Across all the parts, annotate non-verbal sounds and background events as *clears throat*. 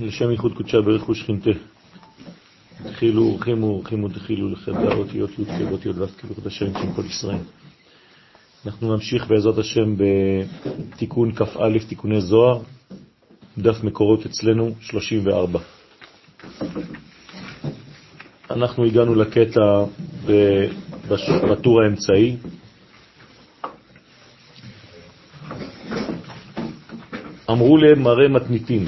לשם ייחוד קודשה ברכו שכינתה. תחילו, חימו, חימו, תחילו לחדר אותיות י' כבות י' ו' כבוד השם של כל ישראל. אנחנו נמשיך בעזרת השם בתיקון כ"א, תיקוני זוהר, דף מקורות אצלנו 34. אנחנו הגענו לקטע בטור האמצעי, אמרו להם מראה מתניתים,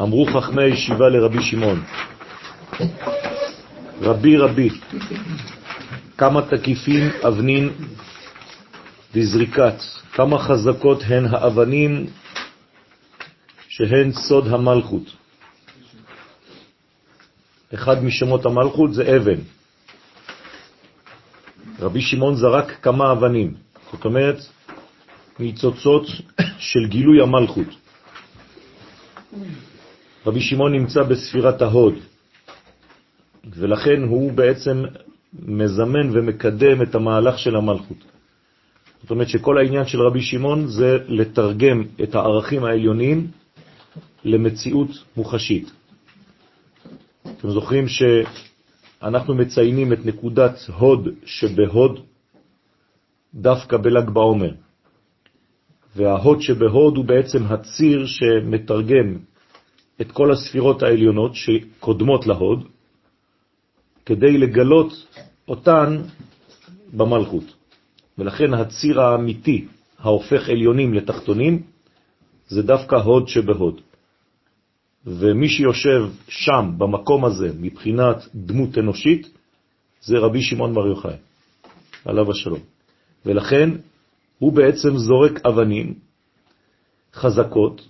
אמרו חכמי הישיבה לרבי שמעון, רבי רבי, כמה תקיפים אבנין וזריקת, כמה חזקות הן האבנים שהן סוד המלכות. אחד משמות המלכות זה אבן. רבי שמעון זרק כמה אבנים, זאת אומרת, ניצוצות של גילוי המלכות. רבי שמעון נמצא בספירת ההוד, ולכן הוא בעצם מזמן ומקדם את המהלך של המלכות. זאת אומרת שכל העניין של רבי שמעון זה לתרגם את הערכים העליונים למציאות מוחשית. אתם זוכרים שאנחנו מציינים את נקודת הוד שבהוד דווקא בל"ג בעומר. וההוד שבהוד הוא בעצם הציר שמתרגם את כל הספירות העליונות שקודמות להוד, כדי לגלות אותן במלכות. ולכן הציר האמיתי ההופך עליונים לתחתונים זה דווקא הוד שבהוד. ומי שיושב שם, במקום הזה, מבחינת דמות אנושית, זה רבי שמעון בר יוחאי, עליו השלום. ולכן הוא בעצם זורק אבנים חזקות,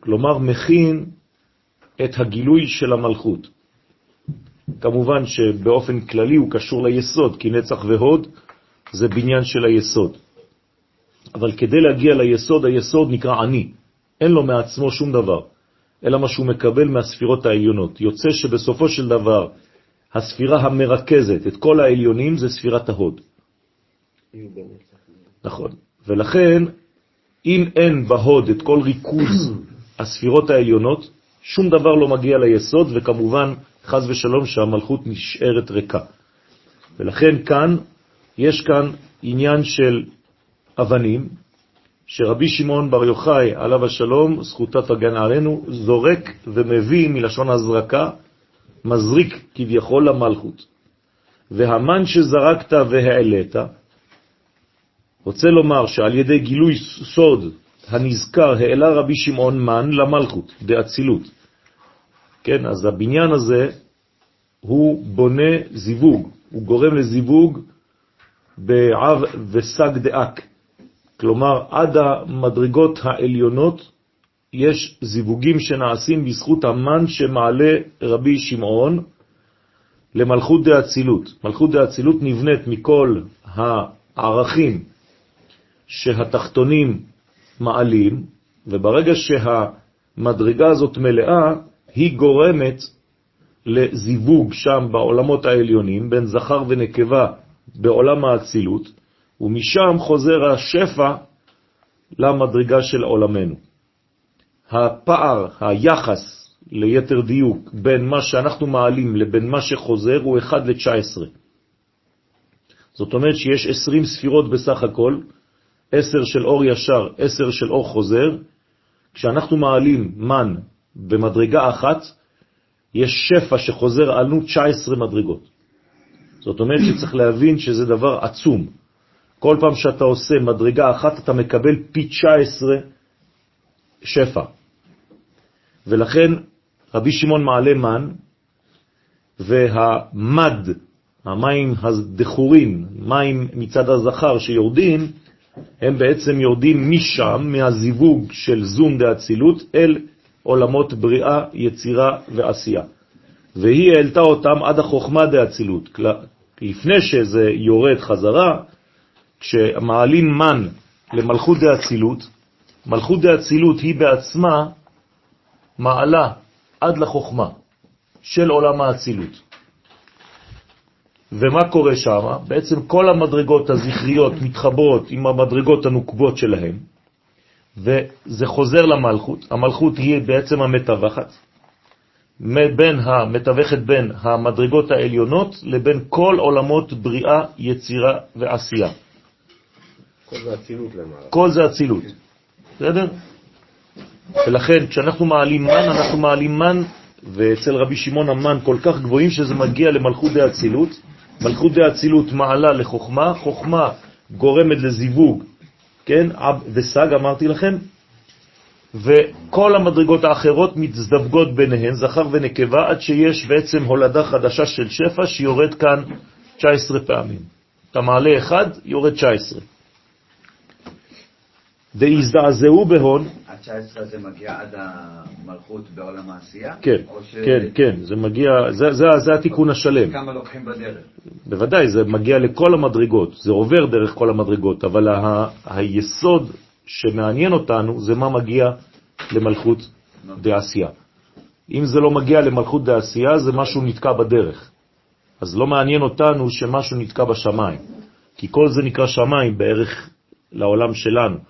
כלומר מכין את הגילוי של המלכות. כמובן שבאופן כללי הוא קשור ליסוד, כי נצח והוד זה בניין של היסוד. אבל כדי להגיע ליסוד, היסוד נקרא עני, אין לו מעצמו שום דבר, אלא מה שהוא מקבל מהספירות העליונות. יוצא שבסופו של דבר הספירה המרכזת את כל העליונים זה ספירת ההוד. נכון. ולכן, אם אין בהוד את כל ריכוז הספירות העליונות, שום דבר לא מגיע ליסוד, וכמובן, חז ושלום, שהמלכות נשארת ריקה. ולכן כאן, יש כאן עניין של אבנים, שרבי שמעון בר יוחאי, עליו השלום, זכותה תגן עלינו, זורק ומביא מלשון הזרקה, מזריק כביכול למלכות. והמן שזרקת והעלית, רוצה לומר שעל ידי גילוי סוד הנזכר העלה רבי שמעון מן למלכות, דאצילות. כן, אז הבניין הזה הוא בונה זיווג, הוא גורם לזיווג בעב וסג דאק. כלומר, עד המדרגות העליונות יש זיווגים שנעשים בזכות המן שמעלה רבי שמעון למלכות דאצילות. מלכות דאצילות נבנית מכל הערכים שהתחתונים מעלים, וברגע שהמדרגה הזאת מלאה, היא גורמת לזיווג שם בעולמות העליונים, בין זכר ונקבה בעולם האצילות, ומשם חוזר השפע למדרגה של עולמנו. הפער, היחס, ליתר דיוק, בין מה שאנחנו מעלים לבין מה שחוזר הוא 1 ל-19. זאת אומרת שיש 20 ספירות בסך הכל, עשר של אור ישר, עשר של אור חוזר, כשאנחנו מעלים מן במדרגה אחת, יש שפע שחוזר עלינו 19 מדרגות. זאת אומרת שצריך להבין שזה דבר עצום. כל פעם שאתה עושה מדרגה אחת, אתה מקבל פי 19 שפע. ולכן רבי שמעון מעלה מן, והמד, המים הדחורים, מים מצד הזכר שיורדים, הם בעצם יורדים משם, מהזיווג של זון דאצילות, אל עולמות בריאה, יצירה ועשייה. והיא העלתה אותם עד החוכמה דאצילות. לפני שזה יורד חזרה, כשמעלים מן למלכות דאצילות, מלכות דאצילות היא בעצמה מעלה עד לחוכמה של עולם האצילות. ומה קורה שם? בעצם כל המדרגות הזכריות מתחברות עם המדרגות הנוקבות שלהן, וזה חוזר למלכות. המלכות היא בעצם המתווכת, בין המתווכת בין המדרגות העליונות לבין כל עולמות בריאה, יצירה ועשייה. כל זה אצילות למעלה. כל זה אצילות, בסדר? ולכן כשאנחנו מעלים מן, אנחנו מעלים מן, ואצל רבי שמעון המן כל כך גבוהים שזה מגיע למלכות דאצילות. מלכות דאצילות מעלה לחוכמה, חוכמה גורמת לזיווג, כן? וסג אמרתי לכם, וכל המדרגות האחרות מתזדווגות ביניהן, זכר ונקבה, עד שיש בעצם הולדה חדשה של שפע שיורד כאן 19 פעמים. אתה מעלה אחד, יורד 19. והזדעזעו בהון. ה-19 זה מגיע עד המלכות בעולם העשייה? כן, ש... כן, כן, זה מגיע, זה, זה, זה התיקון השלם. כמה לוקחים בדרך? בוודאי, זה מגיע לכל המדרגות, זה עובר דרך כל המדרגות, אבל ה, היסוד שמעניין אותנו זה מה מגיע למלכות דעשייה. אם זה לא מגיע למלכות דעשייה, זה משהו נתקע בדרך. אז לא מעניין אותנו שמשהו נתקע בשמיים, כי כל זה נקרא שמיים בערך לעולם שלנו.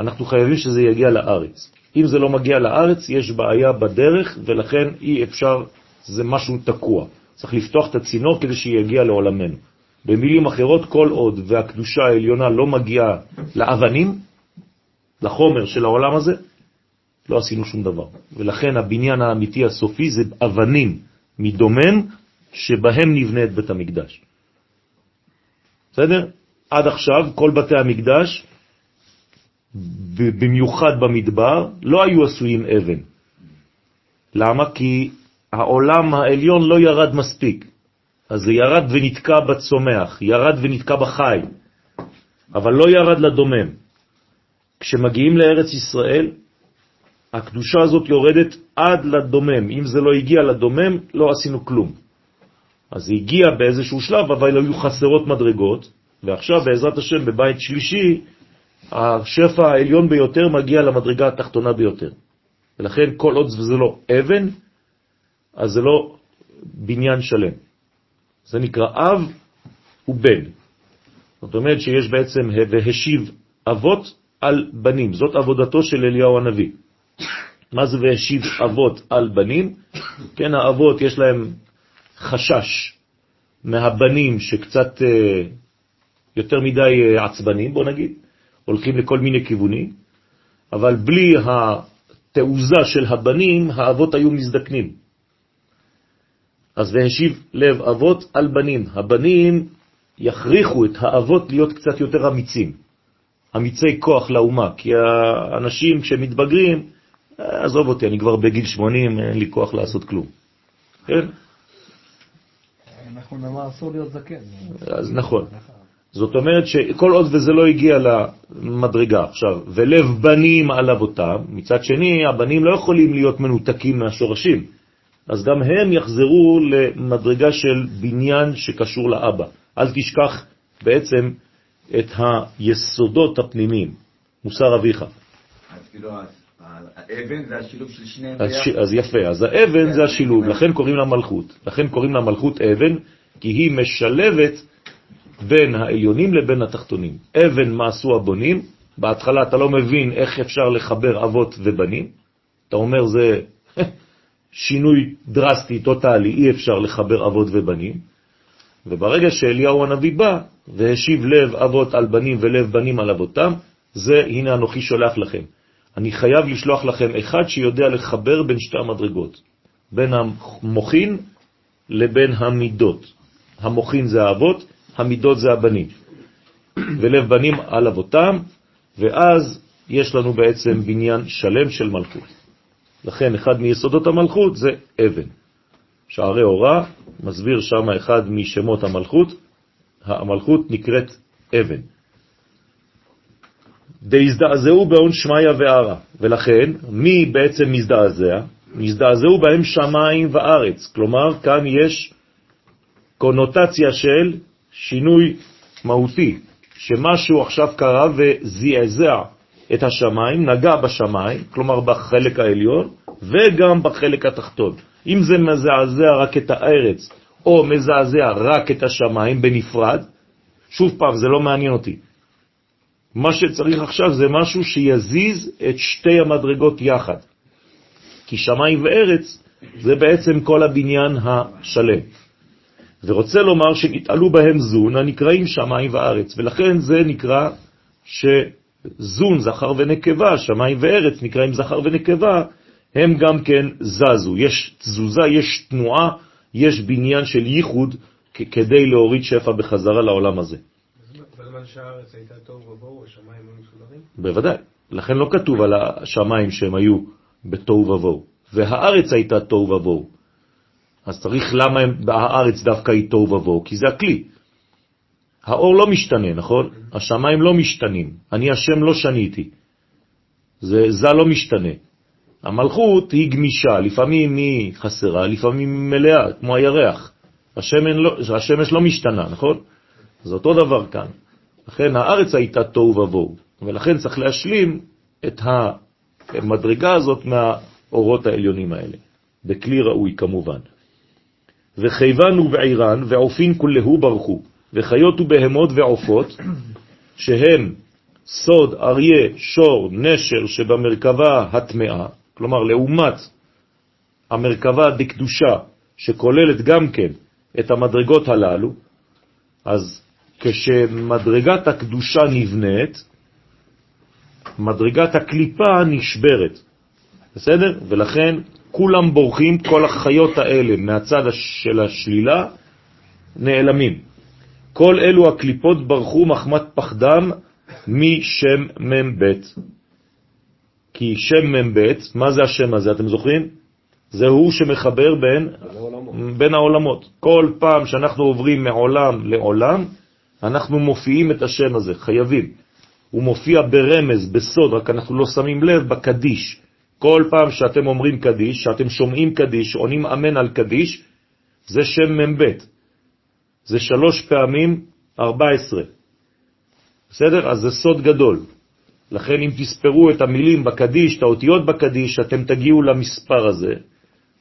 אנחנו חייבים שזה יגיע לארץ. אם זה לא מגיע לארץ, יש בעיה בדרך, ולכן אי אפשר, זה משהו תקוע. צריך לפתוח את הצינור כדי שיגיע לעולמנו. במילים אחרות, כל עוד והקדושה העליונה לא מגיעה לאבנים, לחומר של העולם הזה, לא עשינו שום דבר. ולכן הבניין האמיתי הסופי זה אבנים מדומם שבהם נבנה את בית המקדש. בסדר? עד עכשיו כל בתי המקדש במיוחד במדבר, לא היו עשויים אבן. למה? כי העולם העליון לא ירד מספיק. אז זה ירד ונתקע בצומח, ירד ונתקע בחי, אבל לא ירד לדומם. כשמגיעים לארץ ישראל, הקדושה הזאת יורדת עד לדומם. אם זה לא הגיע לדומם, לא עשינו כלום. אז זה הגיע באיזשהו שלב, אבל היו חסרות מדרגות, ועכשיו בעזרת השם בבית שלישי השפע העליון ביותר מגיע למדרגה התחתונה ביותר. ולכן כל עוד זה לא אבן, אז זה לא בניין שלם. זה נקרא אב ובן. זאת אומרת שיש בעצם והשיב אבות על בנים. זאת עבודתו של אליהו הנביא. מה זה והשיב אבות על בנים? כן, האבות יש להם חשש מהבנים שקצת אה, יותר מדי אה, עצבנים, בוא נגיד, הולכים לכל מיני כיוונים, אבל בלי התעוזה של הבנים, האבות היו מזדקנים. אז והשיב לב אבות על בנים. הבנים יכריחו את האבות להיות קצת יותר אמיצים, אמיצי כוח לאומה, כי האנשים כשמתבגרים, עזוב אותי, אני כבר בגיל 80, אין לי כוח לעשות כלום. כן? אנחנו נאמר אסור להיות זקן. אז נכון. זאת אומרת שכל עוד וזה לא הגיע למדרגה עכשיו, ולב בנים על אבותם, מצד שני הבנים לא יכולים להיות מנותקים מהשורשים, אז גם הם יחזרו למדרגה של בניין שקשור לאבא. אל תשכח בעצם את היסודות הפנימיים, מוסר אביך. אז כאילו האבן זה השילוב של שניהם ביחד. אז יפה, אז האבן זה השילוב, לכן קוראים לה מלכות. לכן קוראים לה מלכות אבן, כי היא משלבת בין העליונים לבין התחתונים. אבן מה עשו הבונים, בהתחלה אתה לא מבין איך אפשר לחבר אבות ובנים, אתה אומר זה *laughs* שינוי דרסטי, טוטלי, אי אפשר לחבר אבות ובנים, וברגע שאליהו הנביא בא והשיב לב אבות על בנים ולב בנים על אבותם, זה הנה אנוכי שולח לכם. אני חייב לשלוח לכם אחד שיודע לחבר בין שתי המדרגות, בין המוחין לבין המידות. המוחין זה האבות, המידות זה הבנים. ולב בנים על אבותם, ואז יש לנו בעצם בניין שלם של מלכות. לכן אחד מיסודות המלכות זה אבן. שערי אורה, מסביר שם אחד משמות המלכות, המלכות נקראת אבן. דהזדעזעו בהון שמיה וערה, ולכן מי בעצם מזדעזע? מזדעזעו בהם שמיים וארץ, כלומר כאן יש קונוטציה של שינוי מהותי, שמשהו עכשיו קרה וזעזע את השמיים, נגע בשמיים, כלומר בחלק העליון, וגם בחלק התחתון. אם זה מזעזע רק את הארץ, או מזעזע רק את השמיים בנפרד, שוב פעם, זה לא מעניין אותי. מה שצריך עכשיו זה משהו שיזיז את שתי המדרגות יחד. כי שמיים וארץ זה בעצם כל הבניין השלם. ורוצה לומר שנתעלו בהם זון הנקראים שמיים וארץ, ולכן זה נקרא שזון, זכר ונקבה, שמיים וארץ נקראים זכר ונקבה, הם גם כן זזו. יש תזוזה, יש תנועה, יש בניין של ייחוד כדי להוריד שפע בחזרה לעולם הזה. בזמן שהארץ הייתה טוב ובואו, השמיים לא מסודרים? בוודאי. לכן לא כתוב על השמיים שהם היו בתוהו ובואו. והארץ הייתה תוהו ובואו. אז צריך למה הם, הארץ דווקא היא תוהו ובואו? כי זה הכלי. האור לא משתנה, נכון? השמיים לא משתנים. אני השם לא שניתי. זה, זה לא משתנה. המלכות היא גמישה, לפעמים היא חסרה, לפעמים היא מלאה, כמו הירח. השמש לא, השמש לא משתנה, נכון? זה אותו דבר כאן. לכן הארץ הייתה תוהו ובוהו, ולכן צריך להשלים את המדרגה הזאת מהאורות העליונים האלה, בכלי ראוי כמובן. וחייבן ובעירן ועופין כולהו ברכו, וחיות ובהמות ועופות, *coughs* שהם סוד, אריה, שור, נשר שבמרכבה הטמעה, כלומר לעומת המרכבה דקדושה, שכוללת גם כן את המדרגות הללו, אז כשמדרגת הקדושה נבנית, מדרגת הקליפה נשברת. בסדר? ולכן כולם בורחים, כל החיות האלה מהצד של השלילה נעלמים. כל אלו הקליפות ברחו מחמת פחדם משם מ"ב. כי שם מ"ב, מה זה השם הזה, אתם זוכרים? זה הוא שמחבר בין, בין העולמות. כל פעם שאנחנו עוברים מעולם לעולם, אנחנו מופיעים את השם הזה, חייבים. הוא מופיע ברמז, בסוד, רק אנחנו לא שמים לב, בקדיש. כל פעם שאתם אומרים קדיש, שאתם שומעים קדיש, עונים אמן על קדיש, זה שם מ"ב. זה שלוש פעמים 14. בסדר? אז זה סוד גדול. לכן אם תספרו את המילים בקדיש, את האותיות בקדיש, אתם תגיעו למספר הזה.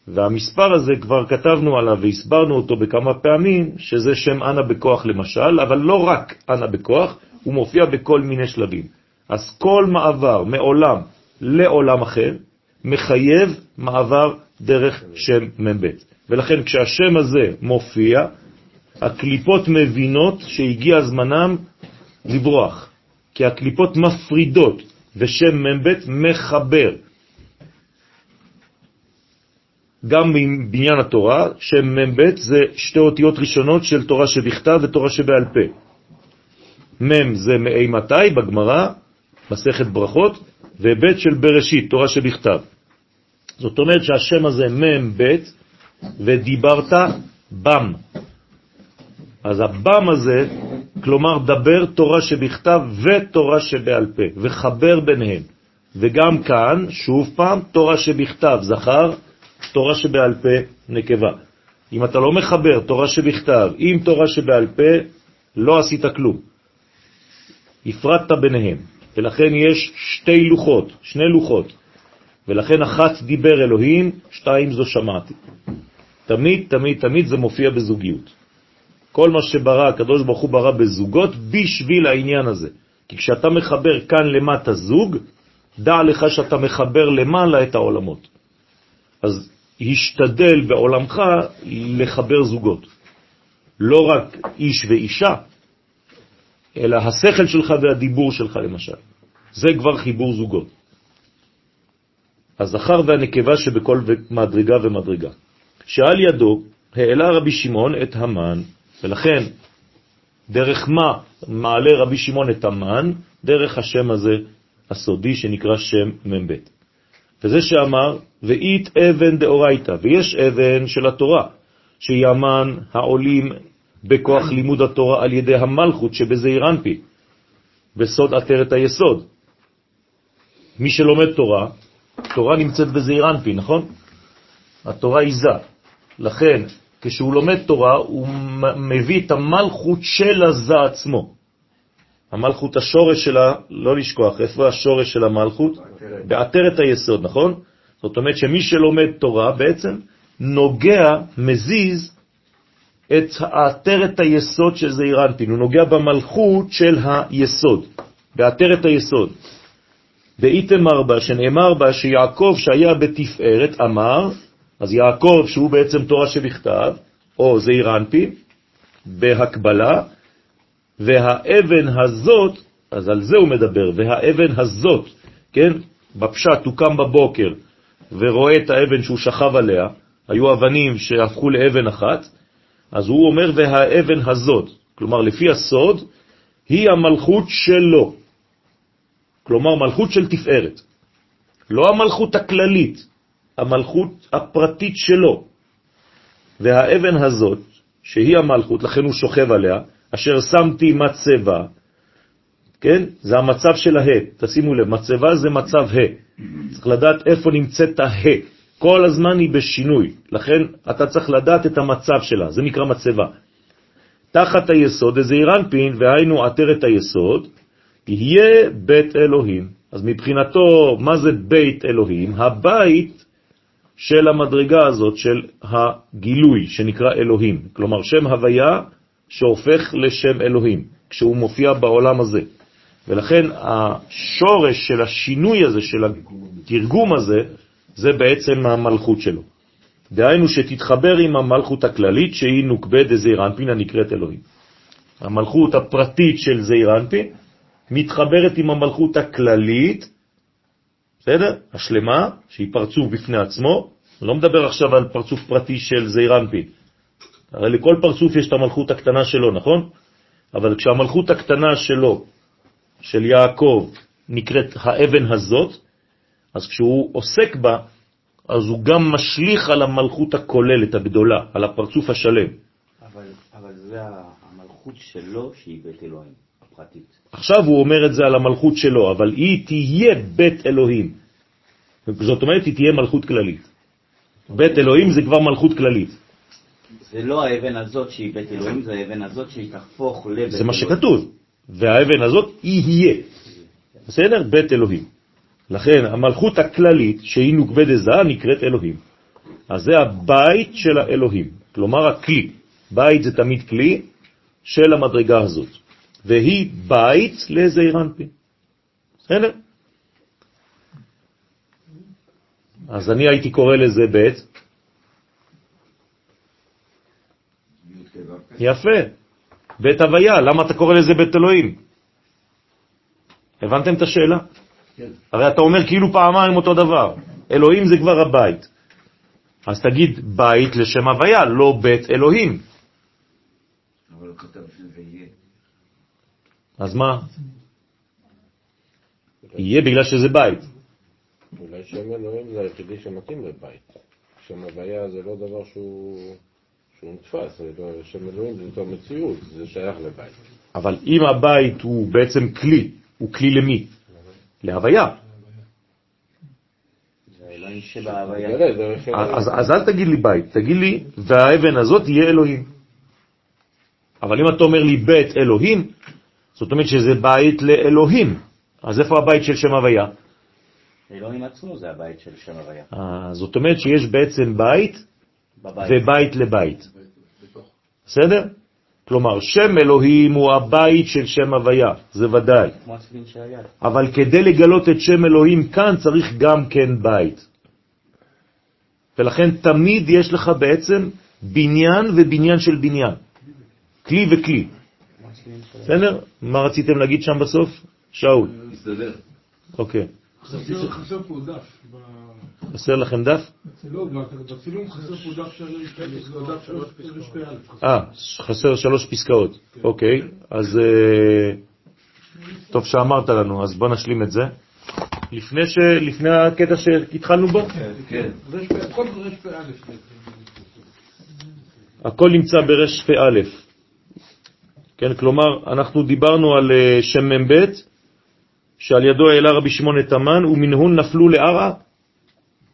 והמספר הזה כבר כתבנו עליו והסברנו אותו בכמה פעמים, שזה שם אנה בכוח למשל, אבל לא רק אנה בכוח, הוא מופיע בכל מיני שלבים. אז כל מעבר מעולם לעולם אחר מחייב מעבר דרך שם מ"ב. ולכן כשהשם הזה מופיע, הקליפות מבינות שהגיע זמנם לברוח, כי הקליפות מפרידות, ושם מ"ב מחבר. גם בבניין התורה, שם מ"ב זה שתי אותיות ראשונות של תורה שבכתב ותורה שבעל פה. מ' זה מאי מתי בגמרא, מסכת ברכות, וב' של בראשית, תורה שבכתב. זאת אומרת שהשם הזה מ"ב, ודיברת בם. אז הבם הזה, כלומר דבר תורה שבכתב ותורה שבעל פה, וחבר ביניהם. וגם כאן, שוב פעם, תורה שבכתב זכר, תורה שבעל פה נקבה. אם אתה לא מחבר תורה שבכתב עם תורה שבעל פה, לא עשית כלום. הפרדת ביניהם, ולכן יש שתי לוחות, שני לוחות, ולכן אחת דיבר אלוהים, שתיים זו שמעתי. תמיד, תמיד, תמיד זה מופיע בזוגיות. כל מה שברא, הקדוש ברוך הוא ברא בזוגות בשביל העניין הזה. כי כשאתה מחבר כאן למטה זוג, דע לך שאתה מחבר למעלה את העולמות. אז השתדל בעולמך לחבר זוגות. לא רק איש ואישה, אלא השכל שלך והדיבור שלך למשל. זה כבר חיבור זוגות. הזכר והנקבה שבכל מדרגה ומדרגה. שעל ידו העלה רבי שמעון את המן, ולכן דרך מה מעלה רבי שמעון את המן? דרך השם הזה הסודי שנקרא שם מ"ב. וזה שאמר, ואית אבן דאורייתא, ויש אבן של התורה, שהיא המן העולים בכוח לימוד התורה על ידי המלכות שבזעיר אנפי, בסוד עטרת היסוד. מי שלומד תורה, תורה נמצאת בזעיר אנפי, נכון? התורה עיזה. לכן, כשהוא לומד תורה, הוא מביא את המלכות של הזה עצמו. המלכות, השורש שלה, לא לשכוח, איפה השורש של המלכות? בעטרת היסוד, נכון? זאת אומרת שמי שלומד תורה בעצם נוגע, מזיז את עטרת היסוד של זעיר אנפין, הוא נוגע במלכות של היסוד. בעטרת היסוד. באיתמר בה, שנאמר בה שיעקב שהיה בתפארת אמר, אז יעקב שהוא בעצם תורה שבכתב, או זעיר אנפין, בהקבלה, והאבן הזאת, אז על זה הוא מדבר, והאבן הזאת, כן, בפשט הוא קם בבוקר ורואה את האבן שהוא שכב עליה, היו אבנים שהפכו לאבן אחת, אז הוא אומר והאבן הזאת, כלומר לפי הסוד, היא המלכות שלו. כלומר מלכות של תפארת. לא המלכות הכללית, המלכות הפרטית שלו. והאבן הזאת, שהיא המלכות, לכן הוא שוכב עליה, אשר שמתי מצבה, כן? זה המצב של הה. תשימו לב, מצבה זה מצב ה'. צריך לדעת איפה נמצאת הה. כל הזמן היא בשינוי, לכן אתה צריך לדעת את המצב שלה, זה נקרא מצבה. תחת היסוד, איזה אירנפין, והיינו עטרת היסוד, יהיה בית אלוהים. אז מבחינתו, מה זה בית אלוהים? הבית של המדרגה הזאת, של הגילוי, שנקרא אלוהים. כלומר, שם הוויה שהופך לשם אלוהים, כשהוא מופיע בעולם הזה. ולכן השורש של השינוי הזה, של התרגום הזה, זה בעצם המלכות שלו. דהיינו שתתחבר עם המלכות הכללית שהיא נוקבד דזעיר אנפין הנקראת אלוהים. המלכות הפרטית של זעיר אנפין מתחברת עם המלכות הכללית, בסדר? השלמה, שהיא פרצוף בפני עצמו. לא מדבר עכשיו על פרצוף פרטי של זעיר אנפין. הרי לכל פרצוף יש את המלכות הקטנה שלו, נכון? אבל כשהמלכות הקטנה שלו, של יעקב, נקראת האבן הזאת, אז כשהוא עוסק בה, אז הוא גם משליך על המלכות הכוללת, הגדולה, על הפרצוף השלם. אבל, אבל זה המלכות שלו שהיא בית אלוהים, הפרטית. עכשיו הוא אומר את זה על המלכות שלו, אבל היא תהיה בית אלוהים. זאת אומרת, היא תהיה מלכות כללית. בית אלוהים זה כבר מלכות כללית. זה לא האבן הזאת שהיא בית אלוהים, זה האבן הזאת שהיא תהפוך לבית אלוהים. זה מה שכתוב. והאבן הזאת היא יהיה. בסדר? בית אלוהים. לכן המלכות הכללית, שהיא נוגבד עזה, נקראת אלוהים. אז זה הבית של האלוהים, כלומר הכלי. בית זה תמיד כלי של המדרגה הזאת, והיא בית לזעיר אנפין. בסדר? אז אני הייתי קורא לזה בית. יפה, בית הוויה, למה אתה קורא לזה בית אלוהים? הבנתם את השאלה? כן. הרי אתה אומר כאילו פעמיים אותו דבר. אלוהים זה כבר הבית. אז תגיד בית לשם הוויה, לא בית אלוהים. אבל הוא כתב. אז מה? יהיה בגלל שזה בית. אולי שם אלוהים זה היחידי שמתאים לבית. שם הוויה זה לא דבר שהוא... שהוא נתפס, לא- שם אלוהים זה יותר מציאות, זה שייך לבית. אבל אם הבית הוא בעצם כלי, הוא כלי למי? להוויה. אז, אז אל תגיד לי בית, תגיד לי, והאבן הזאת יהיה אלוהים. אבל אם אתה אומר לי בית אלוהים, זאת אומרת שזה בית לאלוהים. אז איפה הבית של שם הוויה? אלוהים עצמו זה הבית של שם הוויה. אה, זאת אומרת שיש בעצם בית בבית. ובית לבית. בסדר? כלומר, שם אלוהים הוא הבית של שם הוויה, זה ודאי. אבל כדי לגלות את שם אלוהים כאן צריך גם כן בית. ולכן תמיד יש לך בעצם בניין ובניין של בניין. כלי וכלי. בסדר? מה רציתם להגיד שם בסוף? שאול. מסתדר. אוקיי. חסר פה דף. חסר לכם דף? לא, בצילום חסר פה דף שלוש פ"א. אה, חסר שלוש פסקאות. אוקיי, אז אה, טוב שאמרת לנו, אז בוא נשלים את זה. לפני, ש... לפני הקטע שהתחלנו בו? כן. כן. הכל ברש פ"א. הכל נמצא ברש פ"א. כן, כלומר, אנחנו דיברנו על אה, שם מ"ב, שעל ידו העלה רבי שמעון את המן, ומנהון נפלו לערה.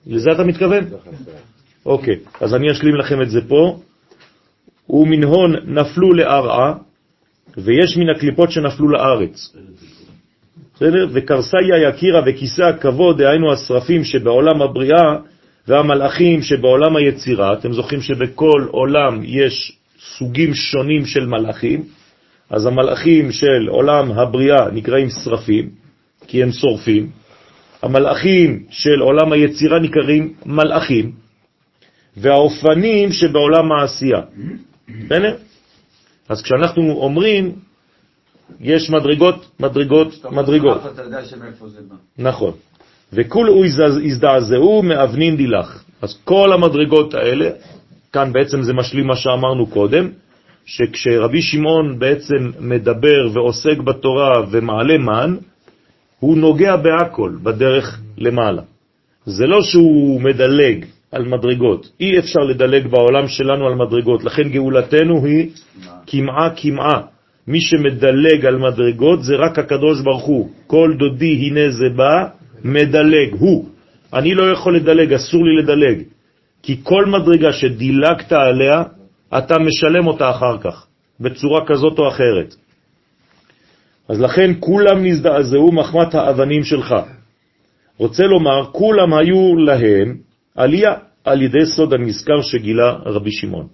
לזה אתה מתכוון? אוקיי, אז אני אשלים לכם את זה פה. ומנהון נפלו לערעה, ויש מן הקליפות שנפלו לארץ. בסדר? וקרסיה יקירה וכיסא הכבוד, דהיינו השרפים שבעולם הבריאה והמלאכים שבעולם היצירה. אתם זוכרים שבכל עולם יש סוגים שונים של מלאכים, אז המלאכים של עולם הבריאה נקראים שרפים, כי הם שורפים. המלאכים של עולם היצירה נקראים מלאכים, והאופנים שבעולם העשייה. בסדר? אז כשאנחנו אומרים, יש מדרגות, מדרגות, מדרגות. נכון. וכולו הזדעזעו מאבנין דילך. אז כל המדרגות האלה, כאן בעצם זה משלים מה שאמרנו קודם, שכשרבי שמעון בעצם מדבר ועוסק בתורה ומעלה מן, הוא נוגע בהכל בדרך למעלה. זה לא שהוא מדלג על מדרגות. אי אפשר לדלג בעולם שלנו על מדרגות, לכן גאולתנו היא כמעה כמעה. מי שמדלג על מדרגות זה רק הקדוש ברוך הוא. כל דודי הנה זה בא, מדלג, הוא. אני לא יכול לדלג, אסור לי לדלג. כי כל מדרגה שדילגת עליה, אתה משלם אותה אחר כך, בצורה כזאת או אחרת. אז לכן כולם נזדעזעו מחמת האבנים שלך. רוצה לומר, כולם היו להם עלייה על ידי סוד הנזכר שגילה רבי שמעון.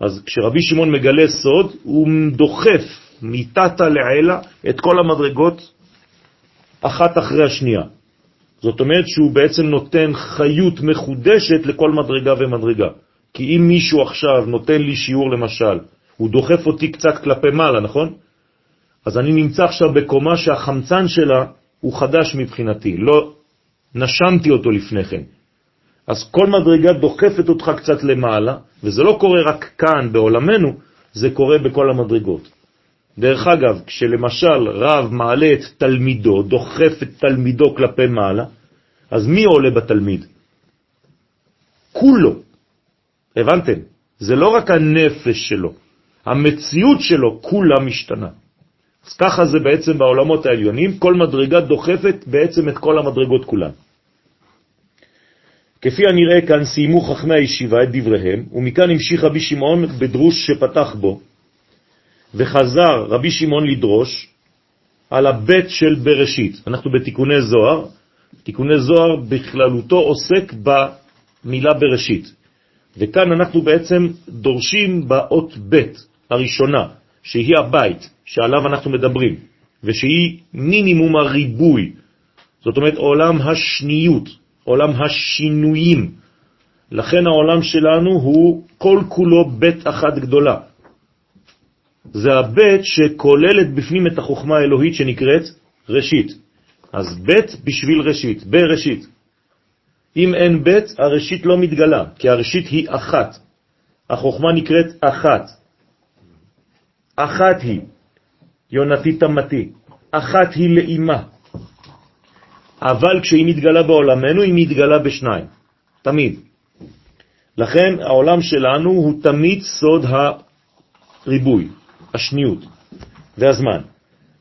אז כשרבי שמעון מגלה סוד, הוא דוחף מתתה לעילה את כל המדרגות אחת אחרי השנייה. זאת אומרת שהוא בעצם נותן חיות מחודשת לכל מדרגה ומדרגה. כי אם מישהו עכשיו נותן לי שיעור למשל, הוא דוחף אותי קצת כלפי מעלה, נכון? אז אני נמצא עכשיו בקומה שהחמצן שלה הוא חדש מבחינתי, לא נשמתי אותו לפני כן. אז כל מדרגה דוחפת אותך קצת למעלה, וזה לא קורה רק כאן בעולמנו, זה קורה בכל המדרגות. דרך אגב, כשלמשל רב מעלה את תלמידו, דוחף את תלמידו כלפי מעלה, אז מי עולה בתלמיד? כולו. הבנתם? זה לא רק הנפש שלו, המציאות שלו כולה משתנה. אז ככה זה בעצם בעולמות העליונים, כל מדרגה דוחפת בעצם את כל המדרגות כולן. כפי הנראה כאן סיימו חכמי הישיבה את דבריהם, ומכאן המשיך רבי שמעון בדרוש שפתח בו, וחזר רבי שמעון לדרוש על הבית של בראשית. אנחנו בתיקוני זוהר, תיקוני זוהר בכללותו עוסק במילה בראשית. וכאן אנחנו בעצם דורשים באות בית הראשונה, שהיא הבית שעליו אנחנו מדברים, ושהיא מינימום הריבוי, זאת אומרת עולם השניות, עולם השינויים. לכן העולם שלנו הוא כל כולו בית אחת גדולה. זה הבית שכוללת בפנים את החוכמה האלוהית שנקראת ראשית. אז בית בשביל ראשית, בראשית. אם אין בית, הראשית לא מתגלה, כי הראשית היא אחת. החוכמה נקראת אחת. אחת היא, יונתי תמתי, אחת היא לאימה. אבל כשהיא מתגלה בעולמנו, היא מתגלה בשניים, תמיד. לכן העולם שלנו הוא תמיד סוד הריבוי, השניות והזמן.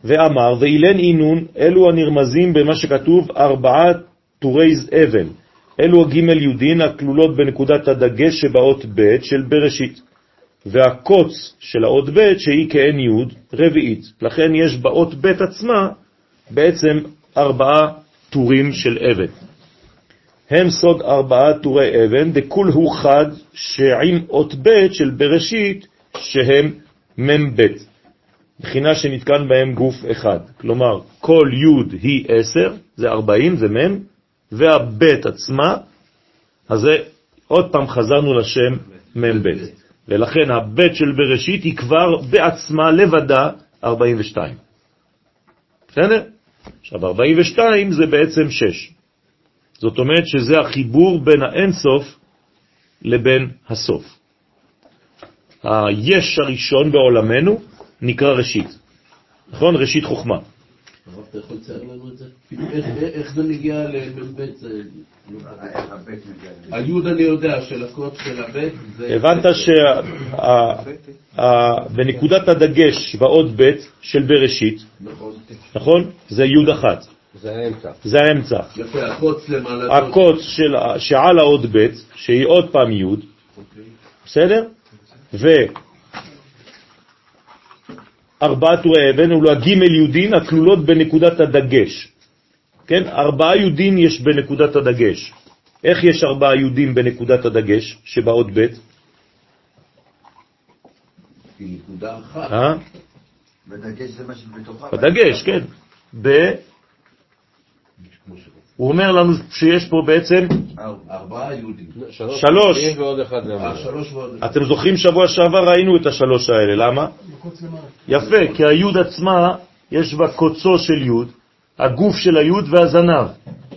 ואמר, ואילן אינון, אלו הנרמזים במה שכתוב ארבעה טורי אבן, אלו הגימל יודין הכלולות בנקודת הדגש שבאות ב' של בראשית, והקוץ של האות ב' שהיא כאין יוד רביעית. לכן יש באות ב' עצמה בעצם ארבעה טורים של אבן. הם סוד ארבעה טורי אבן, דכול הוא חד שעם אות ב' של בראשית שהם מ"ב, בחינה שנתקן בהם גוף אחד. כלומר, כל י' היא עשר, זה ארבעים, זה מ', והבית עצמה, אז זה עוד פעם חזרנו לשם מ"ב. ולכן הבית של בראשית היא כבר בעצמה לבדה 42. בסדר? עכשיו 42 זה בעצם 6. זאת אומרת שזה החיבור בין האינסוף לבין הסוף. היש הראשון בעולמנו נקרא ראשית, נכון? ראשית חוכמה. הרב, אתה יכול לצייר לנו את זה? איך זה מגיע למ"ב? היוד אני יודע, של הקוד של הבית הבנת שבנקודת הדגש באות ב' של בראשית, נכון? זה יוד אחת. זה האמצע. זה האמצע. יפה, הקוץ למעלה. הקוץ שעל האות ב', שהיא עוד פעם יוד, בסדר? ארבעה טורי אבן, ולא הגימל יודין הכלולות בנקודת הדגש. כן? ארבעה יודין יש בנקודת הדגש. איך יש ארבעה יודין בנקודת הדגש שבאות ב'? נקודה אחת. אה? בדגש זה מה שבתוכה. בדגש, כן. הוא אומר לנו שיש פה בעצם ארבע. ארבעה יהודים. שלוש. אה, למעלה. שלוש ועוד. אתם זוכרים שבוע שעבר ראינו את השלוש האלה, למה? יפה, כי היוד עצמה, יש בה קוצו של יוד, הגוף של היוד והזנב.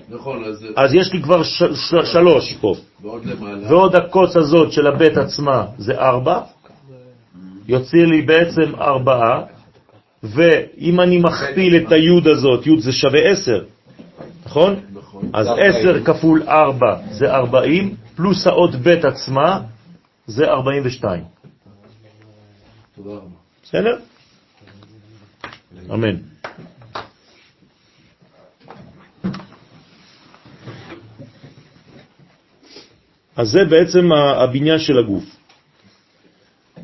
נכון, אז אז יש לי כבר שלוש פה. ועוד למעלה. ועוד הקוץ הזאת של הבית עצמה זה ארבע, יוצא לי בעצם ארבעה, ואם אני מכפיל את היוד הזאת, יוד זה שווה עשר, נכון? נכון. אז זה ארבעים. עשר כפול ארבע זה ארבעים, פלוס האות בית עצמה זה ארבעים ושתיים. תודה רבה. בסדר? אמן. אז זה בעצם הבניין של הגוף.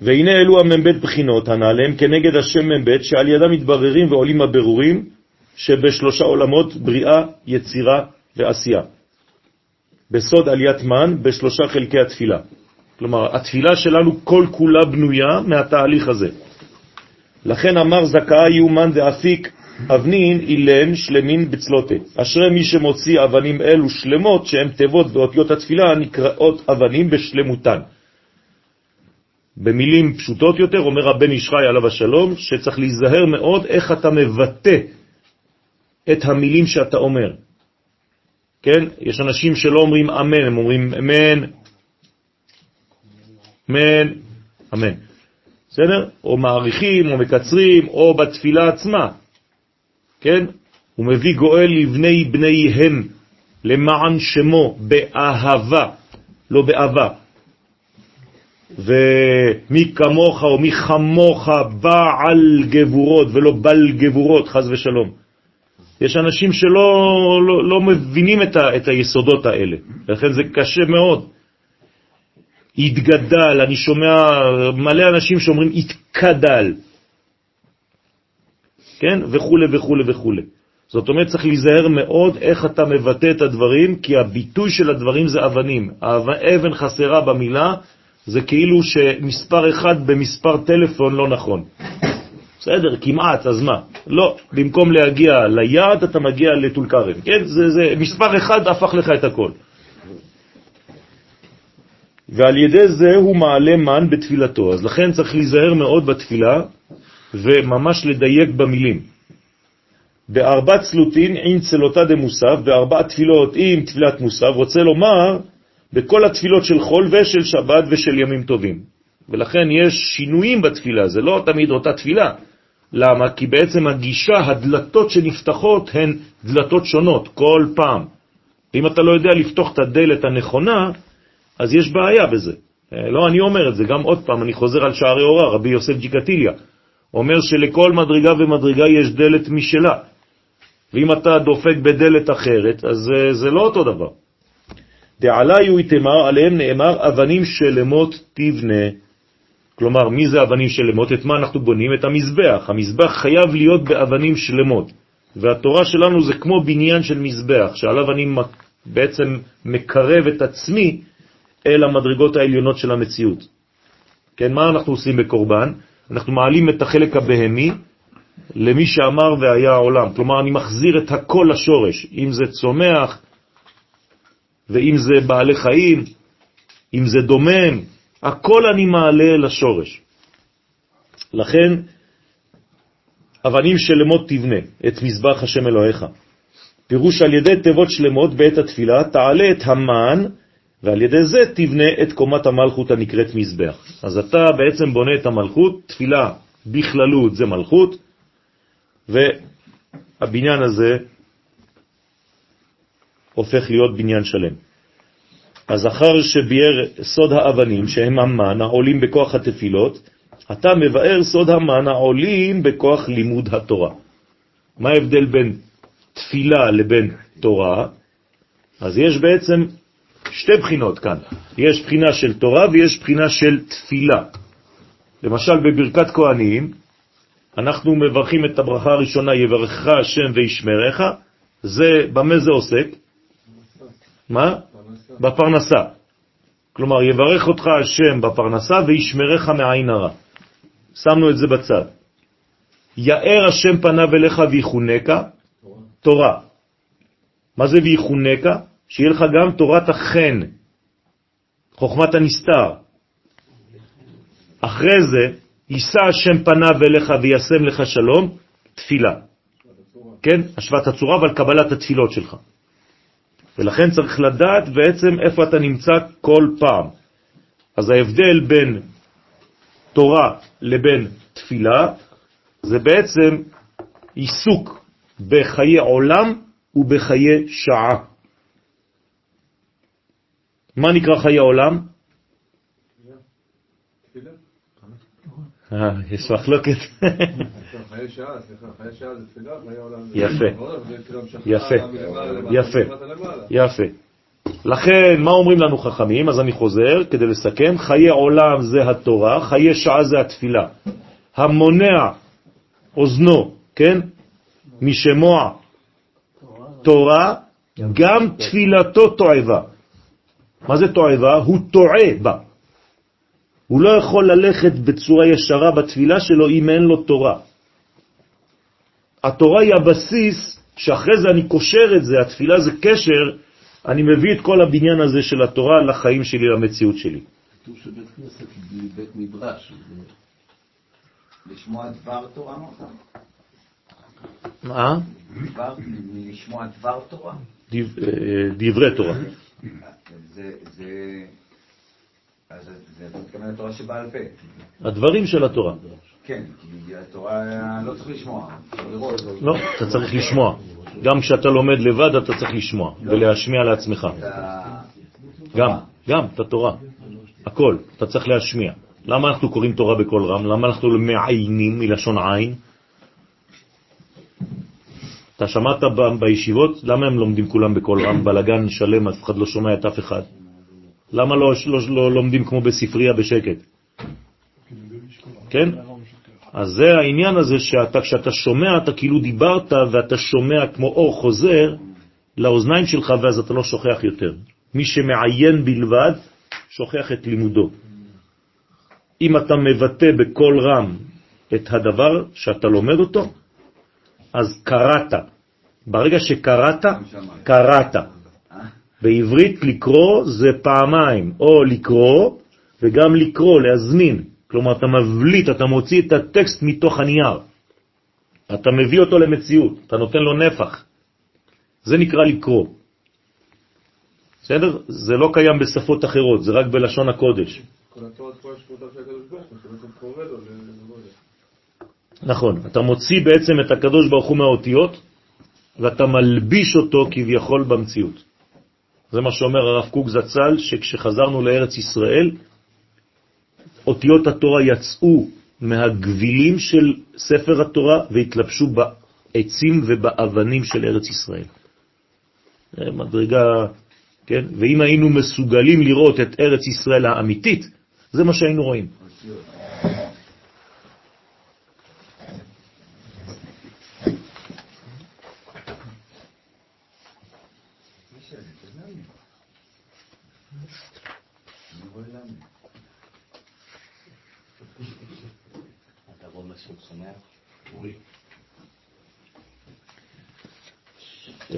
והנה אלו המ"ב בחינות הנעלם כנגד השם מ"ב שעל ידם מתבררים ועולים הבירורים שבשלושה עולמות בריאה, יצירה ועשייה. בסוד עליית מן בשלושה חלקי התפילה. כלומר, התפילה שלנו כל כולה בנויה מהתהליך הזה. לכן אמר זכאי יומן דאפיק אבנין אילן שלמין בצלותה. אשרי מי שמוציא אבנים אלו שלמות, שהן תיבות באותיות התפילה נקראות אבנים בשלמותן. במילים פשוטות יותר, אומר הבן ישחי עליו השלום, שצריך להיזהר מאוד איך אתה מבטא את המילים שאתה אומר. כן? יש אנשים שלא אומרים אמן, הם אומרים אמן, אמן, אמן. בסדר? או מעריכים, או מקצרים, או בתפילה עצמה. כן? הוא מביא גואל לבני בניהם, למען שמו, באהבה, לא באהבה. ומי כמוך או מי חמוך בעל גבורות ולא בל גבורות, חז ושלום. יש אנשים שלא לא, לא מבינים את, ה, את היסודות האלה, לכן זה קשה מאוד. התגדל, אני שומע מלא אנשים שאומרים התקדל, כן? וכו' וכו' וכו'. זאת אומרת, צריך להיזהר מאוד איך אתה מבטא את הדברים, כי הביטוי של הדברים זה אבנים. האבן חסרה במילה, זה כאילו שמספר אחד במספר טלפון לא נכון. בסדר, כמעט, אז מה? לא, במקום להגיע ליעד אתה מגיע לטול כרם, כן? זה, זה, מספר אחד הפך לך את הכל. ועל ידי זה הוא מעלה מן בתפילתו. אז לכן צריך להיזהר מאוד בתפילה וממש לדייק במילים. בארבע צלוטין עם צלותה דמוסף, בארבע תפילות עם תפילת מוסף, רוצה לומר בכל התפילות של חול ושל שבת ושל ימים טובים. ולכן יש שינויים בתפילה, זה לא תמיד אותה תפילה. למה? כי בעצם הגישה, הדלתות שנפתחות הן דלתות שונות כל פעם. אם אתה לא יודע לפתוח את הדלת הנכונה, אז יש בעיה בזה. אה, לא אני אומר את זה, גם עוד פעם, אני חוזר על שערי אורה, רבי יוסף ג'יקטיליה. אומר שלכל מדרגה ומדרגה יש דלת משלה. ואם אתה דופק בדלת אחרת, אז זה, זה לא אותו דבר. דעליו יתמר, עליהם נאמר, אבנים שלמות תבנה. כלומר, מי זה אבנים שלמות? את מה אנחנו בונים? את המזבח. המזבח חייב להיות באבנים שלמות. והתורה שלנו זה כמו בניין של מזבח, שעליו אני בעצם מקרב את עצמי אל המדרגות העליונות של המציאות. כן, מה אנחנו עושים בקורבן? אנחנו מעלים את החלק הבהמי למי שאמר והיה העולם. כלומר, אני מחזיר את הכל לשורש, אם זה צומח, ואם זה בעלי חיים, אם זה דומם, הכל אני מעלה לשורש. לכן, אבנים שלמות תבנה את מזבח השם אלוהיך. פירוש על ידי תיבות שלמות בעת התפילה, תעלה את המן, ועל ידי זה תבנה את קומת המלכות הנקראת מזבח. אז אתה בעצם בונה את המלכות, תפילה בכללות זה מלכות, והבניין הזה הופך להיות בניין שלם. אז אחר שביאר סוד האבנים, שהם המן, העולים בכוח התפילות, אתה מבאר סוד המן העולים בכוח לימוד התורה. מה ההבדל בין תפילה לבין תורה? אז יש בעצם שתי בחינות כאן. יש בחינה של תורה ויש בחינה של תפילה. למשל בברכת כהנים, אנחנו מברכים את הברכה הראשונה, יברכך השם וישמרך, זה, במה זה עוסק? מה? בפרנסה. כלומר, יברך אותך השם בפרנסה וישמרך מעין הרע. שמנו את זה בצד. יאר השם פניו אליך ויחונקה, תורה. מה זה ויחונקה? שיהיה לך גם תורת החן, חוכמת הנסתר. אחרי זה, יישא השם פניו אליך וישם לך שלום, תפילה. כן? השוואת הצורה, אבל קבלת התפילות שלך. ולכן צריך לדעת בעצם איפה אתה נמצא כל פעם. אז ההבדל בין תורה לבין תפילה זה בעצם עיסוק בחיי עולם ובחיי שעה. מה נקרא חיי עולם? אה, יש מחלוקת. חיי שעה, סליחה, חיי שעה זה תפילה, חיי יפה. זה כאילו המשכה יפה. יפה. למעלה. יפה. לכן, מה אומרים לנו חכמים? אז אני חוזר כדי לסכם. חיי עולם זה התורה, חיי שעה זה התפילה. המונע אוזנו, כן? משמוע תורה, גם תפילתו תועבה. מה זה תועבה? הוא טועה בה. הוא לא יכול ללכת בצורה ישרה בתפילה שלו אם אין לו תורה. התורה היא הבסיס, שאחרי זה אני קושר את זה, התפילה זה קשר, אני מביא את כל הבניין הזה של התורה לחיים שלי, למציאות שלי. כתוב שבית כנסת בלי בית מדרש. לשמוע דבר תורה אמרת? מה? דבר, לשמוע דבר תורה? אה, דברי תורה. זה, זה, אז זה, מתכוון לתורה שבעל פה. הדברים של התורה. כן, כי התורה לא צריך לשמוע. לא, אתה צריך לשמוע. גם כשאתה לומד לבד אתה צריך לשמוע ולהשמיע לעצמך. גם, גם, את התורה. הכל, אתה צריך להשמיע. למה אנחנו קוראים תורה בקול רם? למה אנחנו מעיינים מלשון עין? אתה שמעת בישיבות? למה הם לומדים כולם בקול רם? בלגן שלם, אף אחד לא שומע את אף אחד. למה לא, לא, לא לומדים כמו בספרייה בשקט? כן? אז זה העניין הזה שאתה, כשאתה שומע, אתה כאילו דיברת ואתה שומע כמו אור חוזר לאוזניים שלך ואז אתה לא שוכח יותר. מי שמעיין בלבד, שוכח את לימודו. אם אתה מבטא בקול רם את הדבר שאתה לומד אותו, אז קראת. ברגע שקראת, קראת. בעברית לקרוא זה פעמיים, או לקרוא וגם לקרוא, להזמין. כלומר, אתה מבליט, אתה מוציא את הטקסט מתוך הנייר. אתה מביא אותו למציאות, אתה נותן לו נפח. זה נקרא לקרוא. בסדר? זה לא קיים בשפות אחרות, זה רק בלשון הקודש. נכון, אתה מוציא בעצם את הקדוש ברוך הוא מהאותיות, ואתה מלביש אותו כביכול במציאות. זה מה שאומר הרב קוק זצ"ל, שכשחזרנו לארץ ישראל, אותיות התורה יצאו מהגבילים של ספר התורה והתלבשו בעצים ובאבנים של ארץ ישראל. מדרגה, כן? ואם היינו מסוגלים לראות את ארץ ישראל האמיתית, זה מה שהיינו רואים.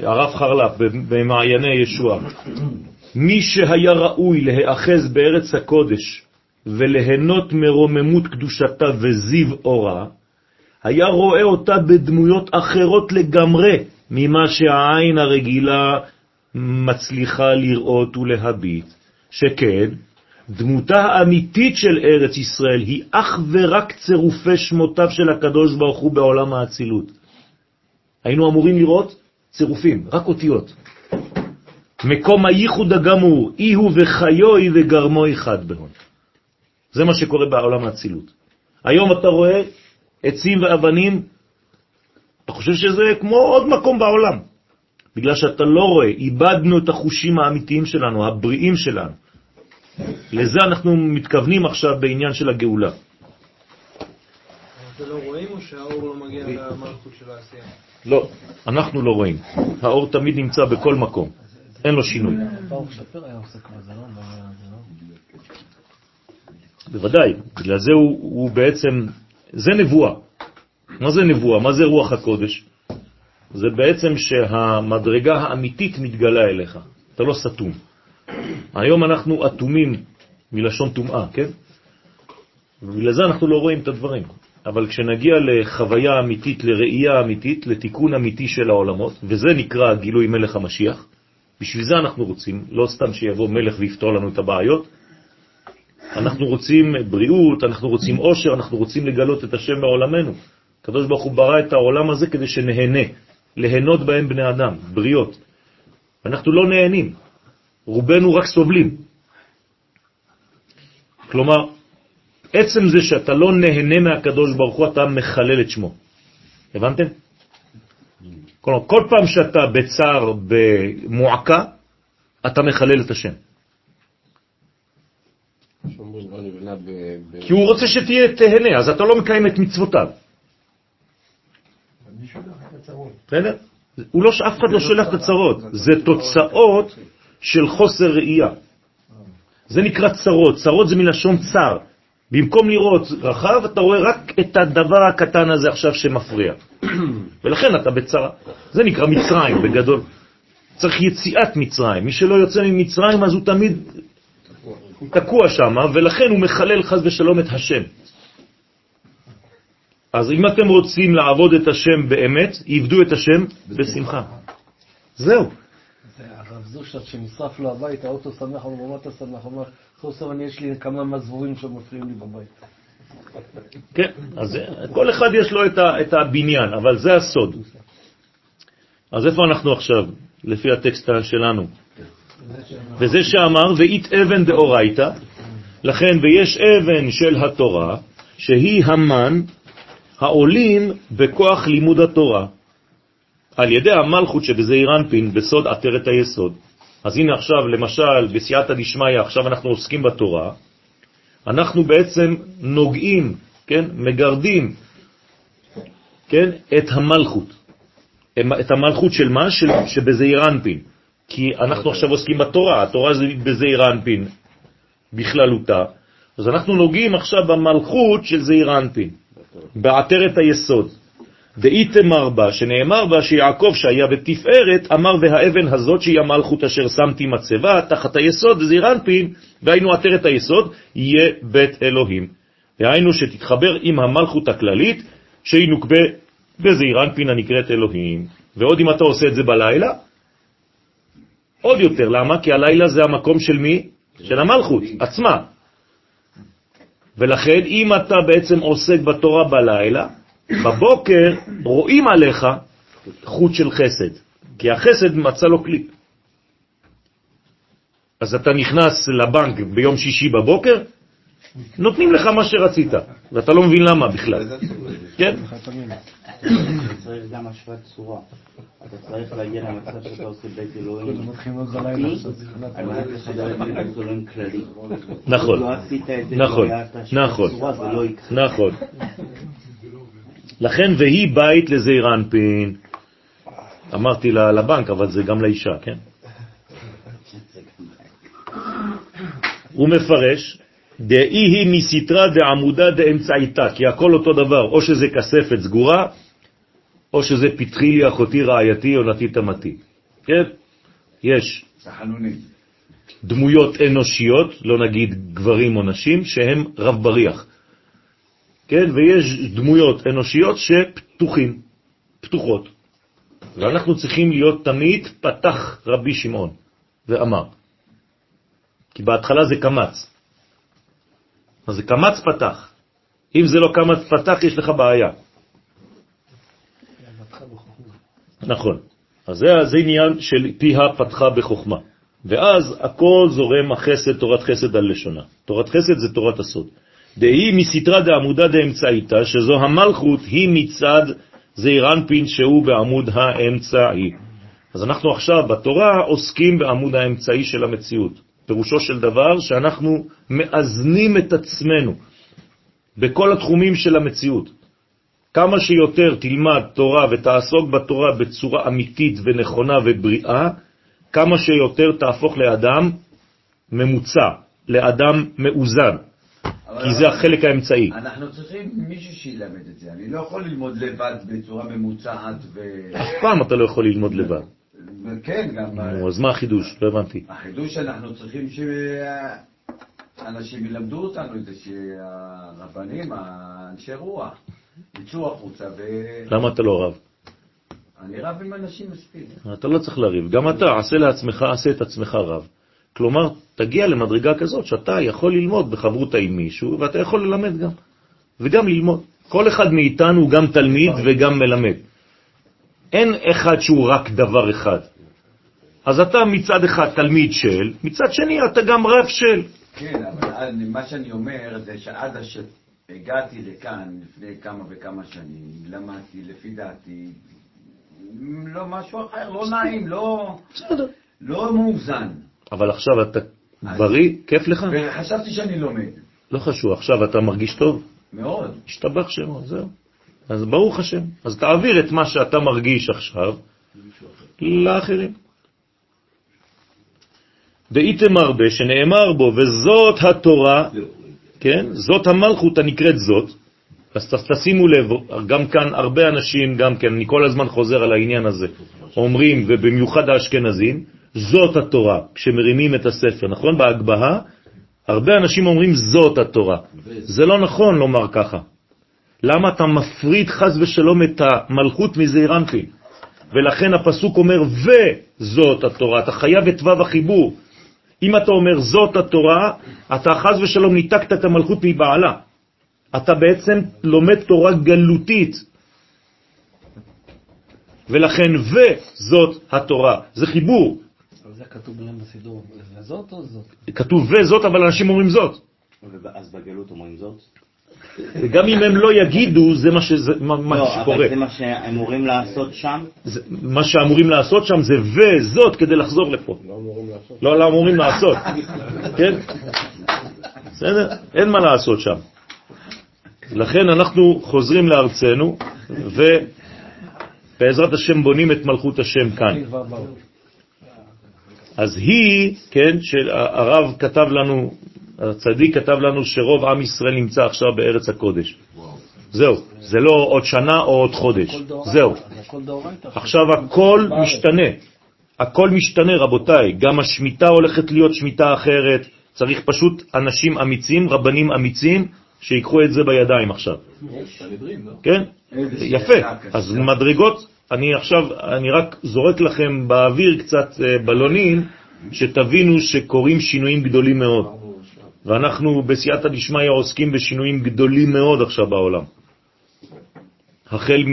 הרב חרל"פ במעייני ישוע, מי שהיה ראוי להיאחז בארץ הקודש וליהנות מרוממות קדושתה וזיו אורה, היה רואה אותה בדמויות אחרות לגמרי ממה שהעין הרגילה מצליחה לראות ולהביט, שכן דמותה האמיתית של ארץ ישראל היא אך ורק צירופי שמותיו של הקדוש ברוך הוא בעולם האצילות. היינו אמורים לראות צירופים, רק אותיות. מקום הייחוד הגמור, אי הוא וחיוי וגרמו אחד בהון. זה מה שקורה בעולם האצילות. היום אתה רואה עצים ואבנים, אתה חושב שזה כמו עוד מקום בעולם. בגלל שאתה לא רואה, איבדנו את החושים האמיתיים שלנו, הבריאים שלנו. לזה אנחנו מתכוונים עכשיו בעניין של הגאולה. זה לא רואים או שהאור לא מגיע למלכות של העשייה? לא, אנחנו לא רואים. האור תמיד נמצא בכל מקום, אין לו שינוי. לא? לא? בוודאי, בגלל זה הוא, הוא בעצם, זה נבואה. מה זה נבואה? מה זה רוח הקודש? זה בעצם שהמדרגה האמיתית מתגלה אליך, אתה לא סתום. היום אנחנו אטומים מלשון טומאה, כן? ובגלל זה אנחנו לא רואים את הדברים. אבל כשנגיע לחוויה אמיתית, לראייה אמיתית, לתיקון אמיתי של העולמות, וזה נקרא גילוי מלך המשיח, בשביל זה אנחנו רוצים, לא סתם שיבוא מלך ויפתור לנו את הבעיות, אנחנו רוצים בריאות, אנחנו רוצים עושר, אנחנו רוצים לגלות את השם בעולמנו. הקדוש ברוך הוא ברא את העולם הזה כדי שנהנה, ליהנות בהם בני אדם, בריות. אנחנו לא נהנים, רובנו רק סובלים. כלומר, עצם זה שאתה לא נהנה מהקדוש ברוך הוא, אתה מחלל את שמו. הבנתם? כלומר, כל פעם שאתה בצער, במועקה, אתה מחלל את השם. כי הוא רוצה שתהיה תהנה, אז אתה לא מקיים את מצוותיו. בסדר? הוא לא, אף אחד לא שולח את הצרות, זה תוצאות של חוסר ראייה. זה נקרא צרות, צרות זה מלשון צר. במקום לראות רחב, אתה רואה רק את הדבר הקטן הזה עכשיו שמפריע. *coughs* ולכן אתה בצרה. זה נקרא מצרים בגדול. צריך יציאת מצרים. מי שלא יוצא ממצרים אז הוא תמיד תקוע שם, ולכן הוא מחלל חז ושלום את השם. אז אם אתם רוצים לעבוד את השם באמת, עבדו את השם בשמחה. זהו. זה הרב זושת שנשרף לו הבית, האוטו שמח, אבל במה אתה שמח? הוא אומר, סוף אני יש לי כמה מזבורים שמפריעים לי בבית. כן, אז כל אחד יש לו את, ה, את הבניין, אבל זה הסוד. אז איפה אנחנו עכשיו, לפי הטקסט שלנו? וזה שאמר, ואית אבן דאורייתא, לכן ויש אבן של התורה, שהיא המן העולים בכוח לימוד התורה, על ידי המלכות שבזעיר אנפין, בסוד עטרת היסוד. אז הנה עכשיו, למשל, בסייעתא דשמיא, עכשיו אנחנו עוסקים בתורה, אנחנו בעצם נוגעים, כן, מגרדים, כן, את המלכות. את המלכות של מה? של, שבזעיר אנפין. כי אנחנו עכשיו עוסקים בתורה, התורה זה בזעיר אנפין בכללותה, אז אנחנו נוגעים עכשיו במלכות של זעיר אנפין, בעטרת היסוד. דאיתמר בה, שנאמר בה שיעקב שהיה בתפארת, אמר והאבן הזאת שהיא המלכות אשר שמתי מצבה תחת היסוד, זעיר אנפין, והיינו עטרת היסוד, יהיה בית אלוהים. והיינו שתתחבר עם המלכות הכללית, שהיא נוקבה בזעיר אנפין הנקראת אלוהים. ועוד אם אתה עושה את זה בלילה, עוד יותר. למה? כי הלילה זה המקום של מי? של המלכות עצמה. ולכן, אם אתה בעצם עוסק בתורה בלילה, בבוקר רואים עליך חוט של חסד, כי החסד מצא לו כלי. אז אתה נכנס לבנק ביום שישי בבוקר, נותנים לך מה שרצית, ואתה לא מבין למה בכלל. כן? אתה צריך גם השוואת צורה. אתה צריך להגיע למצב שאתה עושה בית אלוהים על מנת לחדר בית אלוהים כללי. נכון, לא נכון, לא נכון, זה לא. נכון. לכן והיא בית לזעיר אנפין. אמרתי לה- לבנק, אבל זה גם לאישה, כן? הוא מפרש, דאי היא מסתרה דעמודה דאמצעיתה, כי הכל אותו דבר, או שזה כספת סגורה, או שזה פתחי לי אחותי רעייתי או נתי תמתי. כן? יש. דמויות אנושיות, לא נגיד גברים או נשים, שהם רב בריח. כן? ויש דמויות אנושיות שפתוחים, פתוחות. ואנחנו צריכים להיות תמיד פתח רבי שמעון ואמר. כי בהתחלה זה קמץ. אז זה קמץ פתח. אם זה לא קמץ פתח, יש לך בעיה. נכון. אז זה, זה עניין של פיה פתחה בחוכמה. ואז הכל זורם החסד, תורת חסד על לשונה. תורת חסד זה תורת הסוד. דהי מסתרה דעמודה דאמצעיתה, שזו המלכות, היא מצד זעיר אנפין שהוא בעמוד האמצעי. אז אנחנו עכשיו בתורה עוסקים בעמוד האמצעי של המציאות. פירושו של דבר שאנחנו מאזנים את עצמנו בכל התחומים של המציאות. כמה שיותר תלמד תורה ותעסוק בתורה בצורה אמיתית ונכונה ובריאה, כמה שיותר תהפוך לאדם ממוצע, לאדם מאוזן. כי זה החלק האמצעי. אנחנו צריכים מישהו שילמד את זה. אני לא יכול ללמוד לבד בצורה ממוצעת ו... אף פעם אתה לא יכול ללמוד לבד. כן, גם... נו, אז מה החידוש? לא הבנתי. החידוש שאנחנו צריכים שאנשים ילמדו אותנו את זה, שהרבנים, האנשי רוח, יצאו החוצה ו... למה אתה לא רב? אני רב עם אנשים מספיק. אתה לא צריך לריב. גם אתה, עשה לעצמך, עשה את עצמך רב. כלומר, תגיע למדרגה כזאת שאתה יכול ללמוד בחברותה עם מישהו, ואתה יכול ללמד גם. וגם ללמוד. כל אחד מאיתנו הוא גם תלמיד וגם מלמד. אין אחד שהוא רק דבר אחד. אז אתה מצד אחד תלמיד של, מצד שני אתה גם רב של. כן, אבל מה שאני אומר זה שעד שהגעתי לכאן לפני כמה וכמה שנים, למדתי, לפי דעתי, לא משהו אחר, לא נעים, לא. לא מאוזן. אבל עכשיו אתה בריא, כיף לך? וחשבתי שאני לומד, לא חשוב, עכשיו אתה מרגיש טוב? מאוד. השתבח שמו, זהו. אז ברוך השם. אז תעביר את מה שאתה מרגיש עכשיו לאחרים. דאיתם הרבה שנאמר בו, וזאת התורה, כן? זאת המלכות הנקראת זאת. אז תשימו לב, גם כאן הרבה אנשים, גם כן, אני כל הזמן חוזר על העניין הזה, אומרים, ובמיוחד האשכנזים, זאת התורה, כשמרימים את הספר, נכון? בהגבהה, הרבה אנשים אומרים זאת התורה. זה לא נכון לומר ככה. למה אתה מפריד חז ושלום את המלכות מזעיר? ולכן הפסוק אומר, וזאת התורה, אתה חייב את וו החיבור. אם אתה אומר זאת התורה, אתה חז ושלום ניתקת את המלכות מבעלה. אתה בעצם לומד תורה גלותית. ולכן וזאת התורה, זה חיבור. זה כתוב בלם בסידור, זה זאת או זאת? כתוב וזאת, אבל אנשים אומרים זאת. אז בגלות אומרים זאת? וגם אם הם לא יגידו, זה מה, שזה, מה, מה לא, שקורה. אבל זה מה שהם אמורים לעשות שם? זה, מה שאמורים לעשות שם זה וזאת כדי לחזור לפה. לא אמורים לעשות. לא, לא אמורים לעשות. כן? בסדר? אין מה לעשות שם. לכן אנחנו חוזרים לארצנו, ובעזרת השם בונים את מלכות השם כאן. אז היא, כן, שהרב כתב לנו, הצדיק כתב לנו שרוב עם ישראל נמצא עכשיו בארץ הקודש. זהו, זה לא עוד שנה או עוד חודש, זהו. עכשיו הכל משתנה, הכל משתנה רבותיי, גם השמיטה הולכת להיות שמיטה אחרת, צריך פשוט אנשים אמיצים, רבנים אמיצים, שיקחו את זה בידיים עכשיו. כן? יפה. אז מדרגות, אני עכשיו, אני רק זורק לכם באוויר קצת אה, בלונים, שתבינו שקורים שינויים גדולים מאוד. ואנחנו בסייעתא דשמיא עוסקים בשינויים גדולים מאוד עכשיו בעולם. החל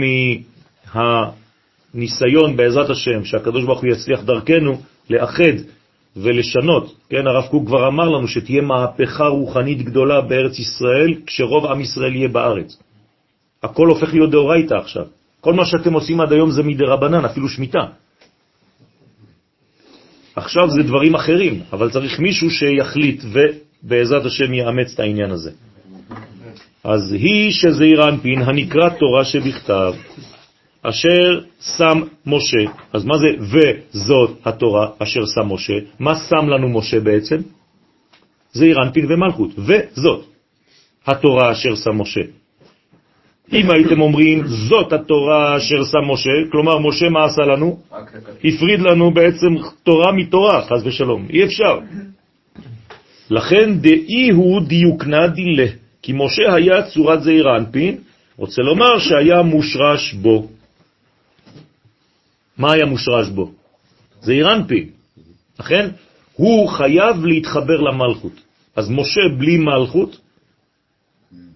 מהניסיון בעזרת השם, שהקדוש ברוך הוא יצליח דרכנו לאחד ולשנות. כן, הרב קוק כבר אמר לנו שתהיה מהפכה רוחנית גדולה בארץ ישראל, כשרוב עם ישראל יהיה בארץ. הכל הופך להיות דאורייתא עכשיו. כל מה שאתם עושים עד היום זה מדרבנן, אפילו שמיטה. עכשיו זה דברים אחרים, אבל צריך מישהו שיחליט ובעזרת השם יאמץ את העניין הזה. אז היא שזעיר אנפין הנקרא תורה שבכתב, אשר שם משה. אז מה זה וזאת התורה אשר שם משה? מה שם לנו משה בעצם? זעיר אנפין ומלכות, וזאת התורה אשר שם משה. אם הייתם אומרים זאת התורה אשר שם משה, כלומר משה מה עשה לנו? הפריד לנו בעצם תורה מתורה, חז ושלום. אי אפשר. לכן דאי הוא דיוקנה דילה, כי משה היה צורת זעיר אנפין, רוצה לומר שהיה מושרש בו. מה היה מושרש בו? זעיר אנפין. לכן הוא חייב להתחבר למלכות. אז משה בלי מלכות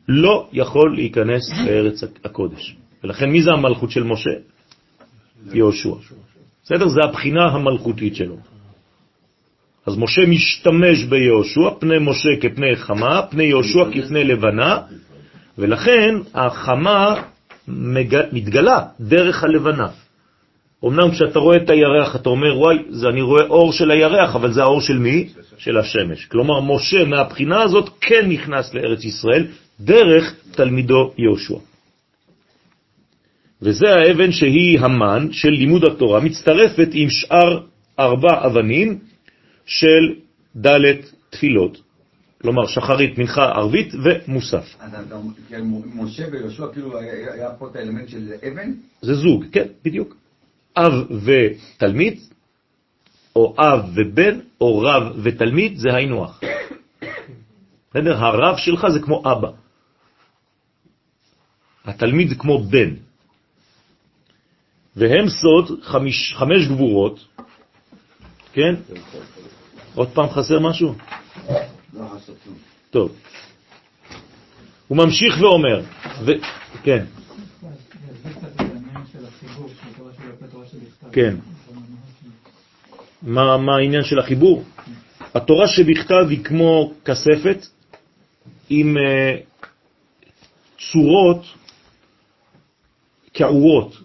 לא יכול להיכנס לארץ הקודש. ולכן מי זה המלכות של משה? יהושע. בסדר? זה הבחינה המלכותית שלו. אז משה משתמש ביהושע, פני משה כפני חמה, פני יהושע כפני לבנה, ולכן החמה מג... מתגלה דרך הלבנה. אמנם כשאתה רואה את הירח אתה אומר, וואי, זה אני רואה אור של הירח, אבל זה האור של מי? של השמש. כלומר, משה מהבחינה הזאת כן נכנס לארץ ישראל דרך תלמידו יהושע. וזה האבן שהיא המן של לימוד התורה, מצטרפת עם שאר ארבע אבנים של ד' תפילות. כלומר שחרית, מנחה, ערבית ומוסף. אז אתה משה ויהושע, כאילו היה היה פה את האלמנט של אבן? זה זוג, כן, בדיוק. אב ותלמיד, או אב ובן, או רב ותלמיד, זה היינו הך. *coughs* בסדר? הרב שלך זה כמו אבא. התלמיד זה כמו בן. והם סוד חמש, חמש גבורות, כן? עוד פעם חסר משהו? לא. טוב. הוא ממשיך ואומר, ו... כן, כן. מה, מה העניין של החיבור? התורה שבכתב היא כמו כספת עם uh, צורות כעורות.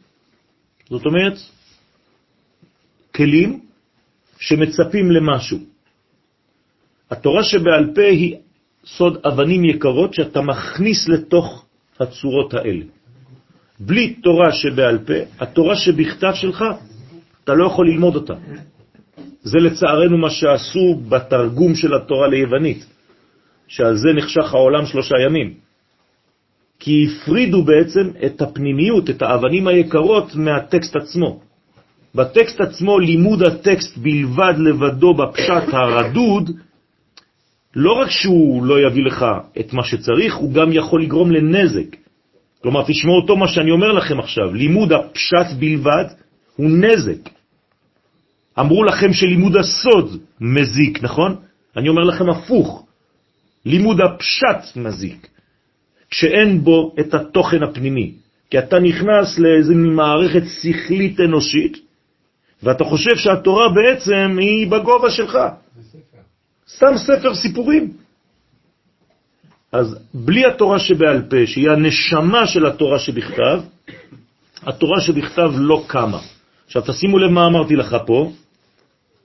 זאת אומרת, כלים שמצפים למשהו. התורה שבעל פה היא סוד אבנים יקרות שאתה מכניס לתוך הצורות האלה. בלי תורה שבעל פה, התורה שבכתב שלך, אתה לא יכול ללמוד אותה. זה לצערנו מה שעשו בתרגום של התורה ליוונית, שעל זה נחשך העולם שלושה ימים. כי הפרידו בעצם את הפנימיות, את האבנים היקרות מהטקסט עצמו. בטקסט עצמו לימוד הטקסט בלבד לבדו בפשט הרדוד, לא רק שהוא לא יביא לך את מה שצריך, הוא גם יכול לגרום לנזק. כלומר, תשמעו אותו מה שאני אומר לכם עכשיו, לימוד הפשט בלבד הוא נזק. אמרו לכם שלימוד הסוד מזיק, נכון? אני אומר לכם הפוך, לימוד הפשט מזיק, כשאין בו את התוכן הפנימי. כי אתה נכנס לאיזו מערכת שכלית אנושית, ואתה חושב שהתורה בעצם היא בגובה שלך. סתם ספר סיפורים. אז בלי התורה שבעל פה, שהיא הנשמה של התורה שבכתב, התורה שבכתב לא קמה. עכשיו תשימו לב מה אמרתי לך פה,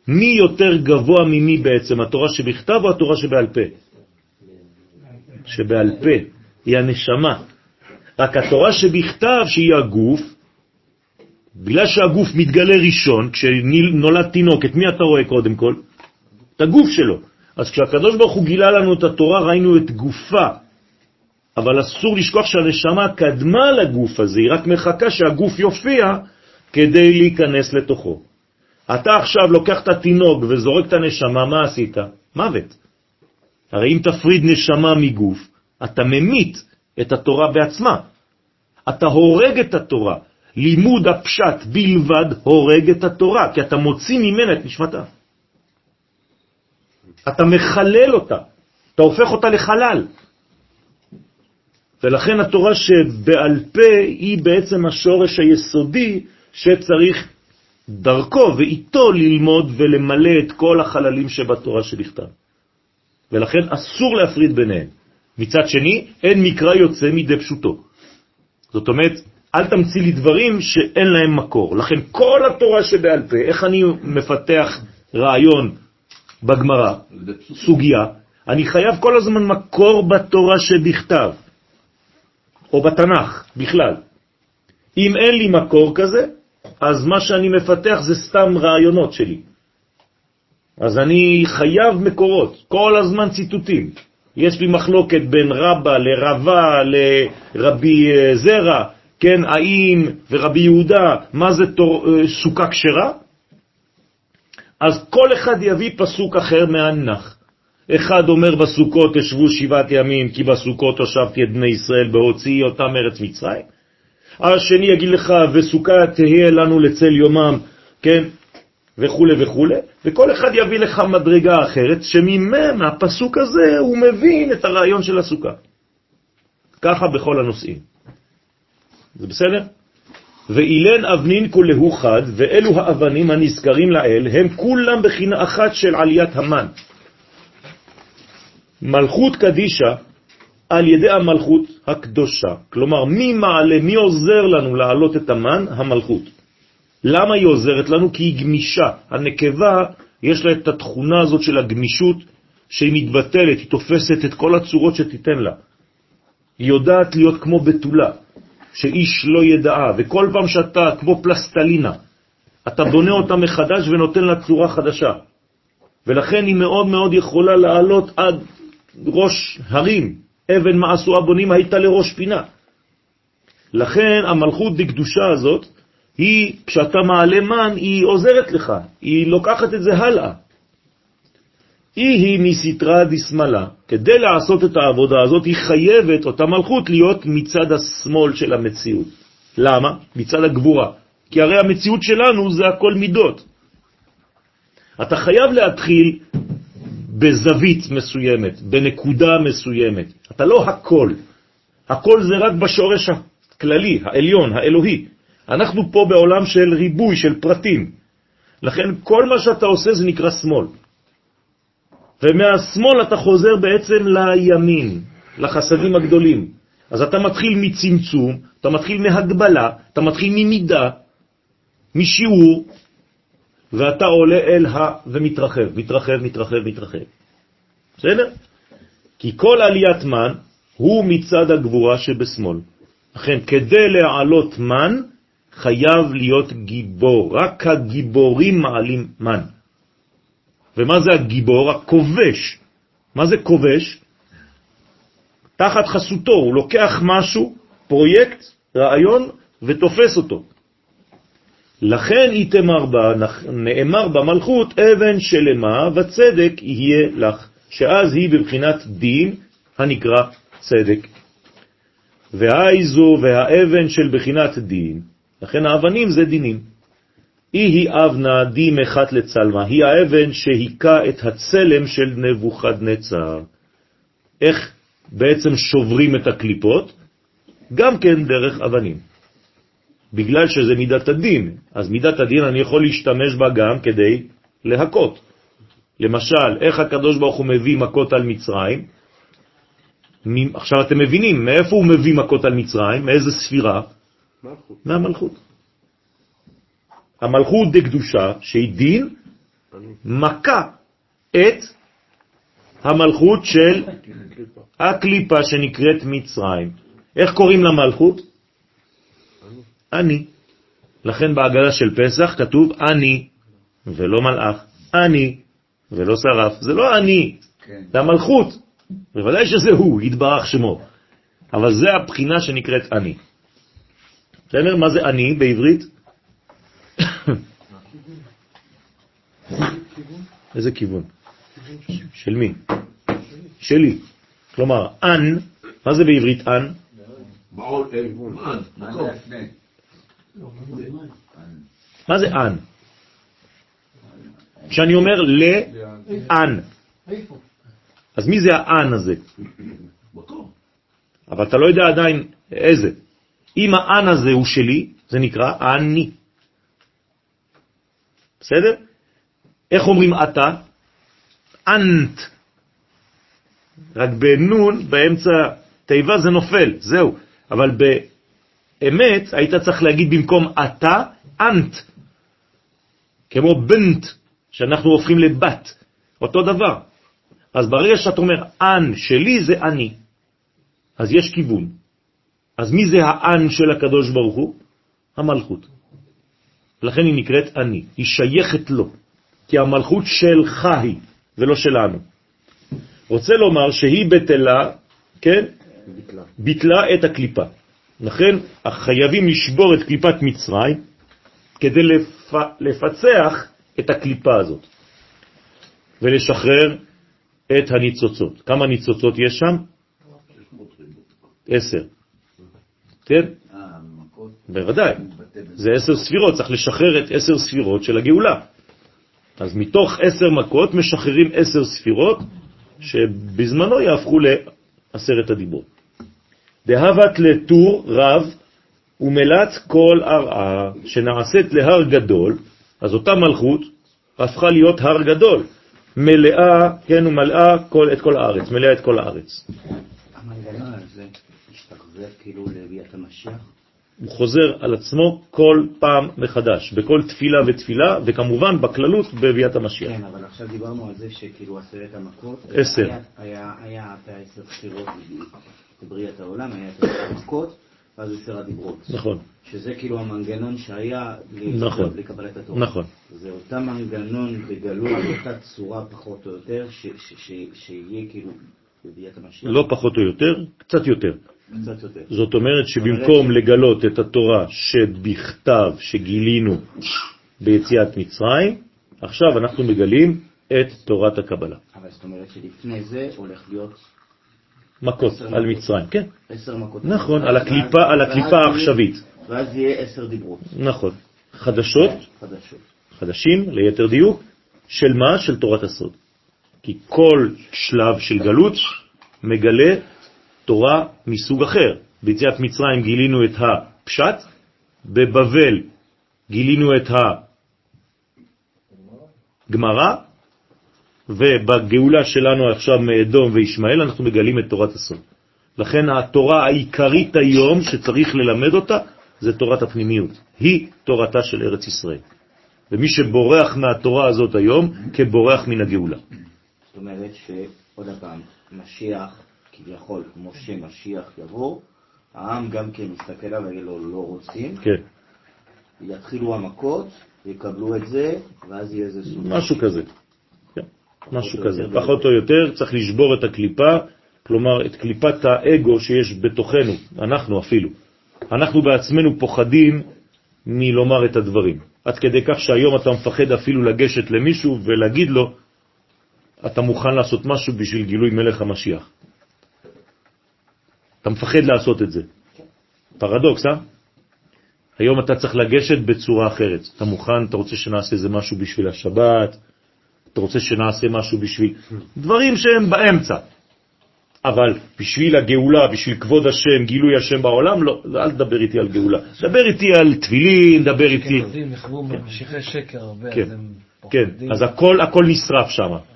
מי יותר גבוה ממי בעצם, התורה שבכתב או התורה שבעל פה? שבעל פה, היא הנשמה. רק התורה שבכתב, שהיא הגוף, בגלל שהגוף מתגלה ראשון, כשנולד תינוק, את מי אתה רואה קודם כל? את הגוף שלו. אז כשהקדוש ברוך הוא גילה לנו את התורה, ראינו את גופה. אבל אסור לשכוח שהנשמה קדמה לגוף הזה, היא רק מחכה שהגוף יופיע כדי להיכנס לתוכו. אתה עכשיו לוקח את התינוק וזורק את הנשמה, מה עשית? מוות. הרי אם תפריד נשמה מגוף, אתה ממית את התורה בעצמה. אתה הורג את התורה. לימוד הפשט בלבד הורג את התורה, כי אתה מוציא ממנה את נשמתה. אתה מחלל אותה, אתה הופך אותה לחלל. ולכן התורה שבעל פה היא בעצם השורש היסודי שצריך דרכו ואיתו ללמוד ולמלא את כל החללים שבתורה שבכתב. ולכן אסור להפריד ביניהם. מצד שני, אין מקרא יוצא מדי פשוטו. זאת אומרת, אל תמציא לי דברים שאין להם מקור. לכן כל התורה שבעל פה, איך אני מפתח רעיון בגמרא, סוגיה, אני חייב כל הזמן מקור בתורה שבכתב, או בתנ"ך בכלל. אם אין לי מקור כזה, אז מה שאני מפתח זה סתם רעיונות שלי. אז אני חייב מקורות, כל הזמן ציטוטים. יש לי מחלוקת בין רבא לרבה לרבי אה, זרע, כן, האם ורבי יהודה, מה זה תור, אה, סוכה כשרה? אז כל אחד יביא פסוק אחר מהנח. אחד אומר בסוכות תשבו שבעת ימים, כי בסוכות הושבתי את בני ישראל בהוציאי אותם ארץ מצרים. השני יגיד לך, וסוכה תהיה לנו לצל יומם, כן, וכו' וכו', וכל אחד יביא לך מדרגה אחרת, שממנה, הפסוק הזה, הוא מבין את הרעיון של הסוכה. ככה בכל הנושאים. זה בסדר? ואילן אבנין כולהו חד, ואלו האבנים הנזכרים לאל, הם כולם בחינה אחת של עליית המן. מלכות קדישה על ידי המלכות הקדושה. כלומר, מי מעלה, מי עוזר לנו לעלות את המן? המלכות. למה היא עוזרת לנו? כי היא גמישה. הנקבה, יש לה את התכונה הזאת של הגמישות, שהיא מתבטלת, היא תופסת את כל הצורות שתיתן לה. היא יודעת להיות כמו בתולה. שאיש לא ידעה, וכל פעם שאתה כמו פלסטלינה, אתה בונה אותה מחדש ונותן לה צורה חדשה. ולכן היא מאוד מאוד יכולה לעלות עד ראש הרים, אבן מעשו הבונים הייתה לראש פינה. לכן המלכות דקדושה הזאת, היא, כשאתה מעלה מן, היא עוזרת לך, היא לוקחת את זה הלאה. היא היא מסתרה דשמאלה. כדי לעשות את העבודה הזאת, היא חייבת, אותה מלכות, להיות מצד השמאל של המציאות. למה? מצד הגבורה. כי הרי המציאות שלנו זה הכל מידות. אתה חייב להתחיל בזווית מסוימת, בנקודה מסוימת. אתה לא הכל. הכל זה רק בשורש הכללי, העליון, האלוהי. אנחנו פה בעולם של ריבוי, של פרטים. לכן כל מה שאתה עושה זה נקרא שמאל. ומהשמאל אתה חוזר בעצם לימין, לחסדים הגדולים. אז אתה מתחיל מצמצום, אתה מתחיל מהגבלה, אתה מתחיל ממידה, משיעור, ואתה עולה אל ה... ומתרחב, מתרחב, מתרחב, מתרחב. בסדר? כי כל עליית מן הוא מצד הגבורה שבשמאל. לכן, כדי להעלות מן, חייב להיות גיבור. רק הגיבורים מעלים מן. ומה זה הגיבור? הכובש. מה זה כובש? תחת חסותו, הוא לוקח משהו, פרויקט, רעיון, ותופס אותו. לכן איתמר בה, נאמר במלכות, אבן שלמה וצדק יהיה לך, שאז היא בבחינת דין הנקרא צדק. והאיזו והאבן של בחינת דין, לכן האבנים זה דינים. היא היא אבנה דים אחת לצלמה, היא האבן שהיכה את הצלם של נבוכדנצר. איך בעצם שוברים את הקליפות? גם כן דרך אבנים. בגלל שזה מידת הדין, אז מידת הדין אני יכול להשתמש בה גם כדי להכות. למשל, איך הקדוש ברוך הוא מביא מכות על מצרים? עכשיו אתם מבינים, מאיפה הוא מביא מכות על מצרים? מאיזה ספירה? מלכות. מהמלכות. המלכות דקדושה, שהיא דין, מכה את המלכות של הקליפה שנקראת מצרים. איך קוראים למלכות? אני. לכן בהגדה של פסח כתוב אני, ולא מלאך, אני, ולא שרף. זה לא אני, כן. זה המלכות. בוודאי שזה הוא, יתברך שמו. אבל זה הבחינה שנקראת אני. בסדר? מה זה אני בעברית? איזה כיוון? של מי? שלי. כלומר, אן, מה זה בעברית אן? מה זה אן? כשאני אומר לאן. אז מי זה האן הזה? אבל אתה לא יודע עדיין איזה. אם האן הזה הוא שלי, זה נקרא אני. בסדר? איך אומרים אתה? אנט. רק בנון, באמצע תיבה זה נופל, זהו. אבל באמת היית צריך להגיד במקום אתה, אנט. כמו בנט, שאנחנו הופכים לבת. אותו דבר. אז ברגע שאתה אומר אנ שלי זה אני, אז יש כיוון. אז מי זה האן של הקדוש ברוך הוא? המלכות. לכן היא נקראת אני, היא שייכת לו, כי המלכות שלך היא, ולא שלנו. רוצה לומר שהיא בטלה, כן? ביטלה. ביטלה את הקליפה. לכן חייבים לשבור את קליפת מצרים כדי לפ... לפצח את הקליפה הזאת ולשחרר את הניצוצות. כמה ניצוצות יש שם? עשר. כן? בוודאי. זה עשר ספירות, צריך לשחרר את עשר ספירות של הגאולה. אז מתוך עשר מכות משחררים עשר ספירות שבזמנו יהפכו לעשרת הדיברות. דהבת לטור רב ומלאת כל ארעה שנעשית להר גדול, אז אותה מלכות הפכה להיות הר גדול, מלאה, כן, ומלאה כל, את כל הארץ, מלאה את כל הארץ. השתחרר כאילו לביאת המשיח? הוא חוזר על עצמו כל פעם מחדש, בכל תפילה ותפילה, וכמובן בכללות בביאת המשיח. כן, אבל עכשיו דיברנו על זה שכאילו עשרת המכות, עשר. היה, את העשר בחירות בבריאת העולם, היה את העשר מכות, ואז עשר הדיברות. נכון. שזה כאילו המנגנון שהיה נכון. לקבלת התורה. נכון. זה אותה מנגנון בגלוי, אותה צורה פחות או יותר, שיהיה כאילו בידיעת המשיח? לא פחות או יותר, קצת יותר. זאת אומרת שבמקום לגלות את התורה שבכתב שגילינו ביציאת מצרים, עכשיו אנחנו מגלים את תורת הקבלה. אבל זאת אומרת שלפני זה הולך להיות מכות על. מצרים, כן. עשר מכות. נכון, על הקליפה, על הקליפה העכשווית. ואז יהיה עשר דיברות נכון. חדשות, חדשות. חדשים, ליתר דיוק, של מה? של תורת הסוד. כי כל שלב של גלות מגלה תורה מסוג אחר. ביציאת מצרים גילינו את הפשט, בבבל גילינו את הגמרא, ובגאולה שלנו עכשיו מאדום וישמעאל אנחנו מגלים את תורת הסוד. לכן התורה העיקרית היום שצריך ללמד אותה זה תורת הפנימיות. היא תורתה של ארץ ישראל. ומי שבורח מהתורה הזאת היום, כבורח מן הגאולה. זאת אומרת שעוד פעם, משיח, כביכול, משה משיח יבוא, העם גם כן מסתכל עליו ויגיד לו לא רוצים, כן, יתחילו המכות, יקבלו את זה, ואז יהיה איזה סוג. משהו כזה. כן, משהו כזה. יותר פחות או יותר צריך לשבור את הקליפה, כלומר את קליפת האגו שיש בתוכנו, אנחנו אפילו. אנחנו בעצמנו פוחדים מלומר את הדברים. עד כדי כך שהיום אתה מפחד אפילו לגשת למישהו ולהגיד לו, אתה מוכן לעשות משהו בשביל גילוי מלך המשיח. אתה מפחד לעשות את זה. פרדוקס, אה? היום אתה צריך לגשת בצורה אחרת. אתה מוכן, אתה רוצה שנעשה איזה משהו בשביל השבת, אתה רוצה שנעשה משהו בשביל... דברים שהם באמצע. אבל בשביל הגאולה, בשביל כבוד השם, גילוי השם בעולם, לא, אל תדבר איתי על גאולה. דבר איתי על תפילין, דבר איתי... כן, כן, פוחדים. אז הכל, הכל נשרף שם.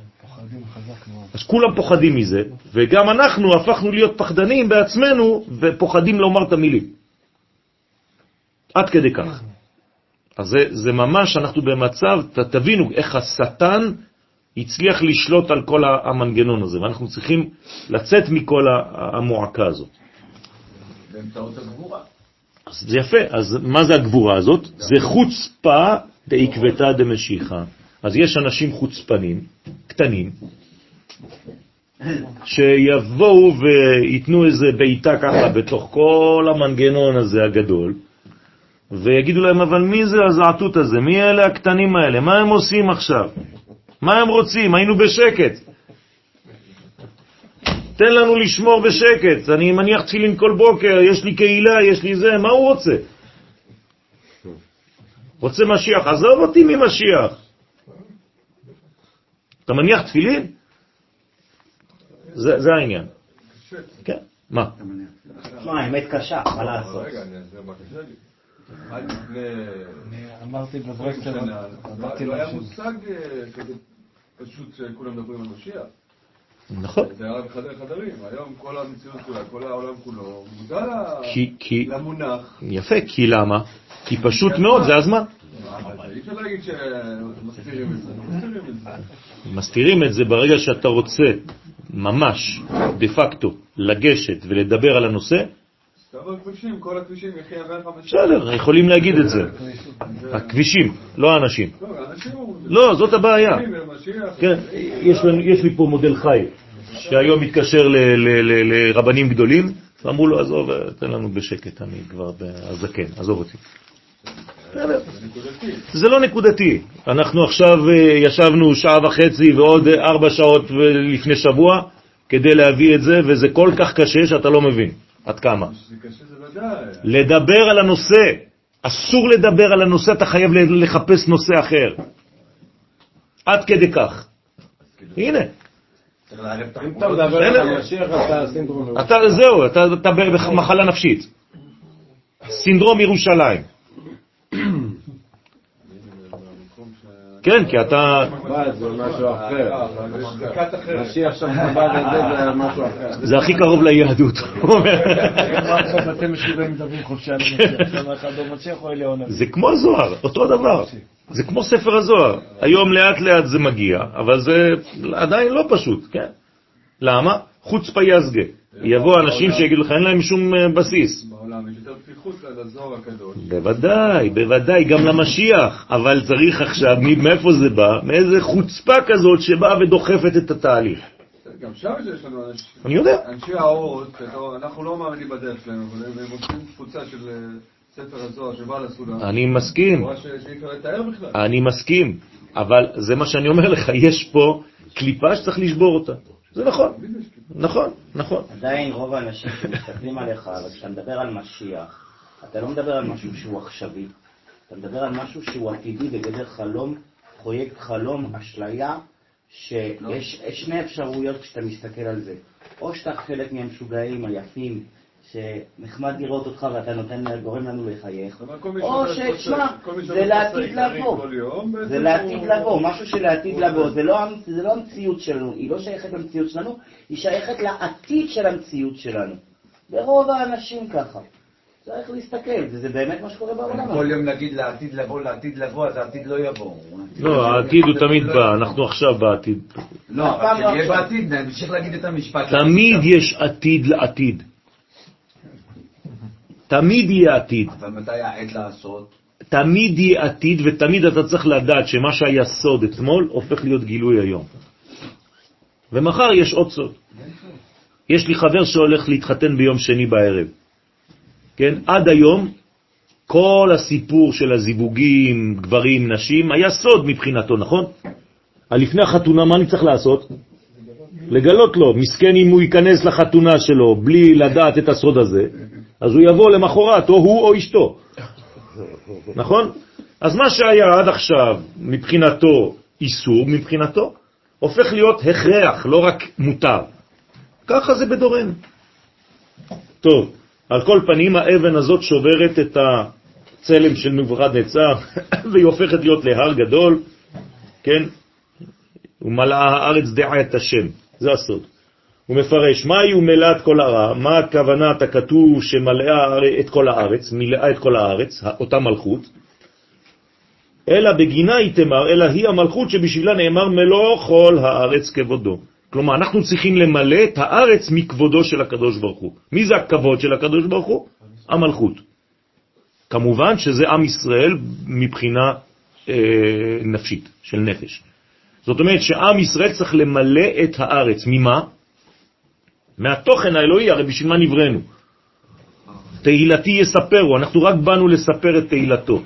אז כולם פוחדים מזה, וגם אנחנו הפכנו להיות פחדנים בעצמנו, ופוחדים לומר את המילים. עד כדי כך. אז זה, זה ממש, אנחנו במצב, ת, תבינו איך השטן הצליח לשלוט על כל המנגנון הזה, ואנחנו צריכים לצאת מכל המועקה הזאת. באמצעות הגבורה. אז זה יפה, אז מה זה הגבורה הזאת? זה חוצפה דעקבתא דמשיחא. אז יש אנשים חוצפנים, קטנים, שיבואו וייתנו איזה בעיטה ככה בתוך כל המנגנון הזה הגדול, ויגידו להם, אבל מי זה הזעתות הזה? מי אלה הקטנים האלה? מה הם עושים עכשיו? מה הם רוצים? היינו בשקט. תן לנו לשמור בשקט, אני מניח תפילין כל בוקר, יש לי קהילה, יש לי זה, מה הוא רוצה? רוצה משיח, עזוב אותי ממשיח. אתה מניח תפילין? זה, זה העניין. כן, מה? שמע, האמת קשה, מה לעשות? רגע, אני אעשה בבקשה לי. עד לפני... אני אמרתי אמרתי לא היה. מושג אה, כזה פשוט שכולם מדברים על משיח. נכון. זה היה בחדר חדרים. היום כל המציאות כולה, כל העולם כולו, מודע ל- כי, כי, למונח. יפה, כי למה? כי פשוט מאוד, זה הזמן. אבל אי אפשר להגיד שמסתירים את זה. מסתירים את זה. מסתירים את זה ברגע שאתה רוצה ממש, דה פקטו, לגשת ולדבר על הנושא, כל הכבישים יחי. בסדר, יכולים להגיד את זה. הכבישים, לא האנשים. לא. לא, זאת הבעיה. כן, יש, לי פה מודל חי, שהיום מתקשר לרבנים גדולים, ואמרו לו, עזוב, תן לנו בשקט, אני כבר הזקן, עזוב אותי. זה לא נקודתי. אנחנו עכשיו אה, ישבנו שעה וחצי ועוד אה, ארבע שעות לפני שבוע כדי להביא את זה, וזה כל כך קשה שאתה לא מבין עד כמה. לדבר על הנושא, אסור לדבר על הנושא, אתה חייב לחפש נושא אחר. עד כדי כך. הנה, אם אתה מדבר על המשיח, אתה סינדרום. זהו, אתה, אתה במחלה נפשית. סינדרום ירושלים. כן, כי אתה... חב"ד זה משהו אחר. משיח שם חב"ד הזה זה משהו אחר. זה הכי קרוב ליהדות. *laughs* הוא אומר. זה כמו הזוהר, אותו דבר. זה כמו ספר הזוהר. היום לאט לאט זה מגיע, אבל זה עדיין לא פשוט, כן? למה? חוצפה יזגה. יבוא אנשים שיגידו לך, אין להם שום אה, בסיס. בעולם יש יותר פתיחות לזוהר הקדוש. בוודאי, בוודאי, גם למשיח, אבל צריך עכשיו, מאיפה זה בא? מאיזה חוצפה כזאת שבאה ודוחפת את התהליך. גם שם יש לנו אנשים... אני יודע. אנשי האורות, אנחנו לא מאמינים בדרך שלהם, אבל הם עושים תפוצה של אה, ספר הזוהר של בעל הסולם. אני מסכים. אני מסכים, אבל זה מה שאני אומר לך, יש פה קליפה שצריך לשבור אותה. זה נכון, נכון, נכון. עדיין רוב האנשים שמסתכלים עליך, אבל כשאתה מדבר על משיח, אתה לא מדבר על משהו שהוא עכשווי, אתה מדבר על משהו שהוא עתידי בגדר חלום, פרויקט חלום, אשליה, שיש יש שני אפשרויות כשאתה מסתכל על זה. או שאתה חלק מהמשוגעים היפים, שנחמד לראות אותך ואתה נותן, גורם לנו לחייך, או שתשמע, זה לעתיד לבוא. זה לעתיד לבוא, משהו שלעתיד לבוא, זה לא, לא המציאות שלנו, היא לא שייכת למציאות שלנו, היא שייכת לעתיד של המציאות שלנו. ורוב האנשים ככה. צריך להסתכל, וזה באמת מה שקורה בעולם. כל יום נגיד לעתיד לבוא, לעתיד לבוא, אז העתיד לא יבוא. לא, העתיד הוא תמיד בא, אנחנו עכשיו בעתיד. לא, אבל לא כשיהיה. בעתיד, נמשיך להגיד את המשפט. תמיד יש עתיד לעתיד. תמיד יהיה עתיד. אבל מתי העת לעשות? תמיד יהיה עתיד, ותמיד אתה צריך לדעת שמה שהיה סוד אתמול הופך להיות גילוי היום. ומחר יש עוד סוד. יש לי חבר שהולך להתחתן ביום שני בערב. כן? עד היום, כל הסיפור של הזיווגים, גברים, נשים, היה סוד מבחינתו, נכון? לפני החתונה, מה אני צריך לעשות? לגלות לו. מסכן אם הוא ייכנס לחתונה שלו בלי לדעת את הסוד הזה, אז הוא יבוא למחרת, או הוא או אשתו. נכון? אז מה שהיה עד עכשיו מבחינתו איסור, מבחינתו, הופך להיות הכרח, לא רק מותר. ככה זה בדורנו. טוב, על כל פנים האבן הזאת שוברת את הצלם של נבוכדנצר, *coughs* והיא הופכת להיות להר גדול, כן? ומלאה הארץ דעה את השם, זה הסוד. הוא מפרש, מהי ומלאת כל הרע? מה הכוונת הכתוב שמלאה את כל הארץ, מלאה את כל הארץ, אותה מלכות? אלא בגינה היא תמר, אלא היא המלכות שבשבילה נאמר מלוא כל הארץ כבודו. כלומר, אנחנו צריכים למלא את הארץ מכבודו של הקדוש ברוך הוא. מי זה הכבוד של הקדוש ברוך הוא? המלכות. כמובן שזה עם ישראל מבחינה אה, נפשית, של נפש. זאת אומרת שעם ישראל צריך למלא את הארץ. ממה? מהתוכן האלוהי, הרי בשביל מה נבראנו? תהילתי יספרו, אנחנו רק באנו לספר את תהילתו.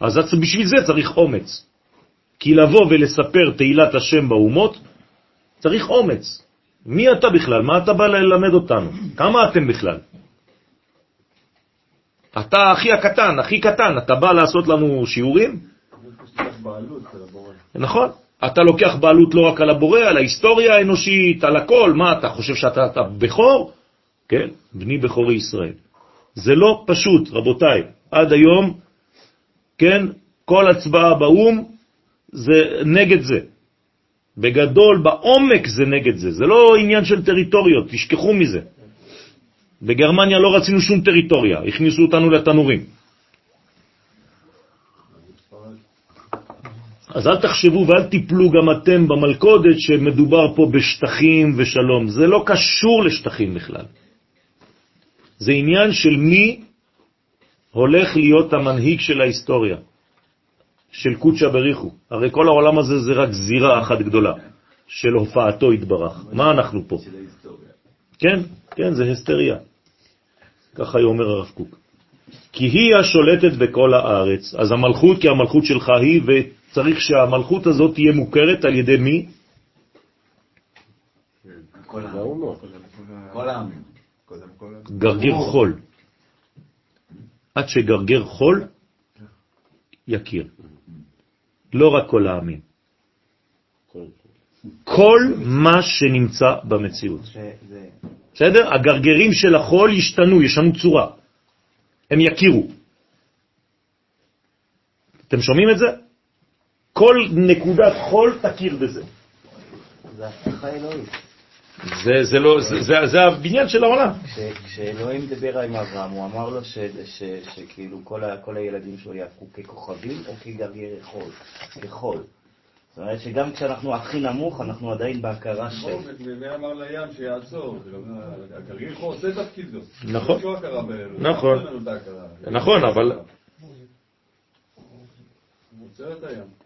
אז בשביל זה צריך אומץ. כי לבוא ולספר תהילת השם באומות, צריך אומץ. מי אתה בכלל? מה אתה בא ללמד אותנו? כמה אתם בכלל? אתה הכי הקטן, הכי קטן, אתה בא לעשות לנו שיעורים? נכון. אתה לוקח בעלות לא רק על הבורא, על ההיסטוריה האנושית, על הכל. מה, אתה חושב שאתה אתה בכור? כן, בני בכורי ישראל. זה לא פשוט, רבותיי. עד היום, כן, כל הצבעה באו"ם זה נגד זה. בגדול, בעומק זה נגד זה. זה לא עניין של טריטוריות, תשכחו מזה. בגרמניה לא רצינו שום טריטוריה, הכניסו אותנו לתנורים. אז אל תחשבו ואל תיפלו גם אתם במלכודת שמדובר פה בשטחים ושלום. זה לא קשור לשטחים בכלל. זה עניין של מי הולך להיות המנהיג של ההיסטוריה, של קודשא בריחו. הרי כל העולם הזה זה רק זירה אחת גדולה של הופעתו התברך. מה אנחנו פה? כן, כן, זה היסטריה. ככה אומר הרב קוק. כי היא השולטת בכל הארץ. אז המלכות, כי המלכות שלך היא, וצריך שהמלכות הזאת תהיה מוכרת על ידי מי? כל העמים. גרגר חול. עד שגרגר חול יכיר. לא רק כל העמים. כל מה שנמצא במציאות. בסדר? הגרגרים של החול ישתנו, ישנו צורה. הם יכירו. אתם שומעים את זה? כל נקודת חול תכיר בזה. זה הבטחה אלוהית. זה, זה, לא, זה, זה, זה הבניין של העולם. כש- כשאלוהים דיבר עם אברהם, הוא אמר לו ש- ש- שכאילו כל ה- כל הילדים שלו יהפכו ככוכבים או כגרגרי חול, כחול. זאת אומרת שגם כשאנחנו הכי נמוך, אנחנו עדיין בהכרה של... ומי אמר לים שיעצור? לא- הגרעין חור עושה תפקידו. נכון. נכון. נכון, אבל- הוא עוצר את הים.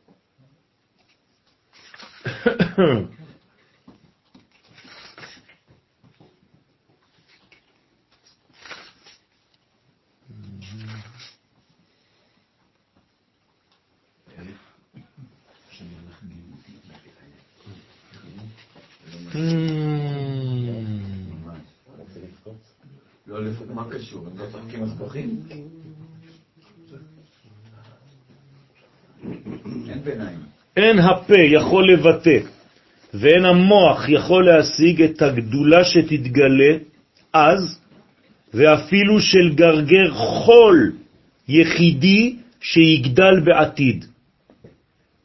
לא, לא, מה קשור? הם לא צוחקים אז בוכים? אין ביניים. אין הפה יכול לבטא ואין המוח יכול להשיג את הגדולה שתתגלה אז, ואפילו של גרגר חול יחידי שיגדל בעתיד.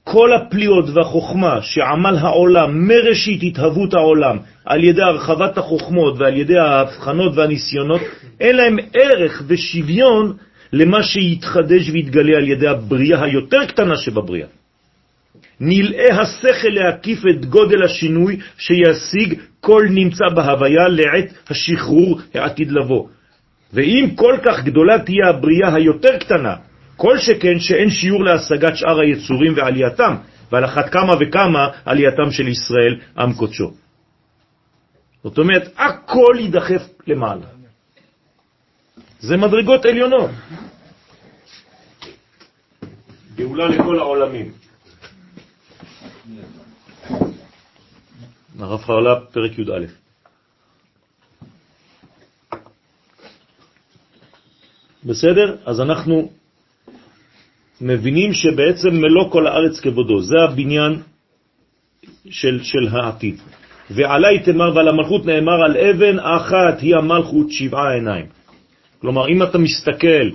כל הפליאות והחוכמה שעמל העולם מראשית התהוות העולם על ידי הרחבת החוכמות ועל ידי ההבחנות והניסיונות, אין להם ערך ושוויון למה שיתחדש ויתגלה על ידי הבריאה היותר קטנה שבבריאה. נלאה השכל להקיף את גודל השינוי שישיג כל נמצא בהוויה לעת השחרור העתיד לבוא. ואם כל כך גדולה תהיה הבריאה היותר קטנה, כל שכן שאין שיעור להשגת שאר היצורים ועלייתם, ועל אחת כמה וכמה עלייתם של ישראל, עם קודשו. זאת אומרת, הכל יידחף למעלה. זה מדרגות עליונות. גאולה לכל העולמים. הרב חרלה, פרק י"א. בסדר? אז אנחנו מבינים שבעצם מלוא כל הארץ כבודו, זה הבניין של, של העתיד. ועלי תמר ועל המלכות נאמר על אבן אחת היא המלכות שבעה עיניים. כלומר, אם אתה מסתכל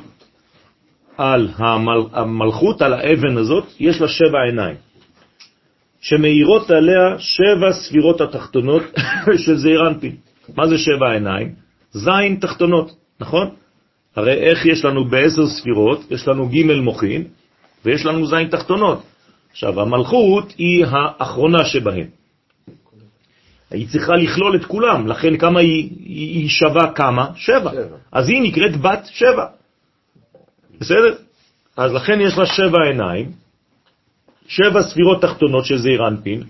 על המל, המלכות, על האבן הזאת, יש לה שבע עיניים, שמאירות עליה שבע ספירות התחתונות *laughs* של זעיר אנפין. מה זה שבע עיניים? זין תחתונות, נכון? הרי איך יש לנו בעשר ספירות? יש לנו ג' מוחין ויש לנו זין תחתונות. עכשיו, המלכות היא האחרונה שבהן. היא צריכה לכלול את כולם, לכן כמה היא, היא שווה כמה? שבע. שבע. אז היא נקראת בת שבע. בסדר? אז לכן יש לה שבע עיניים, שבע ספירות תחתונות שזה אירנפין,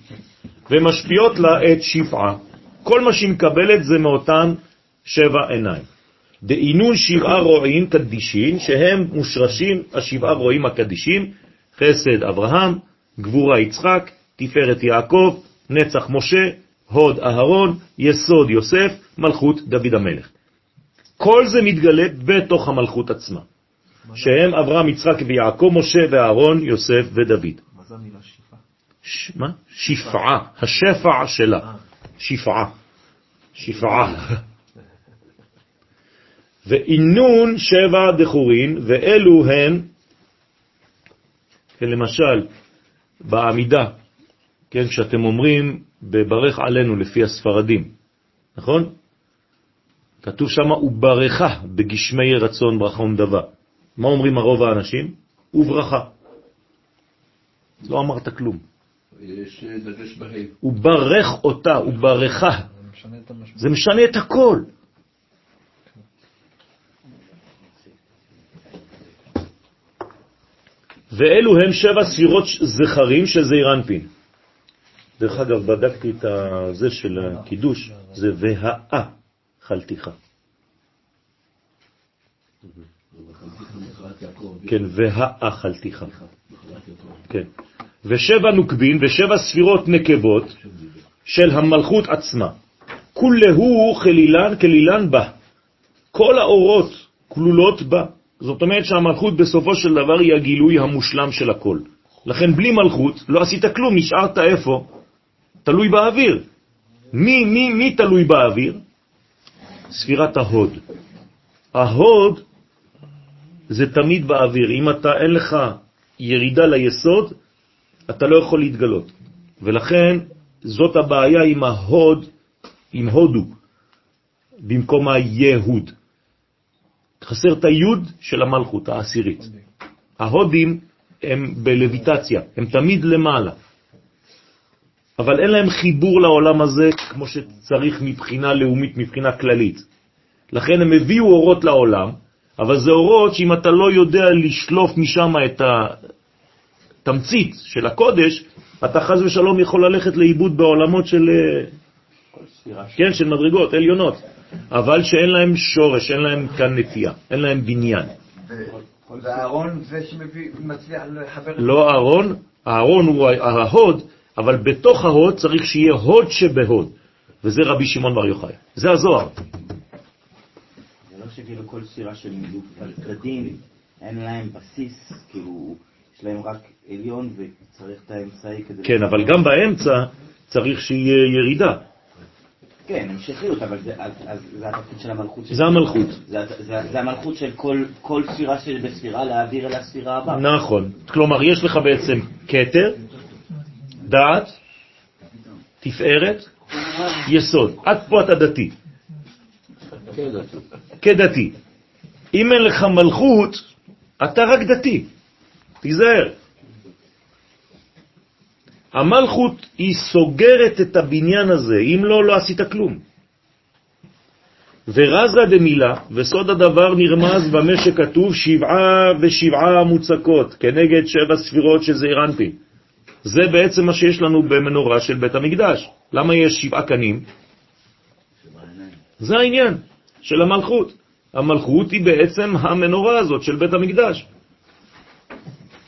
ומשפיעות לה את שבעה. כל מה שהיא מקבלת זה מאותן שבע עיניים. דאינון שבעה רועים קדישים, שהם מושרשים, השבעה רועים הקדישים, חסד אברהם, גבורה יצחק, תפארת יעקב, נצח משה, הוד אהרון, יסוד יוסף, מלכות דוד המלך. כל זה מתגלה בתוך המלכות עצמה, שהם אברהם, יצחק ויעקב, משה ואהרון, יוסף ודוד. המילה שיפה? ש... מה? שפעה, השפע שלה, שפעה, שפעה. ואינון שבע דחורין, ואלו הן, כן, למשל, בעמידה, כן, כשאתם אומרים בברך עלינו לפי הספרדים, נכון? כתוב שם, וברכה בגשמי רצון ברכה ונדבה. מה אומרים הרוב האנשים? וברכה. לא אמרת כלום. יש דגש בה'. הוא ברך אותה, הוא ברכה. זה משנה את הכל. ואלו הם שבע ספירות זכרים של זעיר אנפין. דרך אגב, בדקתי את זה של הקידוש, זה והאה חלתיך. כן, והאה חלתיך. כן. ושבע נוקבין ושבע ספירות נקבות של המלכות עצמה. כולהו חלילן כלילן בה. כל האורות כלולות בה. זאת אומרת שהמלכות בסופו של דבר היא הגילוי המושלם של הכל. לכן בלי מלכות לא עשית כלום, נשארת איפה? תלוי באוויר. מי, מי, מי תלוי באוויר? ספירת ההוד. ההוד זה תמיד באוויר. אם אתה אין לך ירידה ליסוד, אתה לא יכול להתגלות. ולכן זאת הבעיה עם ההוד, עם הודו, במקום היהוד. חסר את היוד של המלכות העשירית. ההודים הם בלויטציה, הם תמיד למעלה. אבל אין להם חיבור לעולם הזה כמו שצריך מבחינה לאומית, מבחינה כללית. לכן הם הביאו אורות לעולם, אבל זה אורות שאם אתה לא יודע לשלוף משם את התמצית של הקודש, אתה חז ושלום יכול ללכת לאיבוד בעולמות של, כן, של מדרגות עליונות. אבל שאין להם שורש, אין להם כאן נטייה, אין להם בניין. והארון זה שמצליח לחבר... לא הארון, הארון הוא ההוד, אבל בתוך ההוד צריך שיהיה הוד שבהוד, וזה רבי שמעון בר יוחאי. זה הזוהר. כאילו כל ספירה של הצדדים, אין להם בסיס, כאילו, יש להם רק עליון וצריך את האמצעי כדי... כן, אבל גם באמצע צריך שיהיה ירידה. כן, המשכיות, אבל זה, אז, אז זה התפקיד של המלכות. של- זה המלכות. זה, זה, זה המלכות של כל, כל ספירה של בספירה להעביר אל הספירה הבאה. נכון. כלומר, יש לך בעצם כתר, דעת, תפארת, יסוד. עד פה אתה דתי. כדתי. אם אין לך מלכות, אתה רק דתי. תיזהר. המלכות היא סוגרת את הבניין הזה, אם לא, לא עשית כלום. ורזה דמילה, וסוד הדבר נרמז במה שכתוב שבעה ושבעה מוצקות, כנגד שבע ספירות של זעיר אנפין. זה בעצם מה שיש לנו במנורה של בית המקדש. למה יש שבעה קנים? זה העניין של המלכות. המלכות היא בעצם המנורה הזאת של בית המקדש.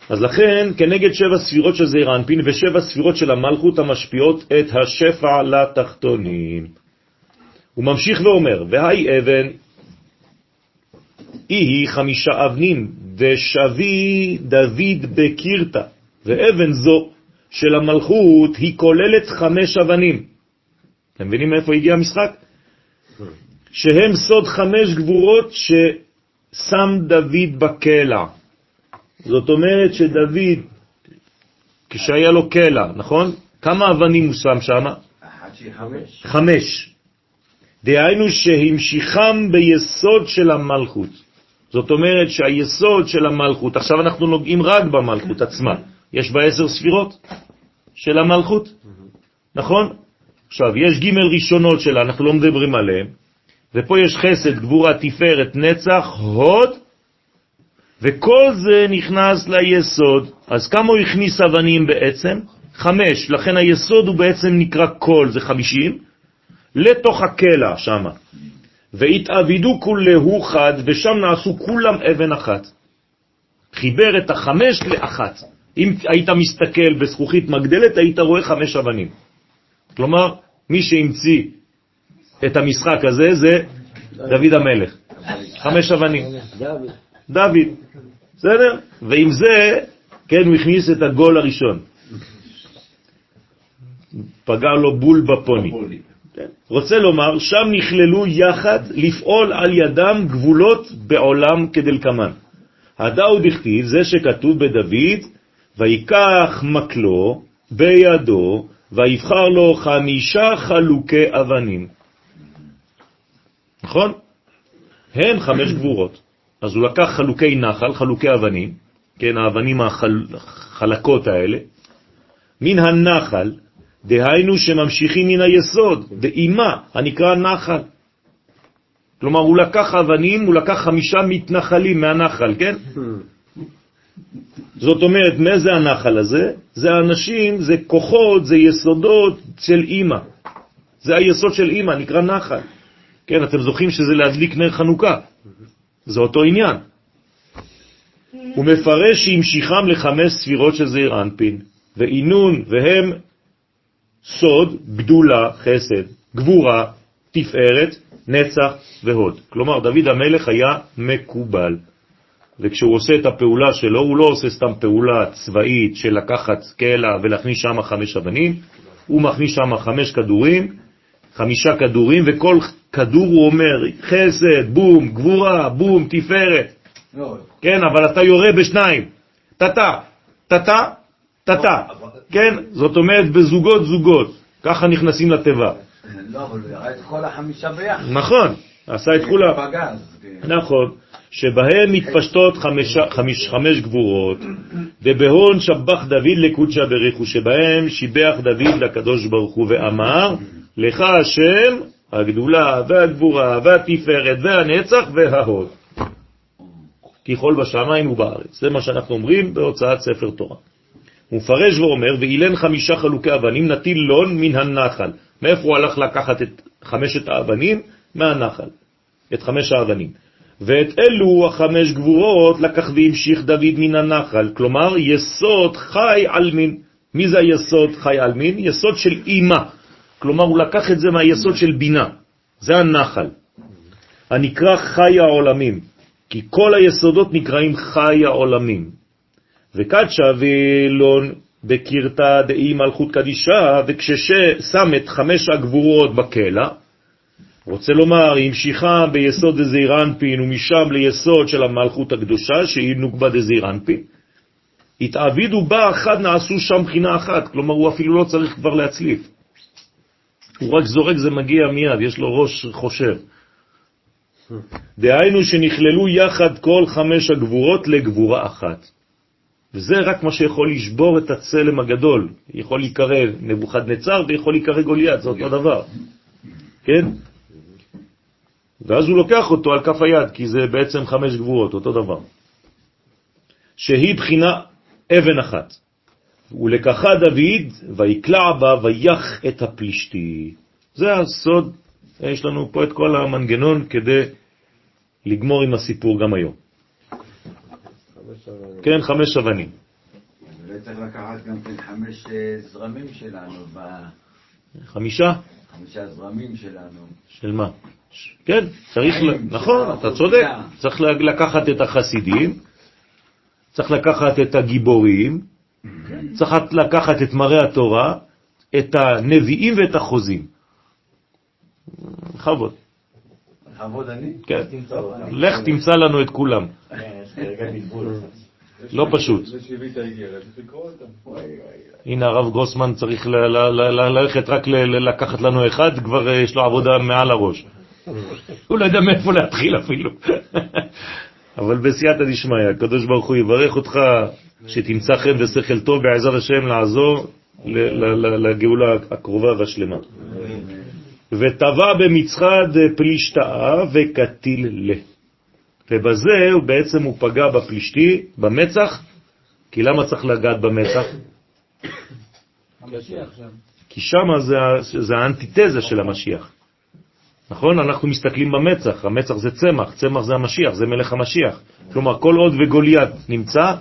אז לכן, כנגד שבע ספירות של זעיר אנפין ושבע ספירות של המלכות המשפיעות את השפע לתחתונים. הוא ממשיך ואומר, והי אבן היא חמישה אבנים, דשבי דוד בקירתה, ואבן זו של המלכות היא כוללת חמש אבנים. אתם מבינים מאיפה הגיע המשחק? שהם סוד חמש גבורות ששם דוד בקלע. זאת אומרת שדוד, כשהיה לו קלע, נכון? כמה אבנים הוא שם שם? חמש. דהיינו שהמשיכם ביסוד של המלכות. זאת אומרת שהיסוד של המלכות, עכשיו אנחנו נוגעים רק במלכות עצמה, יש בה עשר ספירות של המלכות, נכון? עכשיו, יש ג' ראשונות שלה, אנחנו לא מדברים עליהן, ופה יש חסד, גבורה, תפארת, נצח, הוד, וכל זה נכנס ליסוד. אז כמה הוא הכניס אבנים בעצם? חמש, לכן היסוד הוא בעצם נקרא כל, זה חמישים, לתוך הקלע שמה. והתאבידו כולהו חד, ושם נעשו כולם אבן אחת. חיבר את החמש לאחת. אם היית מסתכל בזכוכית מגדלת, היית רואה חמש אבנים. כלומר, מי שהמציא את המשחק הזה זה דוד המלך. חמש אבנים. דוד. בסדר? ועם זה, כן, הוא הכניס את הגול הראשון. פגע לו בול בפוני. כן. רוצה לומר, שם נכללו יחד לפעול על ידם גבולות בעולם כדלקמן. הדאו דכתיב, זה שכתוב בדוד, ויקח מקלו בידו, ויבחר לו חמישה חלוקי אבנים. נכון? הן חמש גבורות. אז הוא לקח חלוקי נחל, חלוקי אבנים, כן, האבנים החלקות האלה, מן הנחל, דהיינו שממשיכים מן היסוד, דאימה, הנקרא נחל. כלומר, הוא לקח אבנים, הוא לקח חמישה מתנחלים מהנחל, כן? זאת אומרת, מה זה הנחל הזה? זה האנשים, זה כוחות, זה יסודות של אימא. זה היסוד של אימא, נקרא נחל. כן, אתם זוכרים שזה להדליק נר חנוכה. זה אותו עניין. הוא מפרש שהמשיכם לחמש ספירות של זעיר אנפין, ועינון, והם סוד, גדולה, חסד, גבורה, תפארת, נצח והוד. כלומר, דוד המלך היה מקובל. וכשהוא עושה את הפעולה שלו, הוא לא עושה סתם פעולה צבאית של לקחת קלע ולהכניס שם חמש אבנים, הוא מכניס שם חמש כדורים, חמישה כדורים, וכל כדור הוא אומר, חסד, בום, גבורה, בום, תפארת. לא, כן, אבל אתה יורה בשניים. טטה, טטה, טטה. כן, זאת אומרת בזוגות זוגות. ככה נכנסים לתיבה. לא, אבל הוא ירה את כל החמישה ביחד. נכון, עשה את כולם. פגז. כן. נכון, שבהם מתפשטות חמש, גבורות, ובהון שבח דוד לקודשא בריחו, שבהם שיבח דוד לקדוש ברוך הוא ואמר, לך השם הגדולה והגבורה והתפארת והנצח וההוד. ככל בשמיים ובארץ. זה מה שאנחנו אומרים בהוצאת ספר תורה. הוא מפרש ואומר, ואילן חמישה חלוקי אבנים נטיל לון מן הנחל. מאיפה הוא הלך לקחת את חמשת האבנים? מהנחל. את חמש האבנים. ואת אלו החמש גבורות לקח והמשיך דוד מן הנחל, כלומר יסוד חי על מין. מי זה היסוד חי על מין? יסוד של אימה. כלומר הוא לקח את זה מהיסוד של בינה. זה הנחל. הנקרא חי העולמים, כי כל היסודות נקראים חי העולמים. וקדשה ואילון בקרתה דאי מלכות קדישה, וכששם את חמש הגבורות בקלע, רוצה לומר, היא המשיכה ביסוד דזעיר אנפין ומשם ליסוד של המלכות הקדושה, שהיא נוגבה דזעיר אנפין. התעבידו בה אחד נעשו שם בחינה אחת, כלומר הוא אפילו לא צריך כבר להצליף. הוא רק זורק, זה מגיע מיד, יש לו ראש חושב. דהיינו שנכללו יחד כל חמש הגבורות לגבורה אחת. וזה רק מה שיכול לשבור את הצלם הגדול. יכול להיקרא נבוכדנצר ויכול להיקרא גוליית, זה אותו דבר. כן? ואז הוא לוקח אותו על כף היד, כי זה בעצם חמש גבורות, אותו דבר. שהיא בחינה אבן אחת. ולקחה דוד, ויקלע בה, ויח את הפלישתי. זה הסוד, יש לנו פה את כל המנגנון כדי לגמור עם הסיפור גם היום. כן, חמש אבנים. אולי צריך לקחת גם כן חמש אה, זרמים שלנו, ב- חמישה? חמישה זרמים שלנו. של מה? כן, צריך, נכון, אתה צודק. צריך לקחת את החסידים, צריך לקחת את הגיבורים, צריך לקחת את מראה התורה, את הנביאים ואת החוזים. בכבוד. בכבוד אני? כן. לך תמצא לנו את כולם. לא פשוט. הנה הרב גרוסמן צריך ללכת רק לקחת לנו אחד, כבר אה, יש לו עבודה מעל הראש. הוא לא יודע מאיפה להתחיל אפילו. *laughs* אבל בסייעתא דשמיא, הקדוש ברוך הוא יברך אותך, שתמצא חן ושכל טוב בעזרת השם לעזור לגאולה הקרובה והשלמה. וטבע במצחד פלישתאה וקטיל לה. ובזה הוא בעצם הוא פגע בפלישתי, במצח, כי למה צריך לגעת במצח? כי שם זה, זה האנטיתזה של המשיח. נכון? אנחנו מסתכלים במצח, המצח זה צמח, צמח זה המשיח, זה מלך המשיח. כלומר, כל עוד וגוליית נמצא,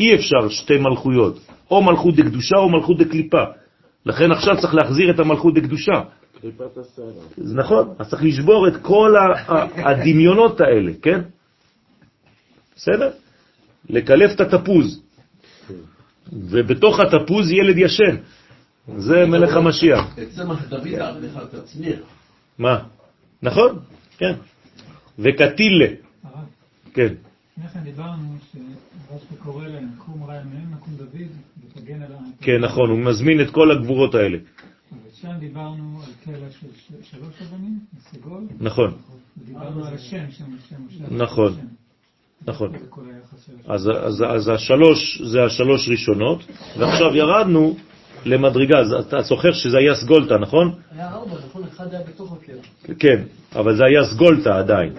אי אפשר שתי מלכויות, או מלכות דקדושה או מלכות דקליפה. לכן עכשיו צריך להחזיר את המלכות דקדושה. זה נכון, אז צריך לשבור את כל הדמיונות האלה, כן? בסדר? לקלף את התפוז, ובתוך התפוז ילד ישן. זה מלך המשיח. את צמח דוד עבדך תצמיח. מה? נכון, כן. וקטילה, הרב, כן. לפני כן דיברנו שרש"י קורא להם קום רע ימיהם, נקום דוד ותגן על ה... כן, נכון, הוא מזמין את כל הגבורות האלה. שם דיברנו על קלע של שלוש אבנים, הסגול, נכון, ודיברנו על השם, שם השם משה. נכון. נכון. אז, אז, אז השלוש זה השלוש ראשונות, ועכשיו ירדנו למדרגה, אז אתה זוכר שזה היה סגולטה, נכון? היה ארבע, נכון? אחד היה בתוך הקרע. כן, אבל זה היה סגולטה עדיין.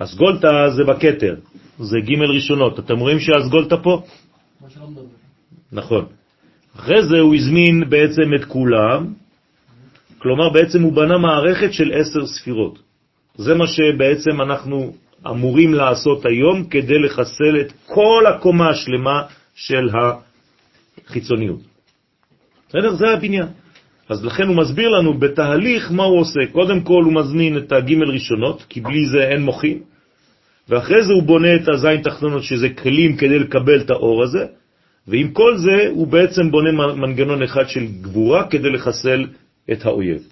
הסגולטה זה בכתר, זה ג' ראשונות. אתם רואים שהסגולטה פה? נכון. אחרי זה הוא הזמין בעצם את כולם, כלומר בעצם הוא בנה מערכת של עשר ספירות. זה מה שבעצם אנחנו אמורים לעשות היום כדי לחסל את כל הקומה השלמה של החיצוניות. בסדר? זה הבניין. אז לכן הוא מסביר לנו בתהליך מה הוא עושה. קודם כל הוא מזמין את הג' ראשונות, כי בלי זה אין מוחים, ואחרי זה הוא בונה את הזין תחתונות, שזה כלים כדי לקבל את האור הזה, ועם כל זה הוא בעצם בונה מנגנון אחד של גבורה כדי לחסל את האויב.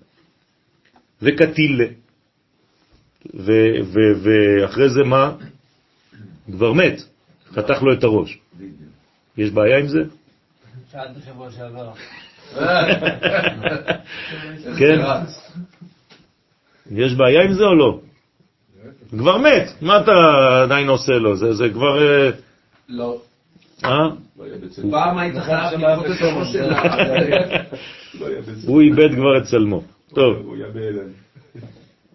וקטילה. ואחרי זה מה? כבר מת, חתך לו את הראש. יש בעיה עם זה? שאלת שבוע שעבר. *laughs* כן? יש בעיה עם זה או לא? כבר מת, מה אתה עדיין עושה לו? זה, זה כבר... אה, לא. אה? פעם היית חייב לקחות את הראש שלה. *laughs* הוא איבד כבר את צלמו. טוב.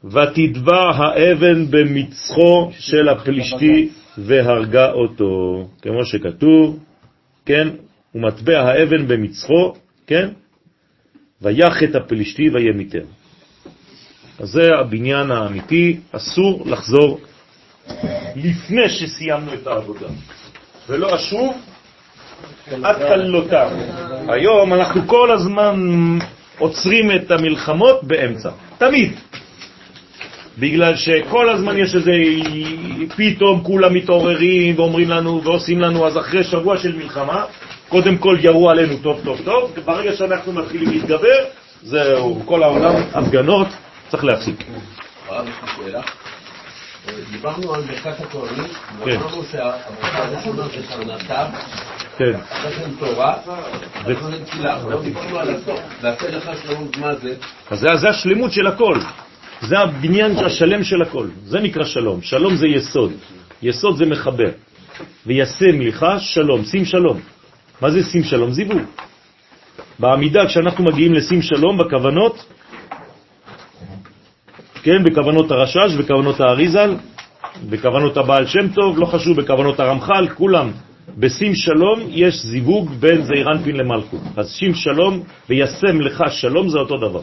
ותתבע האבן במצחו של הפלישתי והרגה אותו. כמו שכתוב, כן? הוא מטבע האבן במצחו, כן? ויח את הפלישתי וימיתם. אז זה הבניין האמיתי, אסור לחזור לפני שסיימנו את העבודה. ולא אשוב עד כלותם. היום אנחנו כל הזמן עוצרים את המלחמות באמצע, תמיד. בגלל שכל הזמן יש איזה, פתאום כולם מתעוררים ואומרים לנו ועושים לנו, אז אחרי שבוע של מלחמה, קודם כל ירו עלינו טוב טוב טוב, ברגע שאנחנו מתחילים להתגבר, זהו, כל העולם, הפגנות, צריך להפסיק. דיברנו על ברכת הכהנים, כן. ואמרנו שהברכה הראשונה זה פרנסה, כן, אחרי כן תורה, ואחרי כן תפילה. לא דיברנו על הסוף, ועשה לך שלום מה זה. אז זה, זה השלמות של הכל. זה הבניין השלם של הכל. זה נקרא שלום. שלום זה יסוד. יסוד זה מחבר. וישם לך שלום, שים שלום. מה זה שים שלום? זיווג. בעמידה, כשאנחנו מגיעים לשים שלום בכוונות, כן, בכוונות הרשש, בכוונות האריזל, בכוונות הבעל שם טוב, לא חשוב, בכוונות הרמח"ל, כולם. בשים שלום יש זיווג בין זעירנפין למלכות. אז שים שלום וישם לך שלום זה אותו דבר.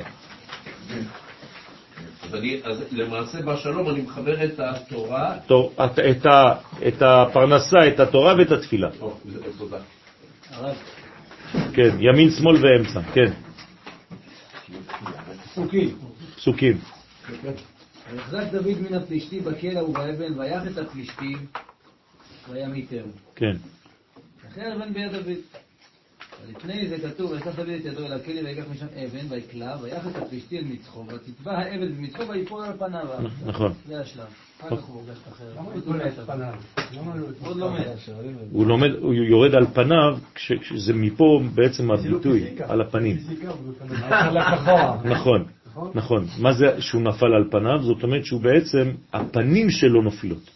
אז אני- אז למעשה בשלום אני מחבר את התורה. תור- את, את, ה, את הפרנסה, את התורה ואת התפילה. או, זה- תודה. כן, ימין, שמאל ואמצע, כן, פסוקים. פסוקים. ויחזק דוד מן הפלישתי בקלע ובאבן, ויח את הפלישתים, וימיתם. כן. אחרי האבן ביד דוד. לפני זה כתוב, וישלח דוד את ידו אל הכלא, ויקח משם אבן, ויקלע, ויח את הפלישתי אל מצחו, ותתבע האבן במצחו, ויפול על פניו. נכון. זה השלב. אחר כך הוא הולך. עוד לא מת. הוא לומד, הוא יורד על פניו, כש- כשזה מפה בעצם הביטוי, על הפנים. נכון, נכון. מה זה שהוא נפל על פניו? זאת אומרת שהוא בעצם, הפנים שלו נופלות.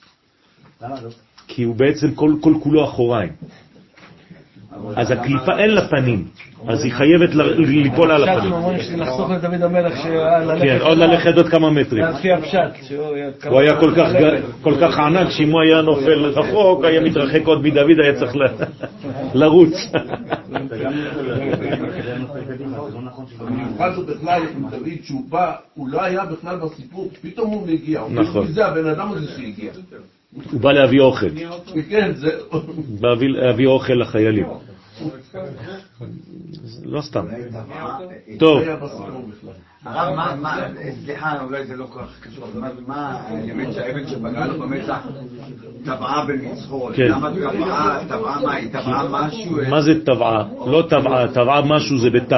למה לא? כי הוא בעצם כל, כל כולו אחוריים. אז הקליפה אין לה פנים, אז היא חייבת ליפול על הפנים. אומרים שלחסוך לדוד המלך. כן, עוד ללכת עוד כמה מטרים. לפי הפשט. הוא היה כל כך, ענק, שאם הוא היה נופל רחוק, היה מתרחק עוד מדוד, היה צריך *laughs* לרוץ. במיוחד הוא בכלל עם דוד, שהוא בא, הוא לא היה בכלל בסיפור, פתאום הוא הגיע. נכון. מי זה הבן אדם הזה שהגיע? הוא בא להביא אוכל, כן, זה... להביא אוכל לחיילים. לא סתם. טוב, בכלל. הרב, מה, מה, סליחה, אולי זה לא כל כך קשור, אבל מה- האלמנט שהאבן שפגע לו במצח טבעה במצחו? כן. למה טבעה, טבעה מה, היא טבעה משהו? מה זה טבעה? לא טבעה, טבעה משהו זה בתו.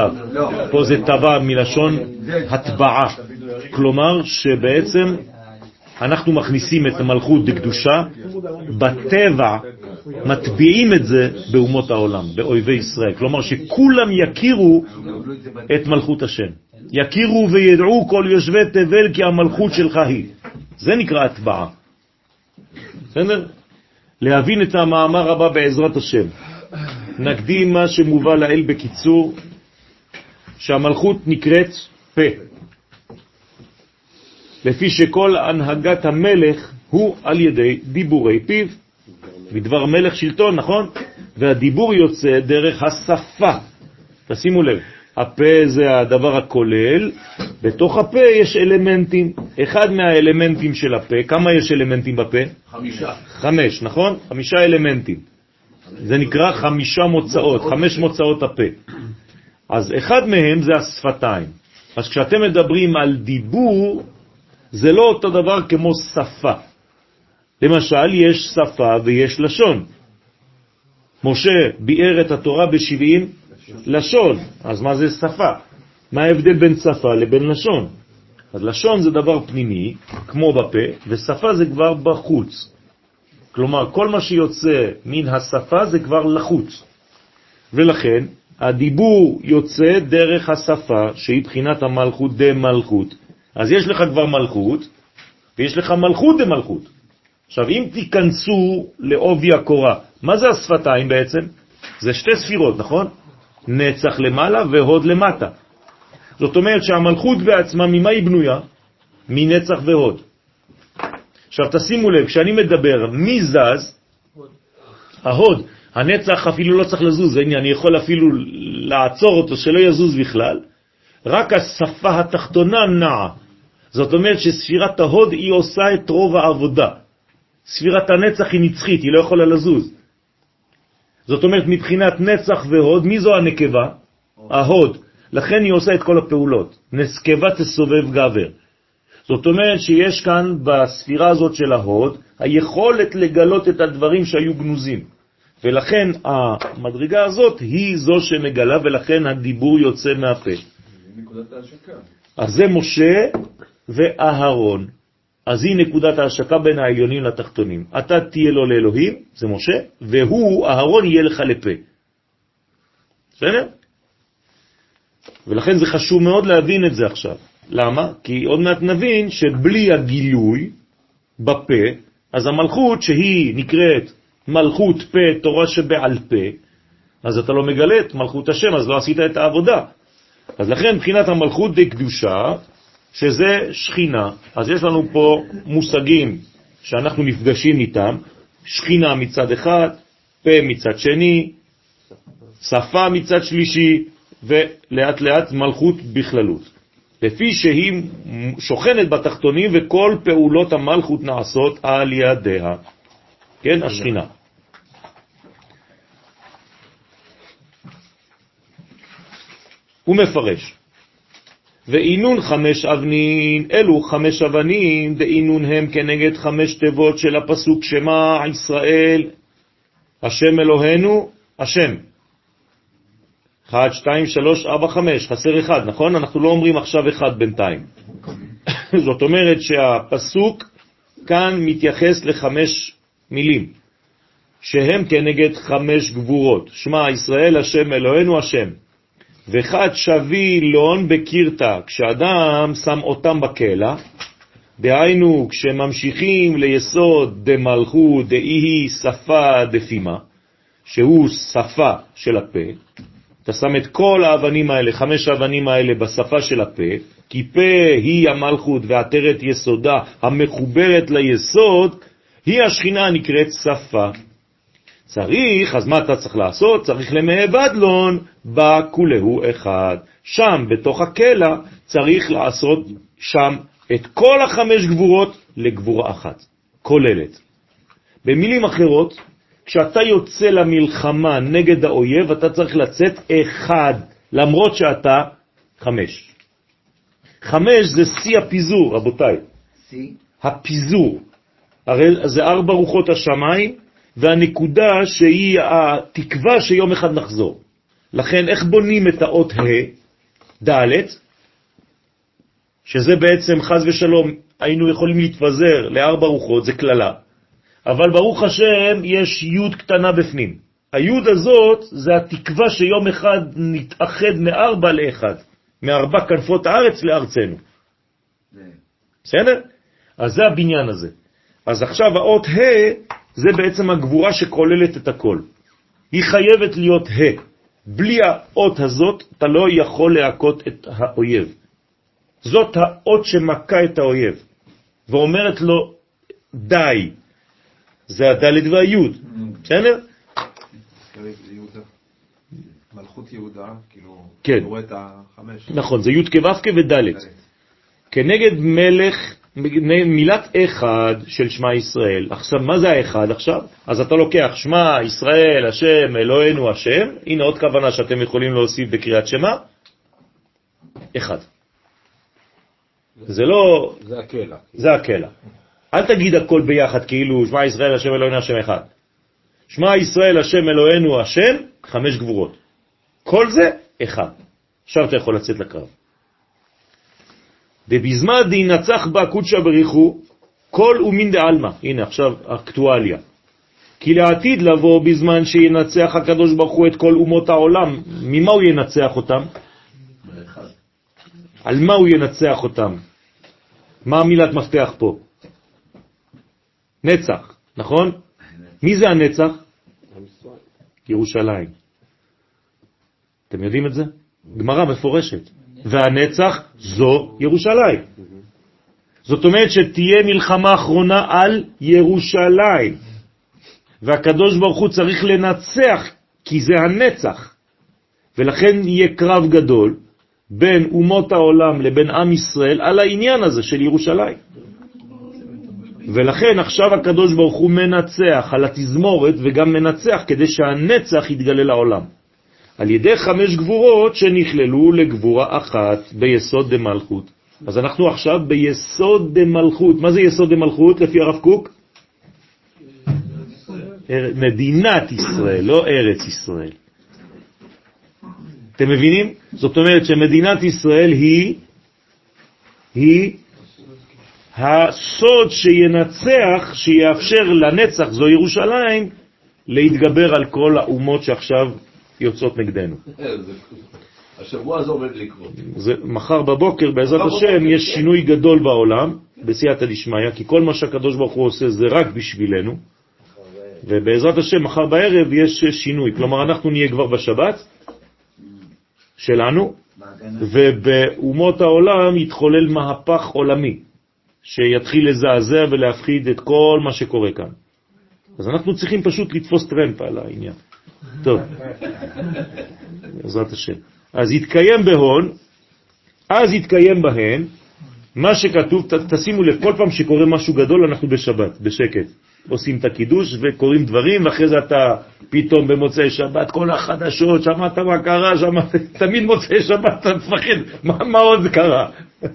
פה זה טבע מלשון הטבעה. כלומר שבעצם אנחנו מכניסים את המלכות דקדושה, בטבע מטביעים את זה באומות העולם, באויבי ישראל. כלומר שכולם יכירו את מלכות השם. יכירו וידעו כל יושבי תבל כי המלכות שלך היא. זה נקרא הטבעה. בסדר? להבין את המאמר הבא בעזרת השם. נקדים מה שמובא לאל בקיצור, שהמלכות נקראת פה. לפי שכל הנהגת המלך הוא על ידי דיבורי פיו. בדבר מלך שלטון, נכון? והדיבור יוצא דרך השפה. תשימו לב, הפה זה הדבר הכולל, בתוך הפה יש אלמנטים. אחד מהאלמנטים של הפה, כמה יש אלמנטים בפה? חמישה. חמש, נכון? חמישה אלמנטים. זה נקרא חמישה מוצאות, חמש מוצאות הפה. אז אחד מהם זה השפתיים. אז כשאתם מדברים על דיבור, זה לא אותו דבר כמו שפה. למשל, יש שפה ויש לשון. משה ביאר את התורה בשבעים לשון, אז מה זה שפה? מה ההבדל בין שפה לבין לשון? אז לשון זה דבר פנימי, כמו בפה, ושפה זה כבר בחוץ. כלומר, כל מה שיוצא מן השפה זה כבר לחוץ. ולכן, הדיבור יוצא דרך השפה, שהיא בחינת המלכות דמלכות. אז יש לך כבר מלכות, ויש לך מלכות דמלכות. עכשיו, אם תיכנסו לעובי הקורה, מה זה השפתיים בעצם? זה שתי ספירות, נכון? נצח למעלה והוד למטה. זאת אומרת שהמלכות בעצמה, ממה היא בנויה? מנצח והוד. עכשיו תשימו לב, כשאני מדבר, מי זז? ההוד. הנצח אפילו לא צריך לזוז, הנה, אני יכול אפילו לעצור אותו, שלא יזוז בכלל. רק השפה התחתונה נעה. זאת אומרת שספירת ההוד היא עושה את רוב העבודה. ספירת הנצח היא נצחית, היא לא יכולה לזוז. זאת אומרת, מבחינת נצח והוד, מי זו הנקבה? ההוד. לכן היא עושה את כל הפעולות. נקבה תסובב גבר. זאת אומרת שיש כאן בספירה הזאת של ההוד היכולת לגלות את הדברים שהיו גנוזים. ולכן המדרגה הזאת היא זו שמגלה, ולכן הדיבור יוצא מהפה. אז זה משה ואהרון. אז היא נקודת ההשקה בין העליונים לתחתונים. אתה תהיה לו לאלוהים, זה משה, והוא, אהרון, יהיה לך לפה. בסדר? ולכן זה חשוב מאוד להבין את זה עכשיו. למה? כי עוד מעט נבין שבלי הגילוי בפה, אז המלכות שהיא נקראת מלכות פה, תורה שבעל פה, אז אתה לא מגלה את מלכות השם, אז לא עשית את העבודה. אז לכן מבחינת המלכות די קדושה, שזה שכינה. אז יש לנו פה מושגים שאנחנו נפגשים איתם, שכינה מצד אחד, פה מצד שני, שפה מצד שלישי, ולאט לאט מלכות בכללות. לפי שהיא שוכנת בתחתונים וכל פעולות המלכות נעשות על ידיה. כן, השכינה. הוא מפרש. ואינון חמש אבנין, אלו חמש אבנים, דאינון הם כנגד חמש תיבות של הפסוק שמה ישראל, השם אלוהינו, השם. 1, 2, 3, 4, 5, חסר אחד, נכון? אנחנו לא אומרים עכשיו אחד בינתיים. *coughs* זאת אומרת שהפסוק כאן מתייחס לחמש מילים, שהם כנגד חמש גבורות. שמע ישראל, השם אלוהינו, השם. וחד שבי לון בקירתא, כשאדם שם אותם בקלע, דהיינו כשממשיכים ליסוד דמלכות דאי שפה דפימה, שהוא שפה של הפה, אתה שם את כל האבנים האלה, חמש האבנים האלה בשפה של הפה, כי פה היא המלכות ועטרת יסודה המחוברת ליסוד, היא השכינה הנקראת שפה. צריך, אז מה אתה צריך לעשות? צריך למעבד לון, בא כולהו אחד. שם, בתוך הקלע, צריך לעשות שם את כל החמש גבורות לגבורה אחת, כוללת. במילים אחרות, כשאתה יוצא למלחמה נגד האויב, אתה צריך לצאת אחד, למרות שאתה חמש. חמש זה שיא הפיזור, רבותיי. שיא? הפיזור. הרי זה ארבע רוחות השמיים, והנקודה שהיא התקווה שיום אחד נחזור. לכן, איך בונים את האות ה', ד', שזה בעצם, חז ושלום, היינו יכולים להתפזר לארבע רוחות, זה כללה. אבל ברוך השם, יש י' קטנה בפנים. הי' הזאת זה התקווה שיום אחד נתאחד מארבע לאחד, מארבע כנפות הארץ לארצנו. בסדר? אז זה הבניין הזה. אז עכשיו האות ה' זה בעצם הגבורה שכוללת את הכל. היא חייבת להיות ה'. בלי האות הזאת אתה לא יכול להכות את האויב. זאת האות שמכה את האויב, ואומרת לו די. זה הדלת והיוד, בסדר? מלכות יהודה, כאילו, כן. הוא רואה את החמש. נכון, זה י' כו' ודלת. כנגד מלך מילת אחד של שמע ישראל. עכשיו, מה זה האחד עכשיו? אז אתה לוקח שמע ישראל, השם, אלוהינו השם, הנה עוד כוונה שאתם יכולים להוסיף בקריאת שמע, אחד. זה לא... זה הקלע. זה הקלע. אל תגיד הכל ביחד כאילו שמע ישראל, השם, אלוהינו השם אחד. שמע ישראל, השם, אלוהינו השם, חמש גבורות. כל זה אחד. עכשיו אתה יכול לצאת לקרב. דבזמן דינצח בה קודשא בריחו, כל אומין דעלמא. הנה עכשיו אקטואליה. כי לעתיד לבוא בזמן שינצח הקדוש ברוך הוא את כל אומות העולם, ממה הוא ינצח אותם? על מה הוא ינצח אותם? מה המילת מפתח פה? נצח, נכון? מי זה הנצח? ירושלים. אתם יודעים את זה? גמרא מפורשת. והנצח זו ירושלים. זאת אומרת שתהיה מלחמה אחרונה על ירושלים, והקדוש ברוך הוא צריך לנצח, כי זה הנצח, ולכן יהיה קרב גדול בין אומות העולם לבין עם ישראל על העניין הזה של ירושלים. ולכן עכשיו הקדוש ברוך הוא מנצח על התזמורת וגם מנצח כדי שהנצח יתגלה לעולם. על ידי חמש גבורות שנכללו לגבורה אחת ביסוד דמלכות. אז אנחנו עכשיו ביסוד דמלכות. מה זה יסוד דמלכות לפי הרב קוק? מדינת ישראל, לא ארץ ישראל. אתם מבינים? זאת אומרת שמדינת ישראל היא, היא הסוד שינצח, שיאפשר לנצח, זו ירושלים, להתגבר על כל האומות שעכשיו יוצאות נגדנו. השבוע זה עומד לקרות. זה, מחר בבוקר, בעזרת השם, יש כן. שינוי גדול בעולם, בסייעתא דשמיא, כי כל מה שהקדוש ברוך הוא עושה זה רק בשבילנו, ובעזרת השם, מחר בערב יש שינוי. כלומר, אנחנו נהיה כבר בשבת שלנו, ובאומות העולם יתחולל מהפך עולמי, שיתחיל לזעזע ולהפחיד את כל מה שקורה כאן. אז אנחנו צריכים פשוט לתפוס טרמפ על העניין. טוב, בעזרת השם. אז יתקיים בהון, אז יתקיים בהן, מה שכתוב, ת, תשימו לב, כל פעם שקורה משהו גדול אנחנו בשבת, בשקט. עושים את הקידוש וקוראים דברים, ואחרי זה אתה פתאום במוצאי שבת, כל החדשות, שמעת מה קרה, שמעת, *laughs* תמיד מוצאי שבת אתה מפחד, מה, מה עוד קרה? *laughs*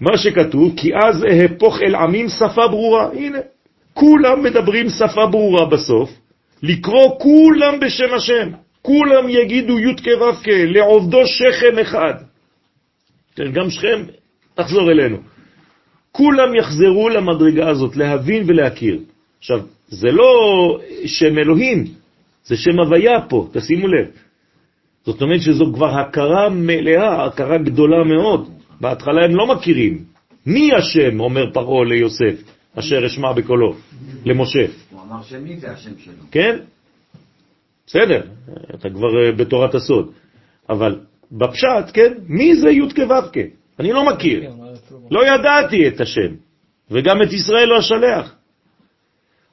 מה שכתוב, כי אז אהפוך אל עמים שפה ברורה. הנה, כולם מדברים שפה ברורה בסוף, לקרוא כולם בשם השם. כולם יגידו י' כו' לעובדו שכם אחד. כן, גם שכם, תחזור אלינו. כולם יחזרו למדרגה הזאת, להבין ולהכיר. עכשיו, זה לא שם אלוהים, זה שם הוויה פה, תשימו לב. זאת אומרת שזו כבר הכרה מלאה, הכרה גדולה מאוד. בהתחלה הם לא מכירים. מי השם, אומר פרעה ליוסף, אשר אשמע בקולו, למשה. הוא אמר שמי זה השם שלו. כן? בסדר, אתה כבר אה, בתורת הסוד. אבל בפשט, כן, מי זה י' כו' אני לא מכיר. לא ידעתי את השם, וגם את ישראל לא אשלח.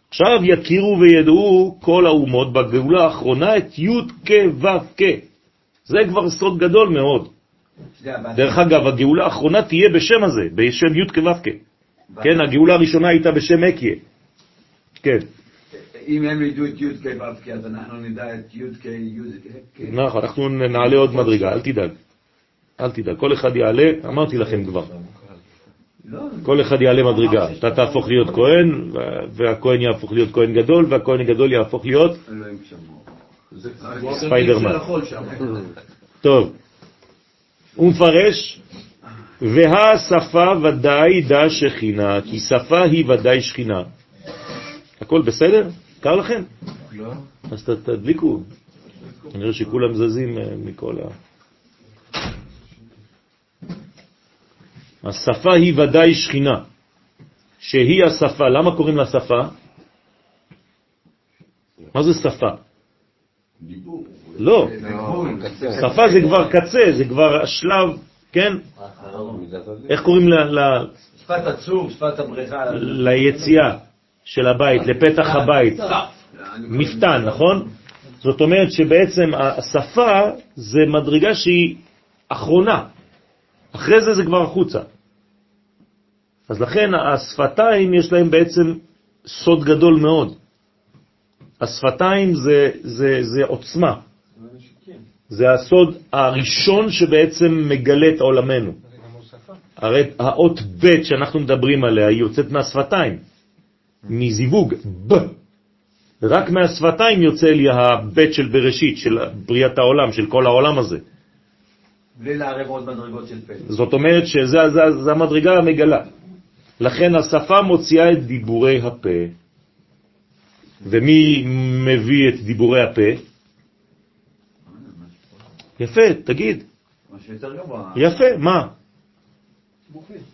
עכשיו יכירו וידעו כל האומות בגאולה האחרונה את י' כו' זה כבר סוד גדול מאוד. דרך אגב, הגאולה האחרונה תהיה בשם הזה, בשם י' כו' כן, הגאולה הראשונה הייתה בשם אקיה. כן, אם הם ידעו את י' כו' אז אנחנו נדע את י' כ' י' נכון, אנחנו נעלה עוד מדרגה, אל תדאג. אל תדאג, כל אחד יעלה, אמרתי לכם כבר, לא, כל אחד יעלה מדרגה. אתה תהפוך להיות כהן, והכהן יהפוך להיות כהן גדול, והכהן הגדול יהפוך להיות ספיידרמן. שם. טוב. הוא מפרש, והשפה ודאי דה שכינה, כי שפה היא ודאי שכינה. הכל בסדר? קר לכם? לא. אז תדליקו. אני רואה שכולם זזים אה, מכל ה... השפה היא ודאי שכינה, שהיא השפה. למה קוראים לה שפה? מה זה שפה? לא. שפה זה כבר קצה, זה כבר השלב, כן? איך קוראים ל, שפת הצור, שפת הבריכה. ליציאה של הבית, לפתח הבית? מפתן, נכון? זאת אומרת שבעצם השפה זה מדרגה שהיא אחרונה. אחרי זה זה כבר החוצה. אז לכן השפתיים יש להם בעצם סוד גדול מאוד. השפתיים זה, זה, זה עוצמה. זה הסוד הראשון שבעצם מגלה את עולמנו. הרי האות ב' שאנחנו מדברים עליה היא יוצאת מהשפתיים, מזיווג, ב. רק מהשפתיים יוצא לי הב' של בראשית, של בריאת העולם, של כל העולם הזה. בלי לערב עוד מדרגות של פלא. זאת אומרת זה המדרגה המגלה. לכן השפה מוציאה את דיבורי הפה. ומי מביא את דיבורי הפה? יפה, תגיד. יפה, מה?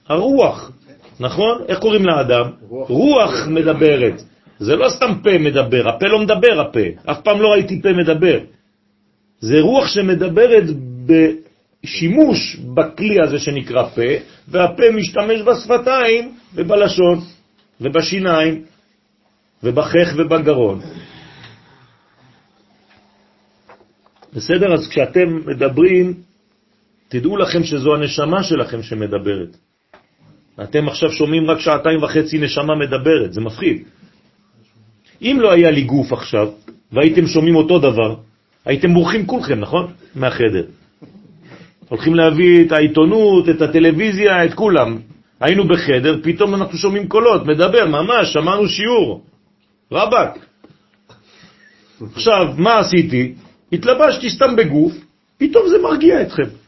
הרוח, נכון? איך קוראים לאדם? רוח מדברת. זה לא סתם פה מדבר, הפה לא מדבר הפה. אף פעם לא ראיתי פה מדבר. זה רוח שמדברת בשימוש בכלי הזה שנקרא פה, והפה משתמש בשפתיים ובלשון ובשיניים ובחך ובגרון. בסדר? אז כשאתם מדברים, תדעו לכם שזו הנשמה שלכם שמדברת. אתם עכשיו שומעים רק שעתיים וחצי נשמה מדברת, זה מפחיד. אם לא היה לי גוף עכשיו, והייתם שומעים אותו דבר, הייתם בורחים כולכם, נכון? מהחדר. הולכים להביא את העיתונות, את הטלוויזיה, את כולם. היינו בחדר, פתאום אנחנו שומעים קולות, מדבר, ממש, שמענו שיעור. רבאק. עכשיו, מה עשיתי? התלבשתי סתם בגוף, פתאום זה מרגיע אתכם.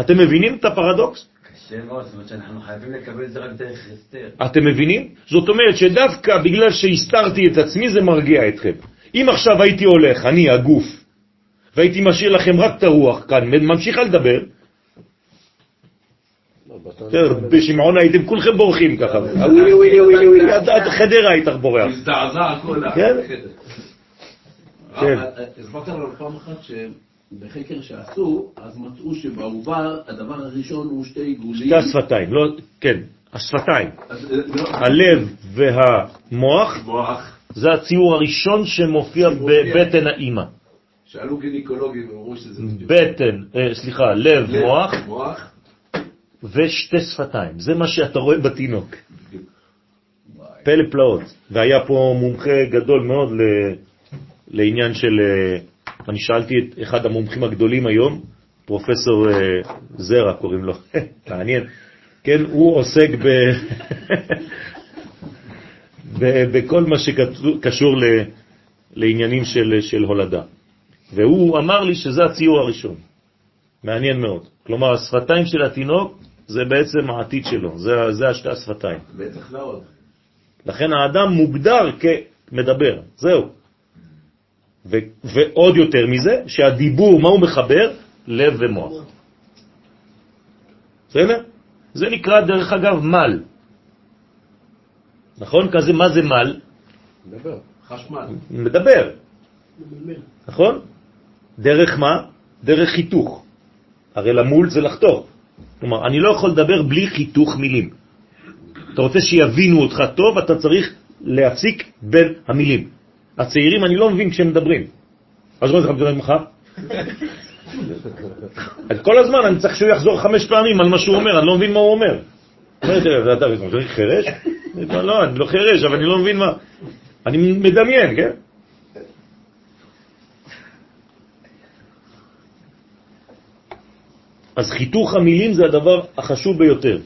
אתם מבינים את הפרדוקס? קשה מאוד, זאת אומרת שאנחנו חייבים לקבל את זה רק דרך אסתר. אתם מבינים? זאת אומרת שדווקא בגלל שהסתרתי את עצמי זה מרגיע אתכם. אם עכשיו הייתי הולך, אני הגוף, והייתי משאיר לכם רק את הרוח כאן, ממשיכה לדבר, בסדר, בשמעון הייתם כולכם בורחים ככה. ווילי ווילי ווילי ווילי, עד עד חדרה היית בורח. הזדעזע כל כן. כן. הסברת לנו פעם אחת שבחקר שעשו, אז מצאו שבעובר הדבר הראשון הוא שתי עיגולים. שתי השפתיים, לא, כן, השפתיים. אז, אה, לא, הלב והמוח, מוח, זה הציור הראשון שמופיע בבטן האימא. שאלו גינקולוגים, הם אמרו שזה. בטן, אה, סליחה, לב, לב, מוח מוח, ושתי שפתיים. זה מה שאתה רואה בתינוק. פלא פלאות. והיה פה מומחה גדול מאוד ל- לעניין של, אה, אני שאלתי את אחד המומחים הגדולים היום, פרופסור אה, זרע קוראים לו, *laughs* מעניין, כן, הוא עוסק ב... *laughs* ב- בכל מה שקשור ל- לעניינים של, של הולדה. והוא אמר לי שזה הציור הראשון. מעניין מאוד. כלומר, השפתיים של התינוק זה בעצם העתיד שלו, זה, זה השתי השפתיים. בטח מאוד. לכן האדם מוגדר כמדבר, זהו. ו, ועוד יותר מזה, שהדיבור, מה הוא מחבר? לב ומוח. בסדר? זה נקרא, דרך אגב, מל. נכון? כזה, מה זה מל? מדבר. חשמל. מדבר. נכון? דרך מה? דרך חיתוך. הרי למול זה לחתוך. כלומר, אני לא יכול לדבר בלי חיתוך מילים. אתה רוצה שיבינו אותך טוב, אתה צריך להפסיק בין המילים. הצעירים, אני לא מבין כשהם מדברים. אז מה זה לך מדבר ממך? אז כל הזמן אני צריך שהוא יחזור חמש פעמים על מה שהוא אומר, אני לא מבין מה הוא אומר. אתה חירש? לא, אני לא חירש, אבל אני לא מבין מה... אני מדמיין, כן? אז חיתוך המילים זה הדבר החשוב ביותר.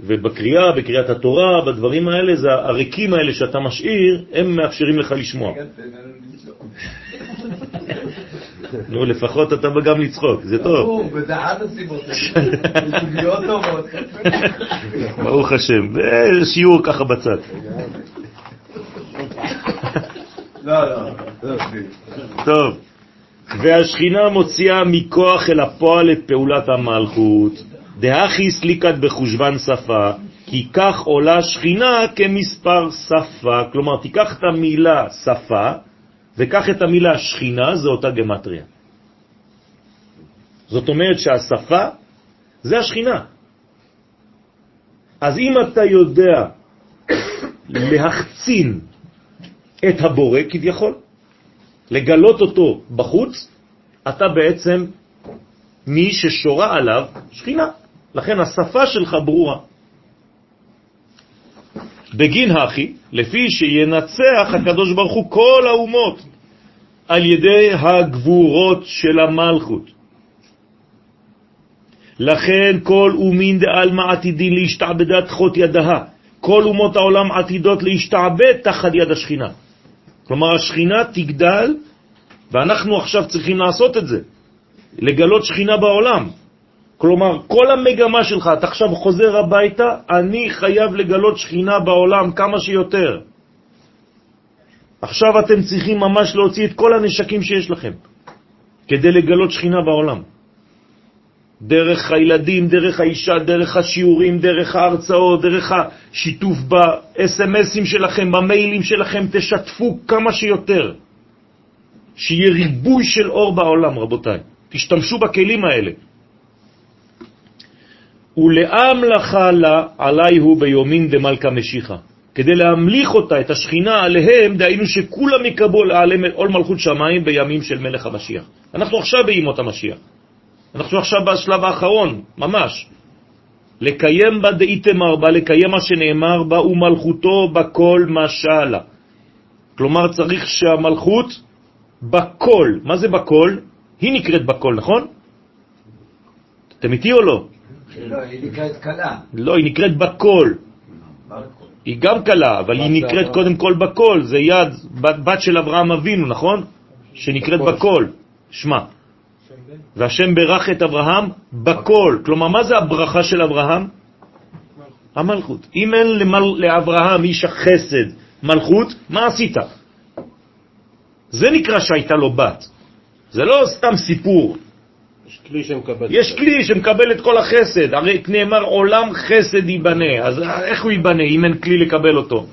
ובקריאה, בקריאת התורה, בדברים האלה, זה הריקים האלה שאתה משאיר, הם מאפשרים לך לשמוע. *laughs* נו, לפחות אתה גם לצחוק, זה טוב. וזה אחת הסיבות. *laughs* סוגיות טובות. ברוך השם. זה שיעור ככה בצד. לא, לא. טוב. והשכינה מוציאה מכוח אל הפועל את פעולת המלכות. דהכי סליקת בחושבן שפה, כי כך עולה שכינה כמספר שפה. כלומר, תיקח את המילה שפה, וקח את המילה שכינה, זה אותה גמטריה. זאת אומרת שהשפה זה השכינה. אז אם אתה יודע להחצין את הבורא כביכול, לגלות אותו בחוץ, אתה בעצם מי ששורה עליו שכינה. לכן השפה שלך ברורה. בגין הכי, לפי שינצח הקדוש ברוך הוא כל האומות על ידי הגבורות של המלכות. לכן כל אומין דעלמא עתידין להשתעבדת חוט ידה. כל אומות העולם עתידות להשתעבד תחת יד השכינה. כלומר, השכינה תגדל, ואנחנו עכשיו צריכים לעשות את זה, לגלות שכינה בעולם. כלומר, כל המגמה שלך, אתה עכשיו חוזר הביתה, אני חייב לגלות שכינה בעולם כמה שיותר. עכשיו אתם צריכים ממש להוציא את כל הנשקים שיש לכם, כדי לגלות שכינה בעולם. דרך הילדים, דרך האישה, דרך השיעורים, דרך ההרצאות, דרך השיתוף ב-SMSים שלכם, במיילים שלכם, תשתפו כמה שיותר. שיהיה ריבוי של אור בעולם, רבותיי. תשתמשו בכלים האלה. ולהמלכה לה עלי הוא ביומין דמלכה משיחה. כדי להמליך אותה, את השכינה עליהם, דהיינו שכולם יקבלו עליהם עול מלכות שמיים בימים של מלך המשיח. אנחנו עכשיו בימות המשיח. אנחנו עכשיו בשלב האחרון, ממש. לקיים בה דאיתמר בה, לקיים מה שנאמר בה, ומלכותו בכל משלה. כלומר, צריך שהמלכות בכל, מה זה בכל? היא נקראת בכל, נכון? אתם איתי או לא? לא, היא נקראת קלה. לא, היא נקראת בכל. היא גם קלה, אבל היא נקראת קודם כל בכל. זה יד, בת, של אברהם אבינו, נכון? שנקראת בכל. שמע. והשם ברך את אברהם בכל. כלומר, מה זה הברכה של אברהם? המלכות. אם אין למל... לאברהם איש החסד מלכות, מה עשית? זה נקרא שהייתה לו בת. זה לא סתם סיפור. יש כלי שמקבל... יש כלי שמקבל את כל החסד, הרי נאמר עולם חסד ייבנה, אז איך הוא ייבנה אם אין כלי לקבל אותו?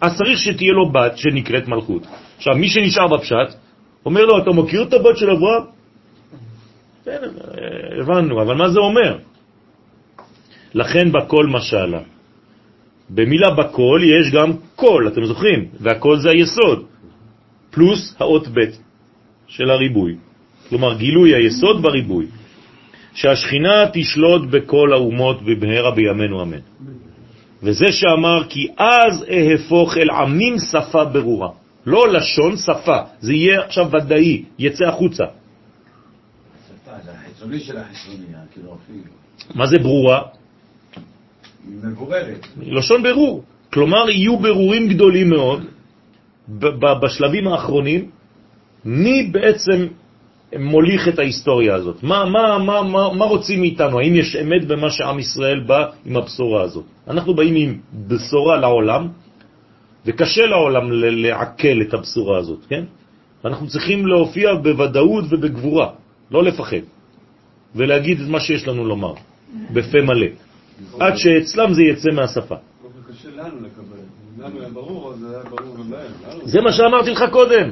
אז צריך שתהיה לו בת שנקראת מלכות. עכשיו, מי שנשאר בפשט, אומר לו, אתה מכיר את הבת של אברהם? כן, הבנו, אבל מה זה אומר? לכן בכל משלה. במילה בכל יש גם כל, אתם זוכרים? והכל זה היסוד, פלוס האות ב' של הריבוי. כלומר גילוי היסוד בריבוי, שהשכינה תשלוט בכל האומות בבהרה בימינו אמן. וזה שאמר כי אז אהפוך אל עמים שפה ברורה. לא לשון, שפה. זה יהיה עכשיו ודאי, יצא החוצה. כאילו. מה זה ברורה? מבוררת. לשון ברור. כלומר, יהיו ברורים גדולים מאוד בשלבים האחרונים, מי בעצם מוליך את ההיסטוריה הזאת. מה, מה, מה, מה, מה רוצים מאיתנו? האם יש אמת במה שעם ישראל בא עם הבשורה הזאת? אנחנו באים עם בשורה לעולם, וקשה לעולם לעכל את הבשורה הזאת, כן? אנחנו צריכים להופיע בוודאות ובגבורה, לא לפחד, ולהגיד את מה שיש לנו לומר, בפה מלא, עד שאצלם זה יצא מהשפה. זה מה שאמרתי לך קודם.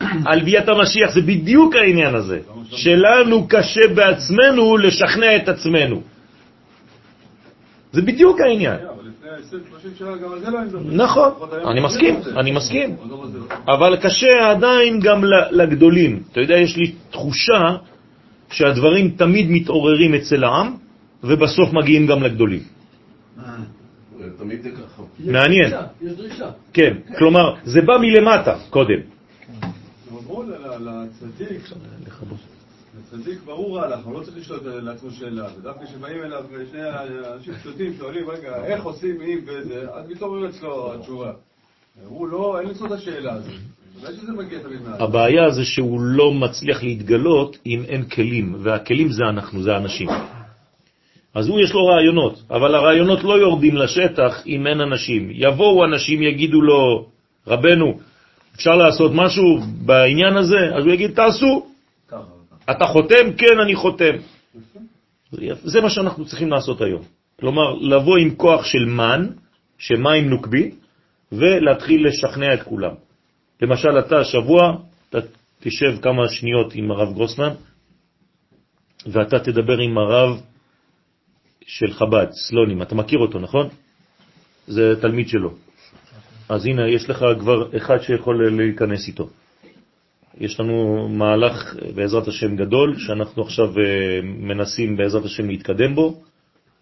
*clears throat* על ביאת המשיח זה בדיוק העניין הזה, שלנו קשה בעצמנו לשכנע את עצמנו. זה בדיוק העניין. אבל לפני 20-30 שנה גם על זה לא. נכון, אני מסכים. אני מסכים. הזה לא. אבל קשה עדיין גם לגדולים. אתה יודע, יש לי תחושה שהדברים תמיד מתעוררים אצל העם, ובסוף מגיעים גם לגדולים. ככה. מעניין. יש דרישה. כן, כלומר, זה בא מלמטה קודם. הם אמרו ל- ל- לצדיק, לצדיק ברור הלך, הוא לא צריך לשאול לעצמו שאלה. ודווקא כשבאים אליו שני אנשים פשוטים שואלים, רגע, איך עושים אם וזה, אז מתעורר אצלו התשובה. הוא לא, אין אצלו את השאלה הזאת. הבעיה זה שהוא לא מצליח להתגלות אם אין כלים, והכלים זה אנחנו, זה האנשים. אז הוא יש לו רעיונות, אבל הרעיונות לא יורדים לשטח אם אין אנשים. יבואו אנשים, יגידו לו, רבנו, אפשר לעשות משהו בעניין הזה? אז הוא יגיד, תעשו. אתה חותם? כן, אני חותם. זה מה שאנחנו צריכים לעשות היום. כלומר, לבוא עם כוח של מן, שמים נוקבי, ולהתחיל לשכנע את כולם. למשל, אתה השבוע, אתה תשב כמה שניות עם הרב גרוסמן, ואתה תדבר עם הרב של חב"ד, סלונים, אתה מכיר אותו, נכון? זה תלמיד שלו. אז הנה, יש לך כבר אחד שיכול להיכנס איתו. יש לנו מהלך בעזרת השם גדול, שאנחנו עכשיו אה, מנסים בעזרת השם להתקדם בו,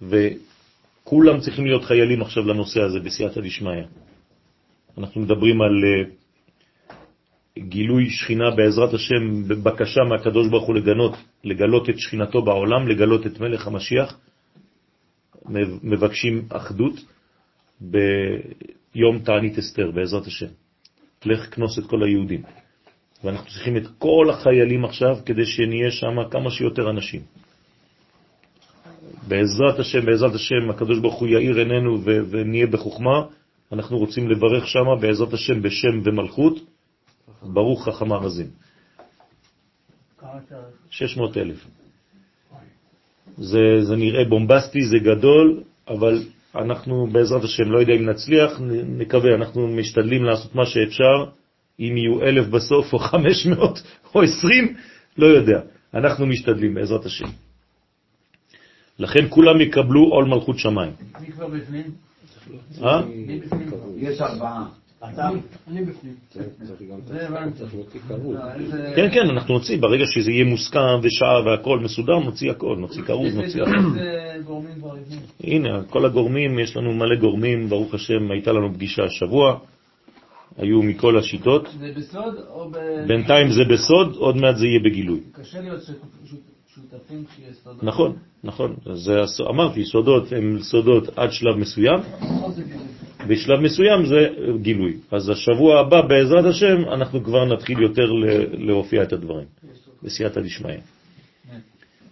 וכולם צריכים להיות חיילים עכשיו לנושא הזה בסייעתא דשמיא. אנחנו מדברים על אה, גילוי שכינה בעזרת השם, בבקשה מהקדוש ברוך הוא לגנות, לגלות את שכינתו בעולם, לגלות את מלך המשיח. מבקשים אחדות ביום תענית אסתר, בעזרת השם. לך כנוס את כל היהודים. ואנחנו צריכים את כל החיילים עכשיו כדי שנהיה שם כמה שיותר אנשים. בעזרת השם, בעזרת השם, הקדוש ברוך הוא יאיר עינינו ונהיה בחוכמה. אנחנו רוצים לברך שם בעזרת השם בשם ומלכות. ברוך חכם הרזים. 600 אלף. זה, זה נראה בומבסטי, זה גדול, אבל אנחנו בעזרת השם, לא יודע אם נצליח, נקווה, אנחנו משתדלים לעשות מה שאפשר, אם יהיו אלף בסוף או חמש מאות או עשרים, לא יודע. אנחנו משתדלים בעזרת השם. לכן כולם יקבלו עול מלכות שמיים. מי כבר בפנים? אה? מי בפנים כבר? יש ארבעה. אתה? אני בפנים. איזה- כן, כן, אנחנו נוציא, ברגע שזה יהיה מוסכם ושעה והכל מסודר, נוציא הכל, נוציא כרוז, נוציא הכל. הנה, כל הגורמים, יש לנו מלא גורמים, ברוך השם, הייתה לנו פגישה השבוע, היו מכל השיטות. זה בסוד או ב... בינתיים זה בסוד, עוד מעט זה יהיה בגילוי. קשה להיות שותפים כשיסודות. נכון, נכון. זה, הס- אמרתי, סודות הם סודות עד שלב מסוים, בשלב מסוים זה גילוי. אז השבוע הבא, בעזרת השם, אנחנו כבר נתחיל יותר להופיע את הדברים, בסייעתא דשמיא.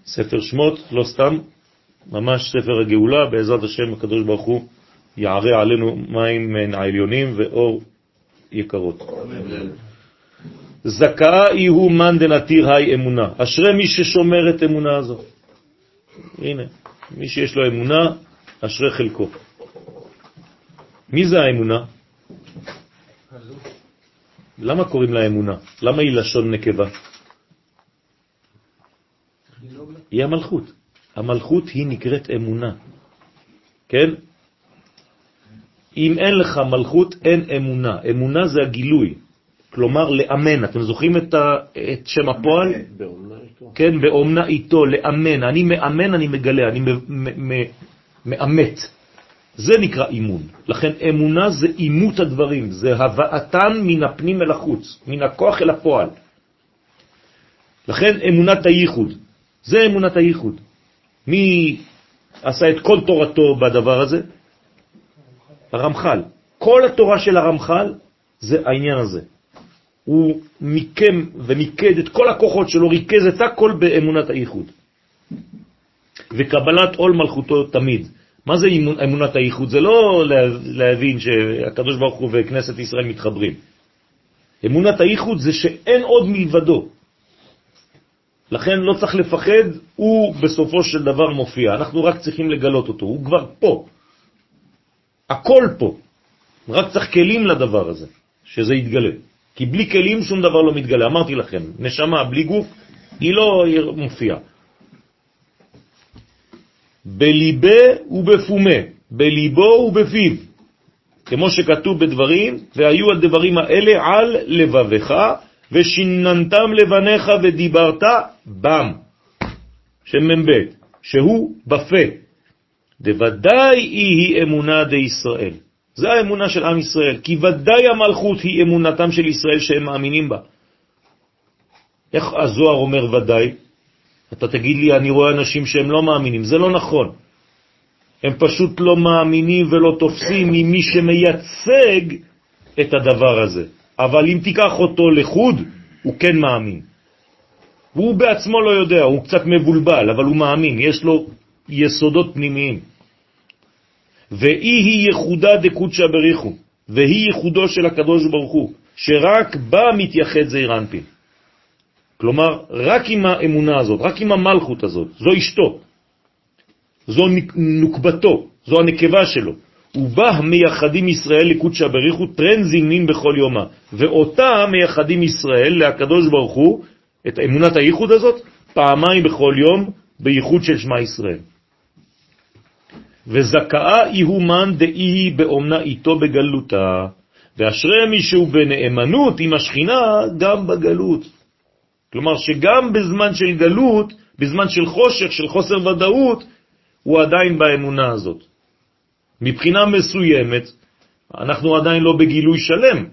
ספר שמות, לא סתם, ממש ספר הגאולה, בעזרת השם הקדוש ברוך הוא יערה עלינו מים מן העליונים ואור יקרות. זכאה היא הוא מן דנתיר היי אמונה. אשרי מי ששומר את אמונה הזו. הנה, מי שיש לו אמונה, אשרי חלקו. מי זה האמונה? למה קוראים לה אמונה? למה היא לשון נקבה? היא המלכות. המלכות היא נקראת אמונה. כן? אם אין לך מלכות, אין אמונה. אמונה זה הגילוי. כלומר, לאמן. אתם זוכרים את, ה... את שם הפועל? כן, באומנה איתו, לאמן. אני מאמן, אני מגלה, אני מאמת. זה נקרא אימון. לכן אמונה זה אימות הדברים, זה הבאתן מן הפנים אל החוץ, מן הכוח אל הפועל. לכן אמונת הייחוד, זה אמונת הייחוד. מי עשה את כל תורתו בדבר הזה? הרמח"ל. כל התורה של הרמח"ל זה העניין הזה. הוא מיקם ומיקד את כל הכוחות שלו, ריכז את הכל באמונת הייחוד. וקבלת עול מלכותו תמיד. מה זה אמונ- אמונת הייחוד? זה לא לה- להבין שהקדוש ברוך הוא וכנסת ישראל מתחברים. אמונת הייחוד זה שאין עוד מלבדו. לכן לא צריך לפחד, הוא בסופו של דבר מופיע. אנחנו רק צריכים לגלות אותו, הוא כבר פה. הכל פה. רק צריך כלים לדבר הזה, שזה יתגלה. כי בלי כלים שום דבר לא מתגלה. אמרתי לכם, נשמה בלי גוף, היא לא מופיעה. בליבה ובפומה, בליבו ובפיו, כמו שכתוב בדברים, והיו הדברים האלה על לבבך, ושיננתם לבניך ודיברת בם, שם מ"ב, שהוא בפה. דוודאי היא אמונה דישראל. זה האמונה של עם ישראל, כי ודאי המלכות היא אמונתם של ישראל שהם מאמינים בה. איך הזוהר אומר ודאי? אתה תגיד לי, אני רואה אנשים שהם לא מאמינים. זה לא נכון. הם פשוט לא מאמינים ולא תופסים ממי שמייצג את הדבר הזה. אבל אם תיקח אותו לחוד, הוא כן מאמין. והוא בעצמו לא יודע, הוא קצת מבולבל, אבל הוא מאמין, יש לו יסודות פנימיים. והיא היא ייחודה דקודשא בריחו, והיא ייחודו של הקדוש ברוך הוא, שרק בה מתייחד זעיר אנפין. כלומר, רק עם האמונה הזאת, רק עם המלכות הזאת, זו אשתו, זו נוקבתו, זו הנקבה שלו. ובה מייחדים ישראל לקודשא בריחו טרן זימנין בכל יומה, ואותה מייחדים ישראל לקדוש ברוך הוא, את אמונת הייחוד הזאת, פעמיים בכל יום בייחוד של שמע ישראל. וזכאה איהומן דאי באומנה איתו בגלותה, ואשרי מי שהוא בנאמנות עם השכינה גם בגלות. כלומר שגם בזמן של גלות, בזמן של חושך, של חוסר ודאות, הוא עדיין באמונה הזאת. מבחינה מסוימת, אנחנו עדיין לא בגילוי שלם,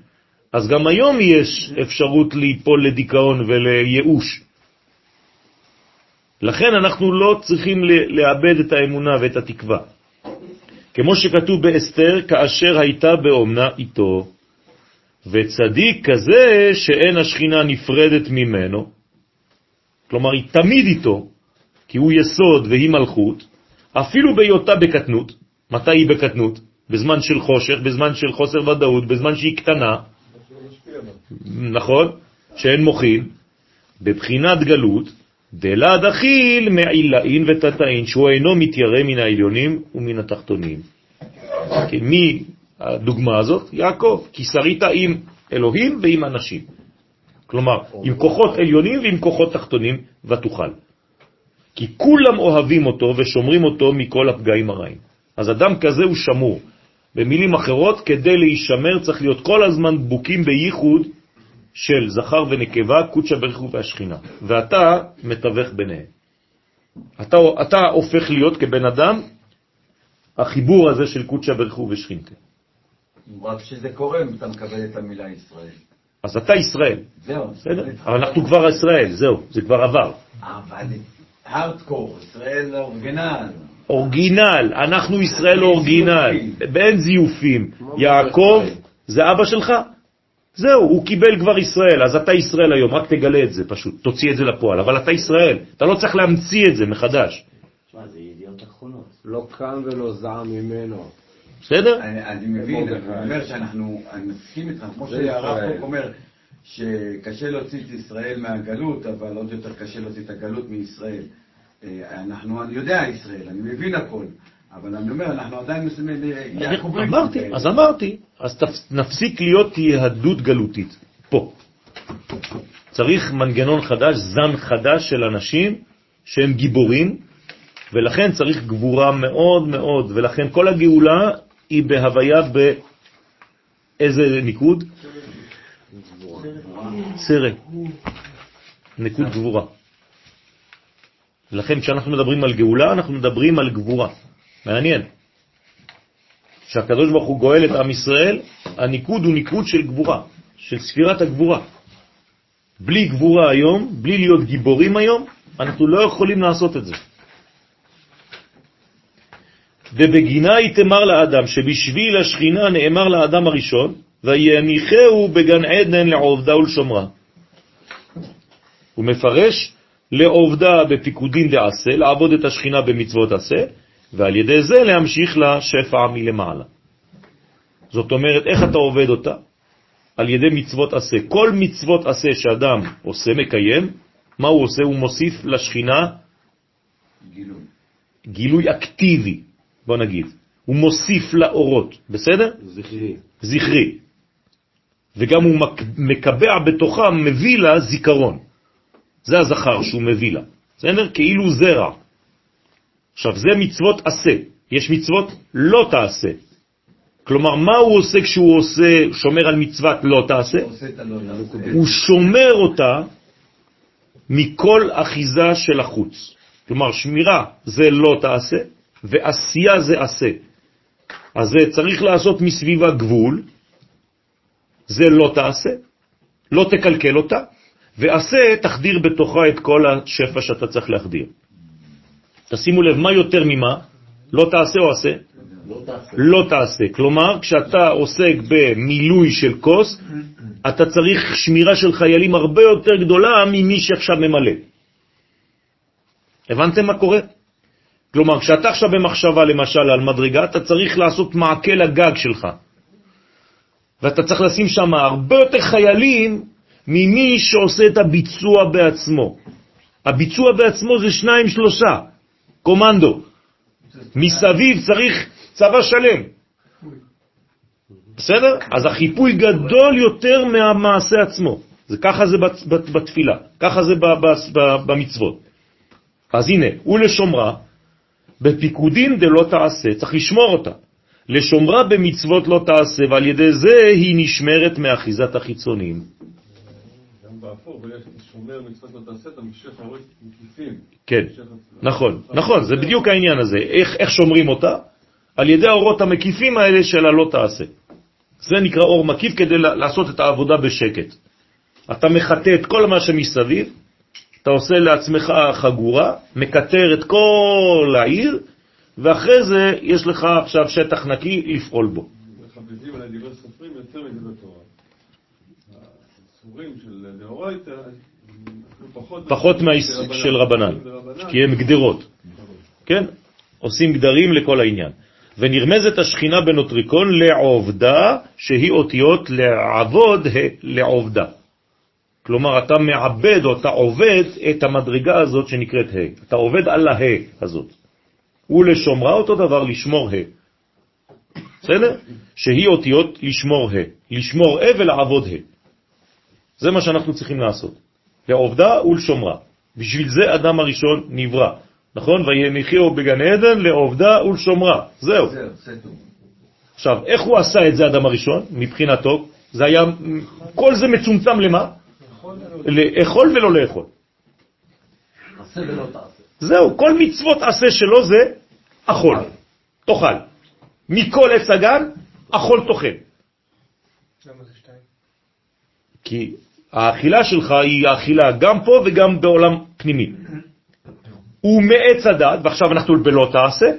אז גם היום יש אפשרות ליפול לדיכאון ולייאוש. לכן אנחנו לא צריכים לאבד את האמונה ואת התקווה. כמו שכתוב באסתר, כאשר הייתה באומנה איתו, וצדיק כזה שאין השכינה נפרדת ממנו, כלומר היא תמיד איתו, כי הוא יסוד והיא מלכות, אפילו בהיותה בקטנות, מתי היא בקטנות? בזמן של חושך, בזמן של חוסר ודאות, בזמן שהיא קטנה, נכון? שאין מוחין, בבחינת גלות, דלעד אכיל מעילאין ותתאין, שהוא אינו מתיירא מן העליונים ומן התחתונים. כן, מי הדוגמה הזאת? יעקב, כי שרית עם אלוהים ועם אנשים. כלומר, עם כוחות עליונים ועם כוחות תחתונים, ותוכל. כי כולם אוהבים אותו ושומרים אותו מכל הפגעים הרעים. אז אדם כזה הוא שמור. במילים אחרות, כדי להישמר צריך להיות כל הזמן דבוקים בייחוד של זכר ונקבה, קודשא בריך הוא והשכינה. ואתה מתווך ביניהם. אתה, אתה הופך להיות כבן אדם החיבור הזה של קודשא בריך הוא ושכינתה. רק כשזה קורה, אתה מקבל את המילה ישראל. אז אתה ישראל, זהו. בסדר? אבל אנחנו כבר ישראל, זהו, זה כבר עבר. אבל הארדקור, ישראל אורגנל. אורגינל, אנחנו ישראל אורגינל, באין זיופים. יעקב זה אבא שלך? זהו, הוא קיבל כבר ישראל, אז אתה ישראל היום, רק תגלה את זה פשוט, תוציא את זה לפועל, אבל אתה ישראל, אתה לא צריך להמציא את זה מחדש. תשמע, זה ידיעות אחרונות. לא קם ולא זעם ממנו. בסדר? אני אני מבין, אני אומר שאנחנו, אני מסכים איתך, כמו שהרב. קוק אומר, שקשה להוציא את ישראל מהגלות, אבל עוד יותר קשה להוציא את הגלות מישראל. אה, אנחנו, אני יודע ישראל, אני מבין הכל, אבל אני אומר, אנחנו עדיין מסיימים, יעקב אמרתי, אז אמרתי, אז נפסיק להיות יהדות גלותית, פה. צריך מנגנון חדש, זן חדש של אנשים שהם גיבורים, ולכן צריך גבורה מאוד מאוד, ולכן כל הגאולה היא בהוויה באיזה ניקוד? סרט. ניקוד גבורה. לכן כשאנחנו מדברים על גאולה, אנחנו מדברים על גבורה. מעניין. כשהקדוש ברוך הוא גואל את עם ישראל, הניקוד הוא ניקוד של גבורה, של ספירת הגבורה. בלי גבורה היום, בלי להיות גיבורים היום, אנחנו לא יכולים לעשות את זה. ובגינה היא תמר לאדם, שבשביל השכינה נאמר לאדם הראשון, ויניחהו בגן עדן לעובדה ולשומרה. הוא מפרש לעובדה בפיקודין דעשה, לעבוד את השכינה במצוות עשה, ועל ידי זה להמשיך לשפע מלמעלה. זאת אומרת, איך אתה עובד אותה? על ידי מצוות עשה. כל מצוות עשה שאדם עושה, מקיים, מה הוא עושה? הוא מוסיף לשכינה גילוי. גילוי אקטיבי, בוא נגיד. הוא מוסיף לאורות, בסדר? זכרי. זכרי. וגם הוא מק- מקבע בתוכה, מביא לה זיכרון. זה הזכר שהוא מביא לה. בסדר? כאילו זרע. עכשיו, זה מצוות עשה. יש מצוות לא תעשה. כלומר, מה הוא עושה כשהוא עושה, שומר על מצוות לא תעשה. הוא שומר אותה מכל אחיזה של החוץ. כלומר, שמירה זה לא תעשה, ועשייה זה עשה. אז זה צריך לעשות מסביבה גבול, זה לא תעשה, לא תקלקל אותה, ועשה תחדיר בתוכה את כל השפע שאתה צריך להחדיר. תשימו לב, מה יותר ממה? לא תעשה או עשה? לא תעשה. לא תעשה. כלומר, כשאתה עוסק במילוי של כוס, אתה צריך שמירה של חיילים הרבה יותר גדולה ממי שעכשיו ממלא. הבנתם מה קורה? כלומר, כשאתה עכשיו במחשבה למשל על מדרגה, אתה צריך לעשות מעקה לגג שלך. ואתה צריך לשים שם הרבה יותר חיילים ממי שעושה את הביצוע בעצמו. הביצוע בעצמו זה שניים שלושה, קומנדו. מסביב צריך צבא שלם. בסדר? אז החיפוי גדול יותר מהמעשה עצמו. זה ככה זה בת- בת- בתפילה, ככה זה במצוות. אז הנה, ולשומרה, בפיקודין דלא תעשה, צריך לשמור אותה. לשומרה במצוות לא תעשה, ועל ידי זה היא נשמרת מאחיזת החיצוניים. לא תעשה, אתה מושך להוריד מקיפים. כן, נכון, נכון, זה בדיוק העניין הזה. איך, איך שומרים אותה? על ידי האורות המקיפים האלה של הלא תעשה. זה נקרא אור מקיף כדי לעשות את העבודה בשקט. אתה מחטא את כל מה שמסביב, אתה עושה לעצמך חגורה, מקטר את כל העיר, ואחרי זה יש לך עכשיו שטח נקי לפעול בו. מחבבים על דברי סופרים יותר מדברי תורה. הסורים של דאורייתא, פחות... של רבנן, כי הם גדרות. כן? עושים גדרים לכל העניין. ונרמזת השכינה בנוטריקון לעובדה, שהיא אותיות לעבוד לעובדה. כלומר, אתה מעבד או אתה עובד את המדרגה הזאת שנקראת ה'. אתה עובד על הה הזאת. ולשומרה אותו דבר לשמור ה'. בסדר? שהיא אותיות לשמור ה'. לשמור ה' ולעבוד ה'. זה מה שאנחנו צריכים לעשות. לעובדה ולשומרה. בשביל זה אדם הראשון נברא. נכון? ויניחהו בגן עדן לעובדה ולשומרה. זהו. זהו. עכשיו, איך הוא עשה את זה, אדם הראשון, מבחינתו? זה היה, כל זה מצומצם למה? לאכול ולא לאכול. עשה ולא תעשה. זהו, כל מצוות עשה שלו זה אכול, תאכל. מכל עץ הגן, אכול תאכל. למה זה שתיים? כי האכילה שלך היא האכילה גם פה וגם בעולם פנימי. ומעץ הדעת, ועכשיו אנחנו בלא תעשה,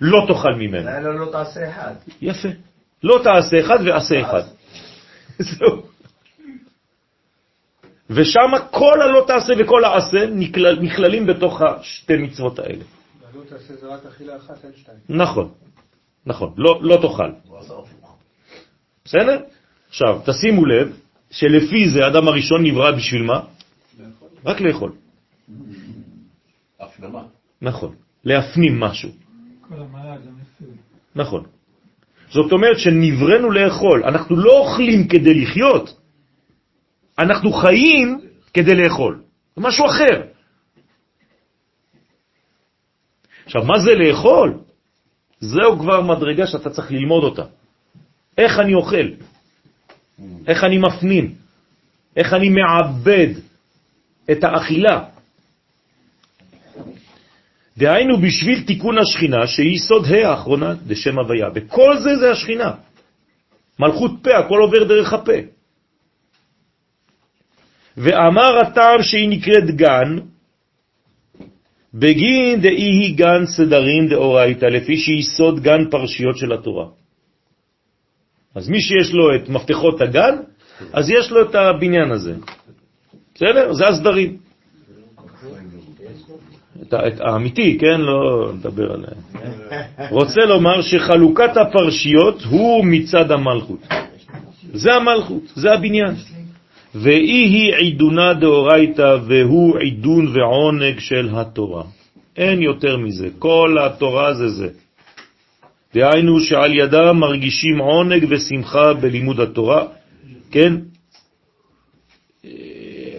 לא תאכל ממנו. לא לא תעשה אחד. יפה. לא תעשה אחד ועשה אחד. *laughs* זהו. ושם כל הלא תעשה וכל העשה נכלל, נכללים בתוך השתי מצוות האלה. לא תעשה זה רק אכילה אחת, אין שתיים. נכון, נכון, לא, לא תאכל. בסדר? עכשיו, תשימו לב שלפי זה האדם הראשון נברא בשביל מה? רק לאכול. הפנמה. נכון, להפנים משהו. כל המעלה גם לפי. נכון. זאת אומרת שנבראנו לאכול, אנחנו לא אוכלים כדי לחיות, אנחנו חיים כדי לאכול. זה משהו אחר. עכשיו, מה זה לאכול? זהו כבר מדרגה שאתה צריך ללמוד אותה. איך אני אוכל? איך אני מפנים? איך אני מעבד את האכילה? דהיינו בשביל תיקון השכינה, שהיא סוד ה' האחרונה דשם הוויה. וכל זה זה השכינה. מלכות פה, הכל עובר דרך הפה. ואמר הטעם שהיא נקראת גן, בגין דאי היא גן סדרים דאורייתא, לפי שהיא סוד גן פרשיות של התורה. אז מי שיש לו את מפתחות הגן, אז יש לו את הבניין הזה. בסדר? זה הסדרים. את, את האמיתי, כן? לא נדבר עליהם. רוצה לומר שחלוקת הפרשיות הוא מצד המלכות. זה המלכות, זה הבניין. ואי היא עידונה דאורייתא והוא עידון ועונג של התורה. אין יותר מזה, כל התורה זה זה. דהיינו שעל ידה מרגישים עונג ושמחה בלימוד התורה, כן?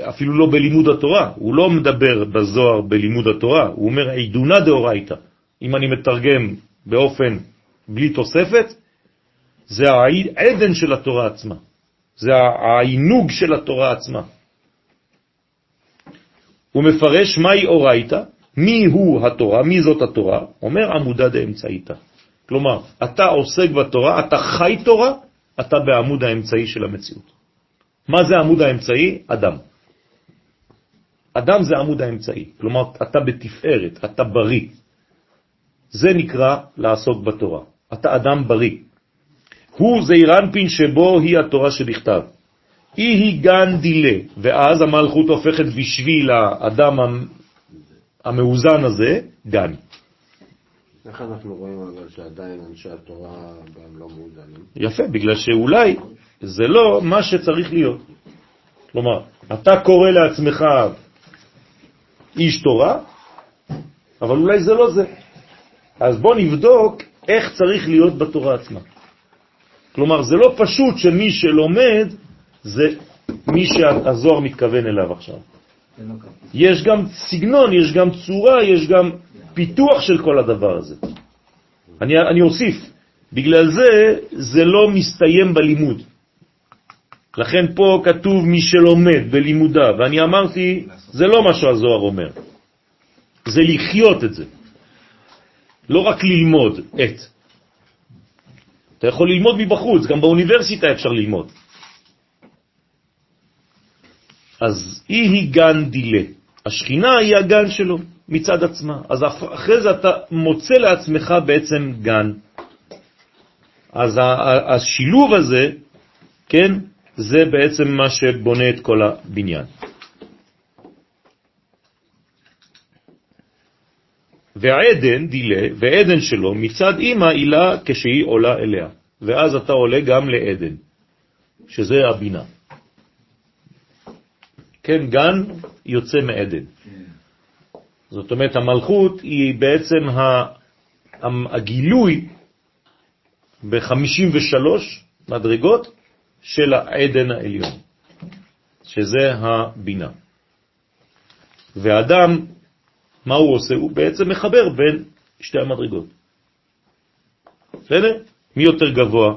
אפילו לא בלימוד התורה, הוא לא מדבר בזוהר בלימוד התורה, הוא אומר עידונה דאורייתא. אם אני מתרגם באופן בלי תוספת, זה העדן של התורה עצמה, זה העינוג של התורה עצמה. הוא מפרש מהי אורייתא, מי הוא התורה, מי זאת התורה, אומר עמודה דאמצעיתא. כלומר, אתה עוסק בתורה, אתה חי תורה, אתה בעמוד האמצעי של המציאות. מה זה עמוד האמצעי? אדם. אדם זה עמוד האמצעי, כלומר, אתה בתפארת, אתה בריא. זה נקרא לעסוק בתורה. אתה אדם בריא. הוא זעיר אנפין שבו היא התורה שבכתב. היא היא גן דילה, ואז המלכות הופכת בשביל האדם המאוזן הזה, גן. איך אנחנו רואים אבל שעדיין אנשי התורה גם לא מעודנים? יפה, בגלל שאולי זה לא מה שצריך להיות. כלומר, אתה קורא לעצמך איש תורה, אבל אולי זה לא זה. אז בוא נבדוק איך צריך להיות בתורה עצמה. כלומר, זה לא פשוט שמי שלומד זה מי שהזוהר מתכוון אליו עכשיו. יש גם סגנון, יש גם צורה, יש גם פיתוח של כל הדבר הזה. אני, אני אוסיף, בגלל זה זה לא מסתיים בלימוד. לכן פה כתוב מי שלומד בלימודיו, ואני אמרתי, זה לא מה שהזוהר אומר, זה לחיות את זה. לא רק ללמוד את. אתה יכול ללמוד מבחוץ, גם באוניברסיטה אפשר ללמוד. אז היא היא גן דילה, השכינה היא הגן שלו מצד עצמה. אז אחרי זה אתה מוצא לעצמך בעצם גן. אז השילוב הזה, כן, זה בעצם מה שבונה את כל הבניין. והעדן, דילה, ועדן שלו מצד אימא עילה כשהיא עולה אליה. ואז אתה עולה גם לעדן, שזה הבינה. כן, גן יוצא מעדן. זאת אומרת, המלכות היא בעצם הגילוי ב-53 מדרגות של העדן העליון, שזה הבינה. ואדם, מה הוא עושה? הוא בעצם מחבר בין שתי המדרגות. בסדר? מי יותר גבוה?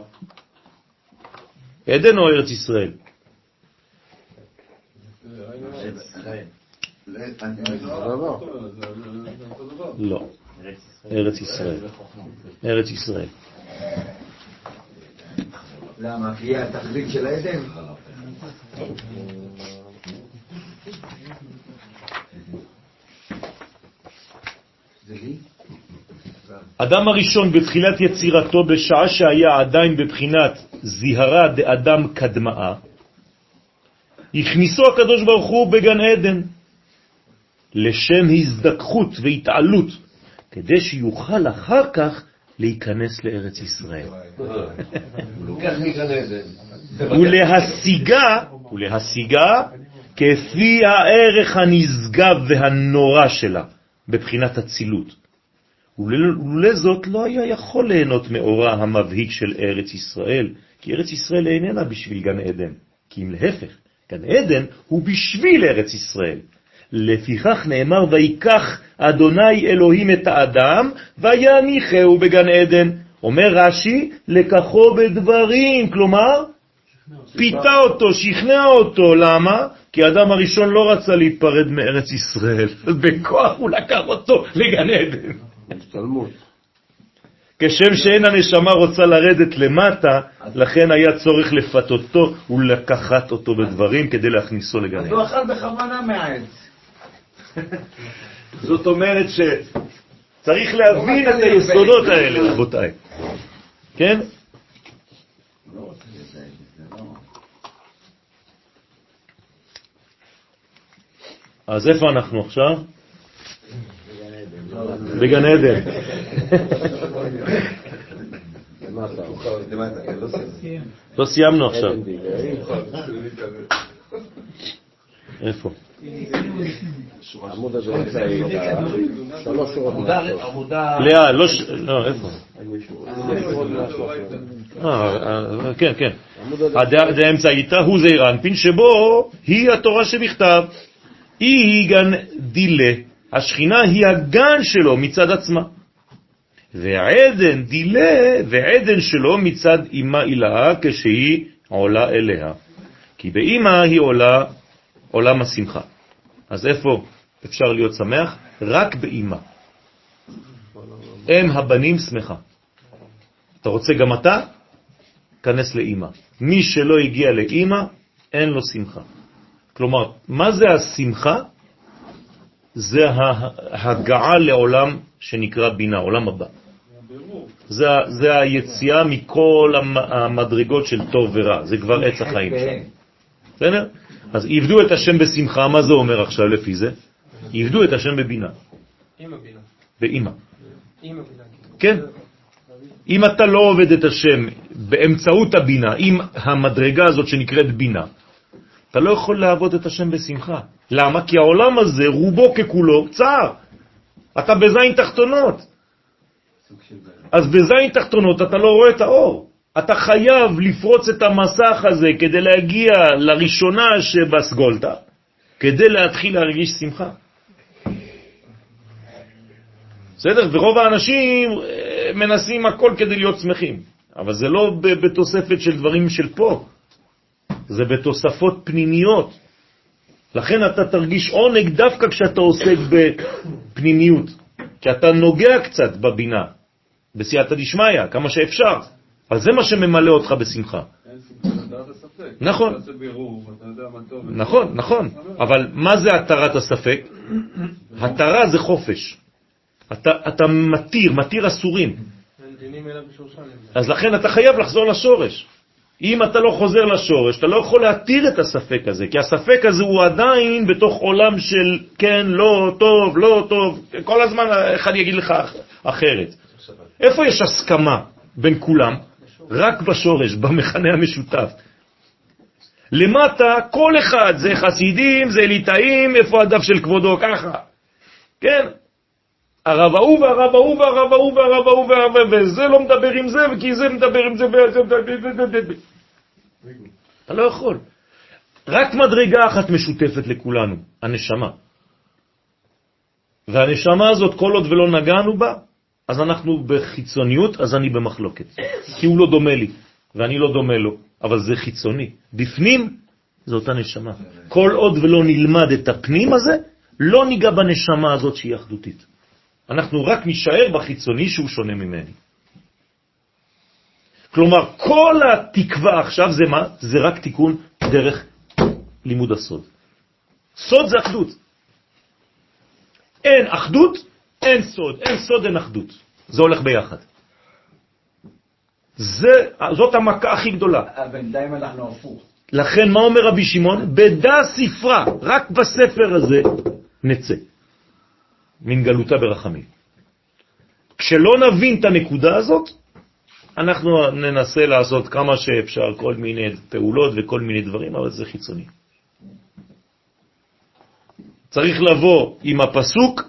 עדן או ארץ ישראל? לא, ארץ ישראל. ארץ ישראל. למה? כי היא התכלית של העדן? אדם הראשון בתחילת יצירתו, בשעה שהיה עדיין בבחינת זיהרה דאדם קדמאה, הכניסו הקדוש ברוך הוא בגן עדן לשם הזדככות והתעלות, כדי שיוכל אחר כך להיכנס לארץ ישראל. ולהשיגה, ולהשיגה כפי הערך הנשגב והנורא שלה, בבחינת הצילות. ולולא זאת לא היה יכול ליהנות מאורה המבהיק של ארץ ישראל, כי ארץ ישראל איננה בשביל גן עדן, כי אם להפך, גן עדן הוא בשביל ארץ ישראל. לפיכך נאמר, ויקח אדוני אלוהים את האדם, ויניחהו בגן עדן. אומר רש"י, לקחו בדברים, כלומר, פיתה אותו, שכנע אותו, למה? כי האדם הראשון לא רצה להיפרד מארץ ישראל, אז בכוח הוא לקח אותו לגן עדן. כשם שאין הנשמה רוצה לרדת למטה, לכן היה צורך לפתותו ולקחת אותו בדברים כדי להכניסו לגן אז הוא אכל בכוונה מהעץ. *laughs* זאת אומרת שצריך להבין את היסודות האלה, רבותיי. כן? אז איפה אנחנו עכשיו? בגן עדן. לא סיימנו עכשיו. איפה? לאה, לא, ש- לא, איפה? אה, אה, כן, כן. הדעה דאמצעיתא הוא זעיר אנפין, שבו היא התורה שבכתב. היא גן דילה, השכינה היא הגן שלו מצד עצמה. ועדן דילה, ועדן שלו מצד אמה אילאה כשהיא עולה אליה. כי באמא היא עולה עולם השמחה. אז איפה אפשר להיות שמח? רק באמא. אם הבנים שמחה. אתה רוצה גם אתה? כנס לאמא. מי שלא הגיע לאמא, אין לו שמחה. כלומר, מה זה השמחה? זה ההגעה לעולם שנקרא בינה, עולם הבא. זה, זה היציאה מכל המ- המדרגות של טוב ורע, זה כבר עץ החיים שם. בסדר? אז עבדו את השם בשמחה, מה זה אומר עכשיו לפי זה? עבדו את השם בבינה. עם הבינה. כן. אם אתה לא עובד את השם באמצעות הבינה, עם המדרגה הזאת שנקראת בינה, אתה לא יכול לעבוד את השם בשמחה. למה? כי העולם הזה, רובו ככולו, צער. אתה בזין תחתונות. אז בזין תחתונות אתה לא רואה את האור. אתה חייב לפרוץ את המסך הזה כדי להגיע לראשונה שבסגולתה, כדי להתחיל להרגיש שמחה. בסדר? ורוב האנשים אה, מנסים הכל כדי להיות שמחים, אבל זה לא בתוספת של דברים של פה, זה בתוספות פנימיות. לכן אתה תרגיש עונג דווקא כשאתה עוסק בפנימיות, כי אתה נוגע קצת בבינה, בסייעתא דשמיא, כמה שאפשר, אבל זה מה שממלא אותך בשמחה. נכון. נכון, נכון, אבל מה זה התרת הספק? התרה זה חופש. אתה, אתה מתיר, מתיר אסורים. אז לכן אתה חייב לחזור לשורש. אם אתה לא חוזר לשורש, אתה לא יכול להתיר את הספק הזה, כי הספק הזה הוא עדיין בתוך עולם של כן, לא, טוב, לא טוב, כל הזמן אחד יגיד לך אחרת. איפה יש הסכמה בין כולם? רק בשורש, במכנה המשותף. למטה כל אחד, זה חסידים, זה ליטאים, איפה הדף של כבודו, ככה. כן? הרב ההוא והרב ההוא והרב ההוא והרב ההוא והרב ההוא, וזה לא מדבר עם זה, כי זה מדבר עם זה, וזה. אתה לא יכול. רק מדרגה אחת משותפת לכולנו, הנשמה. והנשמה הזאת, כל עוד ולא נגענו בה, אז אנחנו בחיצוניות, אז אני במחלוקת. כי הוא לא דומה לי, ואני לא דומה לו, אבל זה חיצוני. בפנים, זה אותה נשמה. כל עוד ולא נלמד את הפנים הזה, לא ניגע בנשמה הזאת שהיא אחדותית. אנחנו רק נשאר בחיצוני שהוא שונה ממני. כלומר, כל התקווה עכשיו זה מה? זה רק תיקון דרך לימוד הסוד. סוד זה אחדות. אין אחדות, אין סוד. אין סוד, אין אחדות. זה הולך ביחד. זה, זאת המכה הכי גדולה. בינתיים אנחנו הפוך. לכן, מה אומר רבי שמעון? בדה ספרה, רק בספר הזה נצא, מן גלותה ברחמים. כשלא נבין את הנקודה הזאת, אנחנו ננסה לעשות כמה שאפשר כל מיני פעולות וכל מיני דברים, אבל זה חיצוני. צריך לבוא עם הפסוק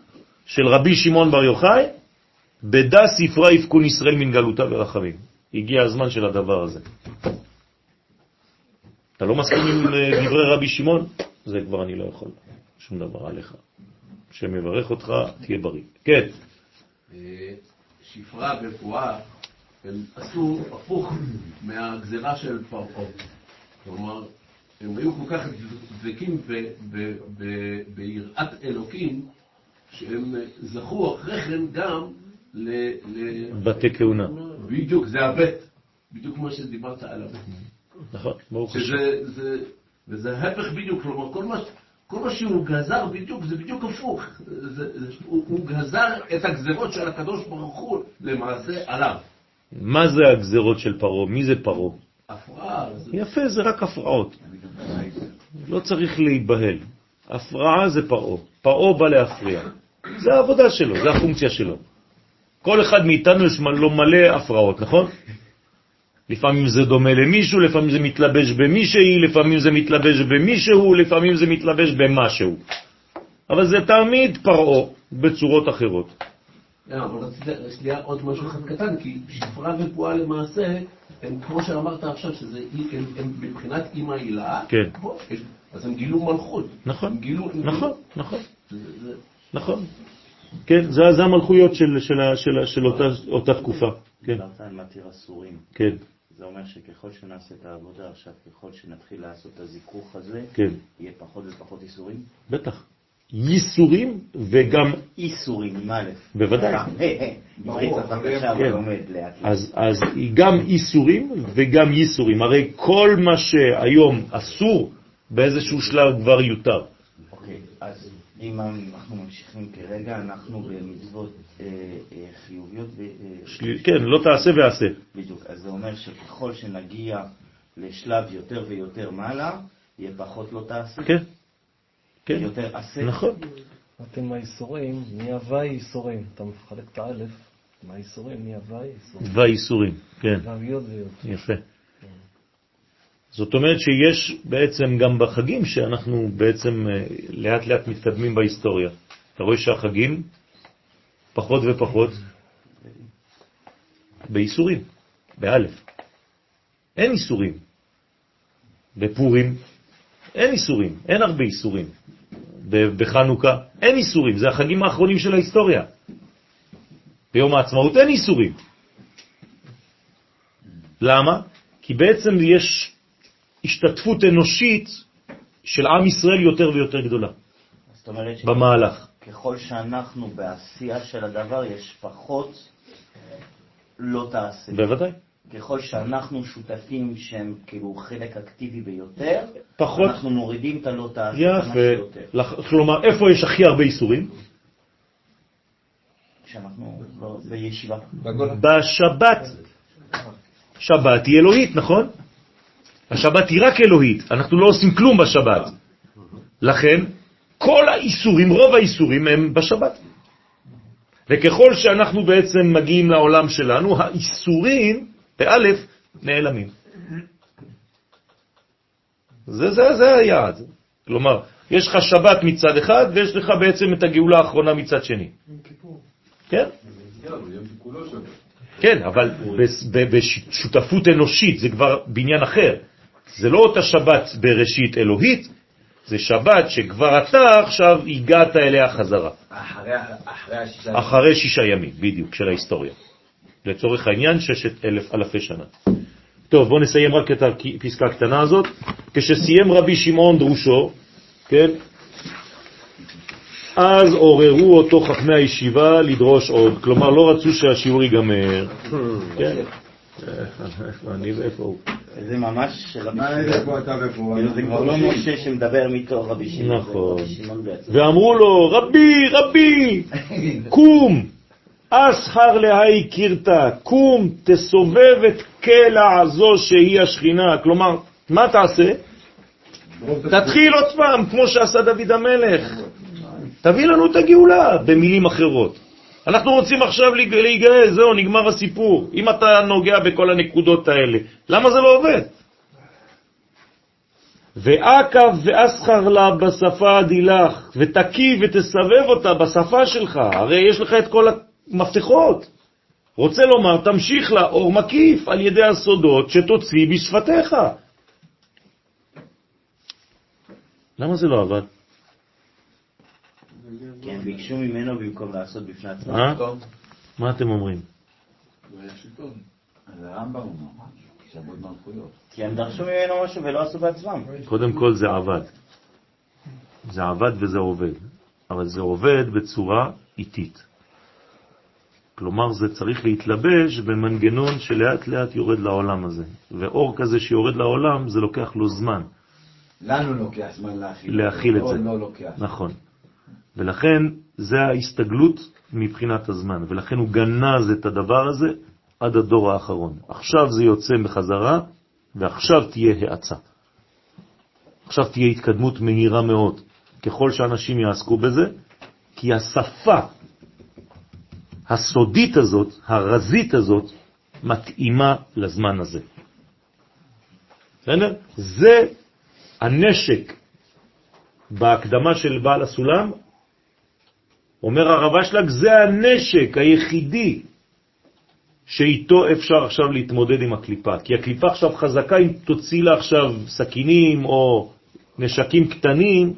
של רבי שמעון בר יוחאי, בדה ספרה יפקון ישראל מן גלותה ורחמים. הגיע הזמן של הדבר הזה. אתה לא מסכים עם אה, דברי רבי שמעון? זה כבר אני לא יכול, שום דבר עליך. שמברך אותך, תהיה בריא. כן. אה, שפרה ופועה, הם עשו הפוך מהגזרה של פרעה. כלומר, הם היו כל כך דבקים ביראת אלוקים, שהם זכו אחרי כן גם ל... בתי כהונה. בדיוק, זה הבית. בדיוק כמו שדיברת על הבית. נכון, ברוך השם. וזה ההפך בדיוק, כלומר, כל מה, כל מה שהוא גזר בדיוק, זה בדיוק הפוך. זה, זה, הוא, הוא גזר את הגזרות של הקדוש ברוך הוא למעשה עליו. מה זה הגזרות של פרו? מי זה פרו? הפרעה. יפה, זה רק הפרעות. לא צריך להיבהל. הפרעה זה פרו. פרו בא להפריע. זה העבודה שלו, זה הפונקציה שלו. כל אחד מאיתנו יש לו מלא הפרעות, נכון? לפעמים זה דומה למישהו, לפעמים זה מתלבש במישהי, לפעמים זה מתלבש במישהו, לפעמים זה מתלבש במשהו. אבל זה תמיד פרעו בצורות אחרות. לא, אבל רציתי שנייה עוד משהו אחד קטן, כי שפרה ופועה למעשה, הם כמו שאמרת עכשיו, שזה, הם, הם מבחינת אימא הילה, כן. אז הם גילו מלכות. נכון, גילו, נכון, גילו, נכון, זה, זה, נכון. כן, זה, זה המלכויות של, של, של, של אותה, אותה תקופה. כן. דיברת על מתיר אסורים. כן. זה אומר שככל שנעשה את העבודה עכשיו, ככל שנתחיל לעשות את הזיכוך הזה, כן. יהיה פחות ופחות איסורים? בטח. ייסורים וגם... איסורים, עם א'. בוודאי. קשה, אבל לומד לאט. אז, גם איסורים וגם ייסורים. הרי כל מה שהיום אסור, באיזשהו שלב כבר יותר. אוקיי, אז אם אנחנו ממשיכים כרגע, אנחנו במצוות אה, אה, חיוביות. אה, של... כן, לא תעשה ועשה. בדיוק, אז זה אומר שככל שנגיע לשלב יותר ויותר מעלה, יהיה פחות לא תעשה. כן. כן. יותר עשה. נכון. אתם מהאיסורים, נהיה ואי איסורים. אתה מחלק את האלף, מהאיסורים נהיה ואי איסורים. ואי איסורים, כן. גם יוד ויוד. יפה. זאת אומרת שיש בעצם גם בחגים שאנחנו בעצם לאט לאט מתקדמים בהיסטוריה. אתה רואה שהחגים פחות ופחות באיסורים, באלף. אין איסורים. בפורים אין איסורים, אין הרבה איסורים. בחנוכה אין איסורים, זה החגים האחרונים של ההיסטוריה. ביום העצמאות אין איסורים. למה? כי בעצם יש השתתפות אנושית של עם ישראל יותר ויותר גדולה אומרת במהלך. ככל שאנחנו בעשייה של הדבר, יש פחות לא תעשה. בוודאי. ככל שאנחנו שותפים שהם כאילו חלק אקטיבי ביותר, פחות... אנחנו מורידים את הלא תעשה יפה. לח... כלומר, איפה יש הכי הרבה איסורים? כשאנחנו לא, בישיבה. בשבת. שבת היא אלוהית, נכון? השבת היא רק אלוהית, אנחנו לא עושים כלום בשבת. לכן, כל האיסורים, רוב האיסורים הם בשבת. וככל שאנחנו בעצם מגיעים לעולם שלנו, האיסורים, באלף, נעלמים. זה, זה, זה היעד. כלומר, יש לך שבת מצד אחד, ויש לך בעצם את הגאולה האחרונה מצד שני. כן? כן, אבל בשותפות אנושית זה כבר בניין אחר. זה לא אותה שבת בראשית אלוהית, זה שבת שכבר אתה עכשיו הגעת אליה חזרה. אחרי, אחרי השישה אחרי שישה ימים, בדיוק, של ההיסטוריה. לצורך העניין, ששת אלף אלפי שנה. טוב, בואו נסיים רק את הפסקה הקטנה הזאת. כשסיים רבי שמעון דרושו, כן, אז עוררו אותו חכמי הישיבה לדרוש עוד. כלומר, לא רצו שהשיעור ייגמר. *laughs* כן. אני ואיפה הוא? זה ממש של רבי זה ופה? כאילו זה כבר לא משה שמדבר מתוך רבי שמעון. נכון. ואמרו לו, רבי, רבי, קום, אסחר להי קירתה, קום תסובב את קלע הזו שהיא השכינה. כלומר, מה תעשה? תתחיל עוד פעם, כמו שעשה דוד המלך. תביא לנו את הגאולה, במילים אחרות. אנחנו רוצים עכשיו להיגאל, זהו, נגמר הסיפור. אם אתה נוגע בכל הנקודות האלה, למה זה לא עובד? ועקב ואסחר לה בשפה הדילך, ותקי ותסבב אותה בשפה שלך, הרי יש לך את כל המפתחות. רוצה לומר, תמשיך לה אור מקיף על ידי הסודות שתוציא בשפתיך. למה זה לא עבד? כי הם ביקשו ממנו במקום לעשות בפני עצמם. מה אתם אומרים? זה הרמב"ם אומר, שעבוד מלכויות. כי הם דרשו ממנו משהו ולא עשו בעצמם. קודם כל זה עבד. זה עבד וזה עובד, אבל זה עובד בצורה איטית. כלומר, זה צריך להתלבש במנגנון שלאט לאט יורד לעולם הזה. ואור כזה שיורד לעולם, זה לוקח לו זמן לנו לוקח זמן להכיל. להכיל את לא, זה. לא לוקח. נכון. ולכן זה ההסתגלות מבחינת הזמן, ולכן הוא גנז את הדבר הזה עד הדור האחרון. עכשיו זה יוצא בחזרה, ועכשיו תהיה האצה. עכשיו תהיה התקדמות מהירה מאוד, ככל שאנשים יעסקו בזה, כי השפה הסודית הזאת, הרזית הזאת, מתאימה לזמן הזה. בסדר? זה הנשק בהקדמה של בעל הסולם, אומר הרב אשלג, זה הנשק היחידי שאיתו אפשר עכשיו להתמודד עם הקליפה. כי הקליפה עכשיו חזקה, אם תוציא לה עכשיו סכינים או נשקים קטנים,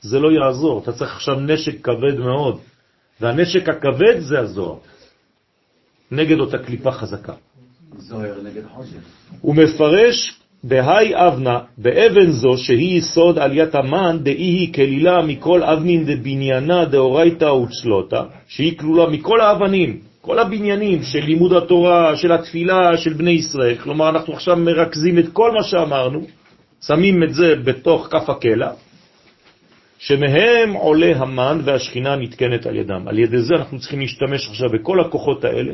זה לא יעזור. אתה צריך עכשיו נשק כבד מאוד, והנשק הכבד זה הזוהר, נגד אותה קליפה חזקה. זוהר נגד חושך. הוא מפרש בהי אבנה, באבן זו שהיא יסוד עליית המן, דאי היא כלילה מכל אבנין דבניינה דאורייתא וצלותה, שהיא כלולה מכל האבנים, כל הבניינים של לימוד התורה, של התפילה, של בני ישראל. כלומר, אנחנו עכשיו מרכזים את כל מה שאמרנו, שמים את זה בתוך כף הקלע, שמהם עולה המן והשכינה נתקנת על ידם. על ידי זה אנחנו צריכים להשתמש עכשיו בכל הכוחות האלה,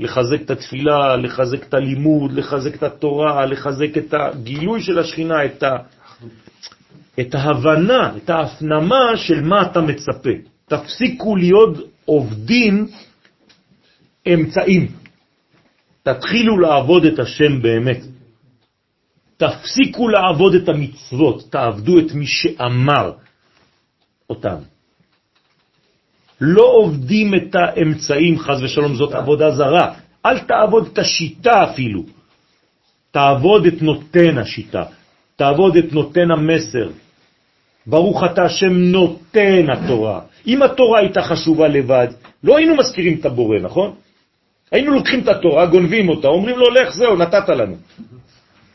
לחזק את התפילה, לחזק את הלימוד, לחזק את התורה, לחזק את הגילוי של השכינה, את, ה... את ההבנה, את ההפנמה של מה אתה מצפה. תפסיקו להיות עובדים אמצעים. תתחילו לעבוד את השם באמת. תפסיקו לעבוד את המצוות, תעבדו את מי שאמר אותם. לא עובדים את האמצעים, חז ושלום, זאת עבודה זרה. אל תעבוד את השיטה אפילו. תעבוד את נותן השיטה, תעבוד את נותן המסר. ברוך אתה השם נותן התורה. אם התורה הייתה חשובה לבד, לא היינו מזכירים את הבורא, נכון? היינו לוקחים את התורה, גונבים אותה, אומרים לו, לך, זהו, נתת לנו.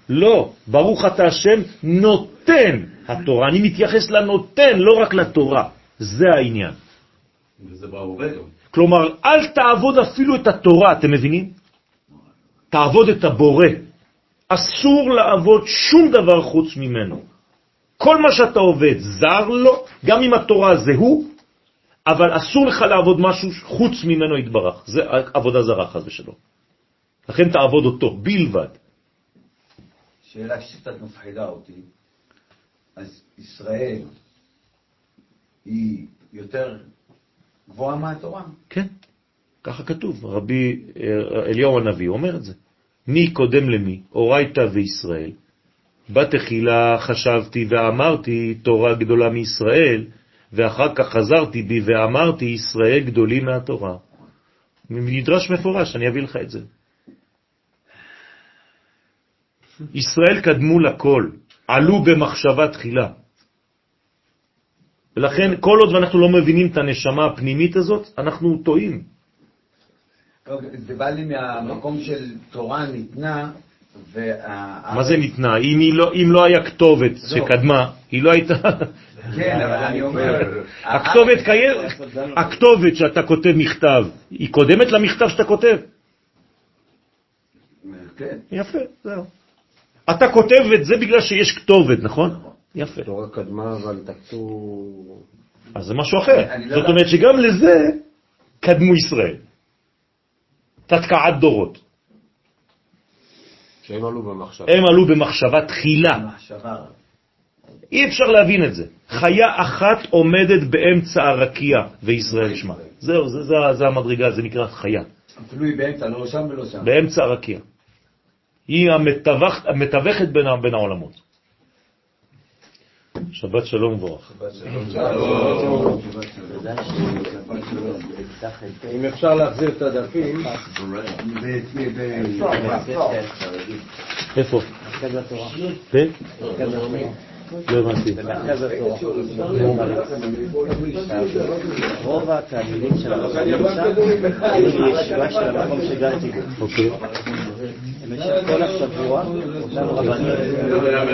לא, ברוך אתה השם נותן התורה. אני מתייחס לנותן, לא רק לתורה. זה העניין. וזה בהווה גם. כלומר, אל תעבוד אפילו את התורה, אתם מבינים? תעבוד את הבורא. אסור לעבוד שום דבר חוץ ממנו. כל מה שאתה עובד זר לו, גם אם התורה זה הוא, אבל אסור לך לעבוד משהו חוץ ממנו יתברך. זה עבודה זרה, חס ושלום. לכן תעבוד אותו, בלבד. שאלה שקצת מפחידה אותי. אז ישראל היא יותר גבוהה מהתורה? כן, ככה כתוב. רבי אה, אליהו הנביא אומר את זה. מי קודם למי? אורייתא וישראל. בתחילה חשבתי ואמרתי תורה גדולה מישראל, ואחר כך חזרתי בי ואמרתי ישראל גדולים מהתורה. מדרש מפורש, אני אביא לך את זה. ישראל קדמו לכל, עלו במחשבה תחילה. ולכן כל עוד ואנחנו לא מבינים את הנשמה הפנימית הזאת, אנחנו טועים. זה בא לי מהמקום של תורה ניתנה, וה... מה זה ניתנה? אם, לא, אם לא היה כתובת שקדמה, היא לא הייתה... כן, אבל אני אומר... *laughs* הכתובת קיימת, הכתובת שאתה כותב מכתב, היא קודמת למכתב שאתה כותב. כן. יפה, זהו. אתה כותב את זה בגלל שיש כתובת, נכון? יפה. תורה קדמה, אבל תקצו... אז זה משהו אחר. לא זאת. אומרת שגם לזה קדמו ישראל. תתקעת דורות. שהם עלו במחשבה. הם עלו במחשבה תחילה. מחשבה. אי אפשר להבין את זה. חיה אחת עומדת באמצע הרקיע וישראל שמה. זהו, זה, זה, זה המדרגה, זה נקרא חיה. אפילו היא באמצע, לא שם ולא שם. באמצע הרקיע. היא המתווכת בין, בין העולמות. שבת שלום וברך. אם אפשר להחזיר את הדפים, איפה? כן? לא הבנתי. רוב התלמידים של הרבנים שם היו בישיבה של המקום שגרתי בו. אוקיי. במשך כל השבוע, אותם רבנים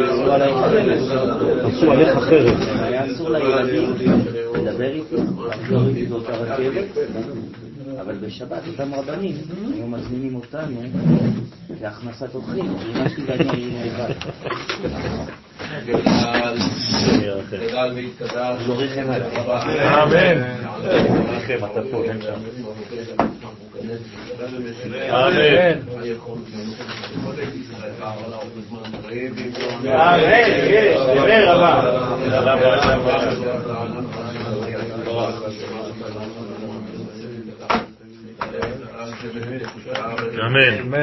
עשו עליי חרב. עשו עליך חרב. היה אסור לילדים לדבר איתי, לחזור איתי באותה רכבת, אבל בשבת אותם רבנים היו מזמינים אותנו להכנסת אורחים, ואני לבד. אמן. זוריכם, אתה פה, אין שם. אמן. אמן, יש, דבר רבה. אמן.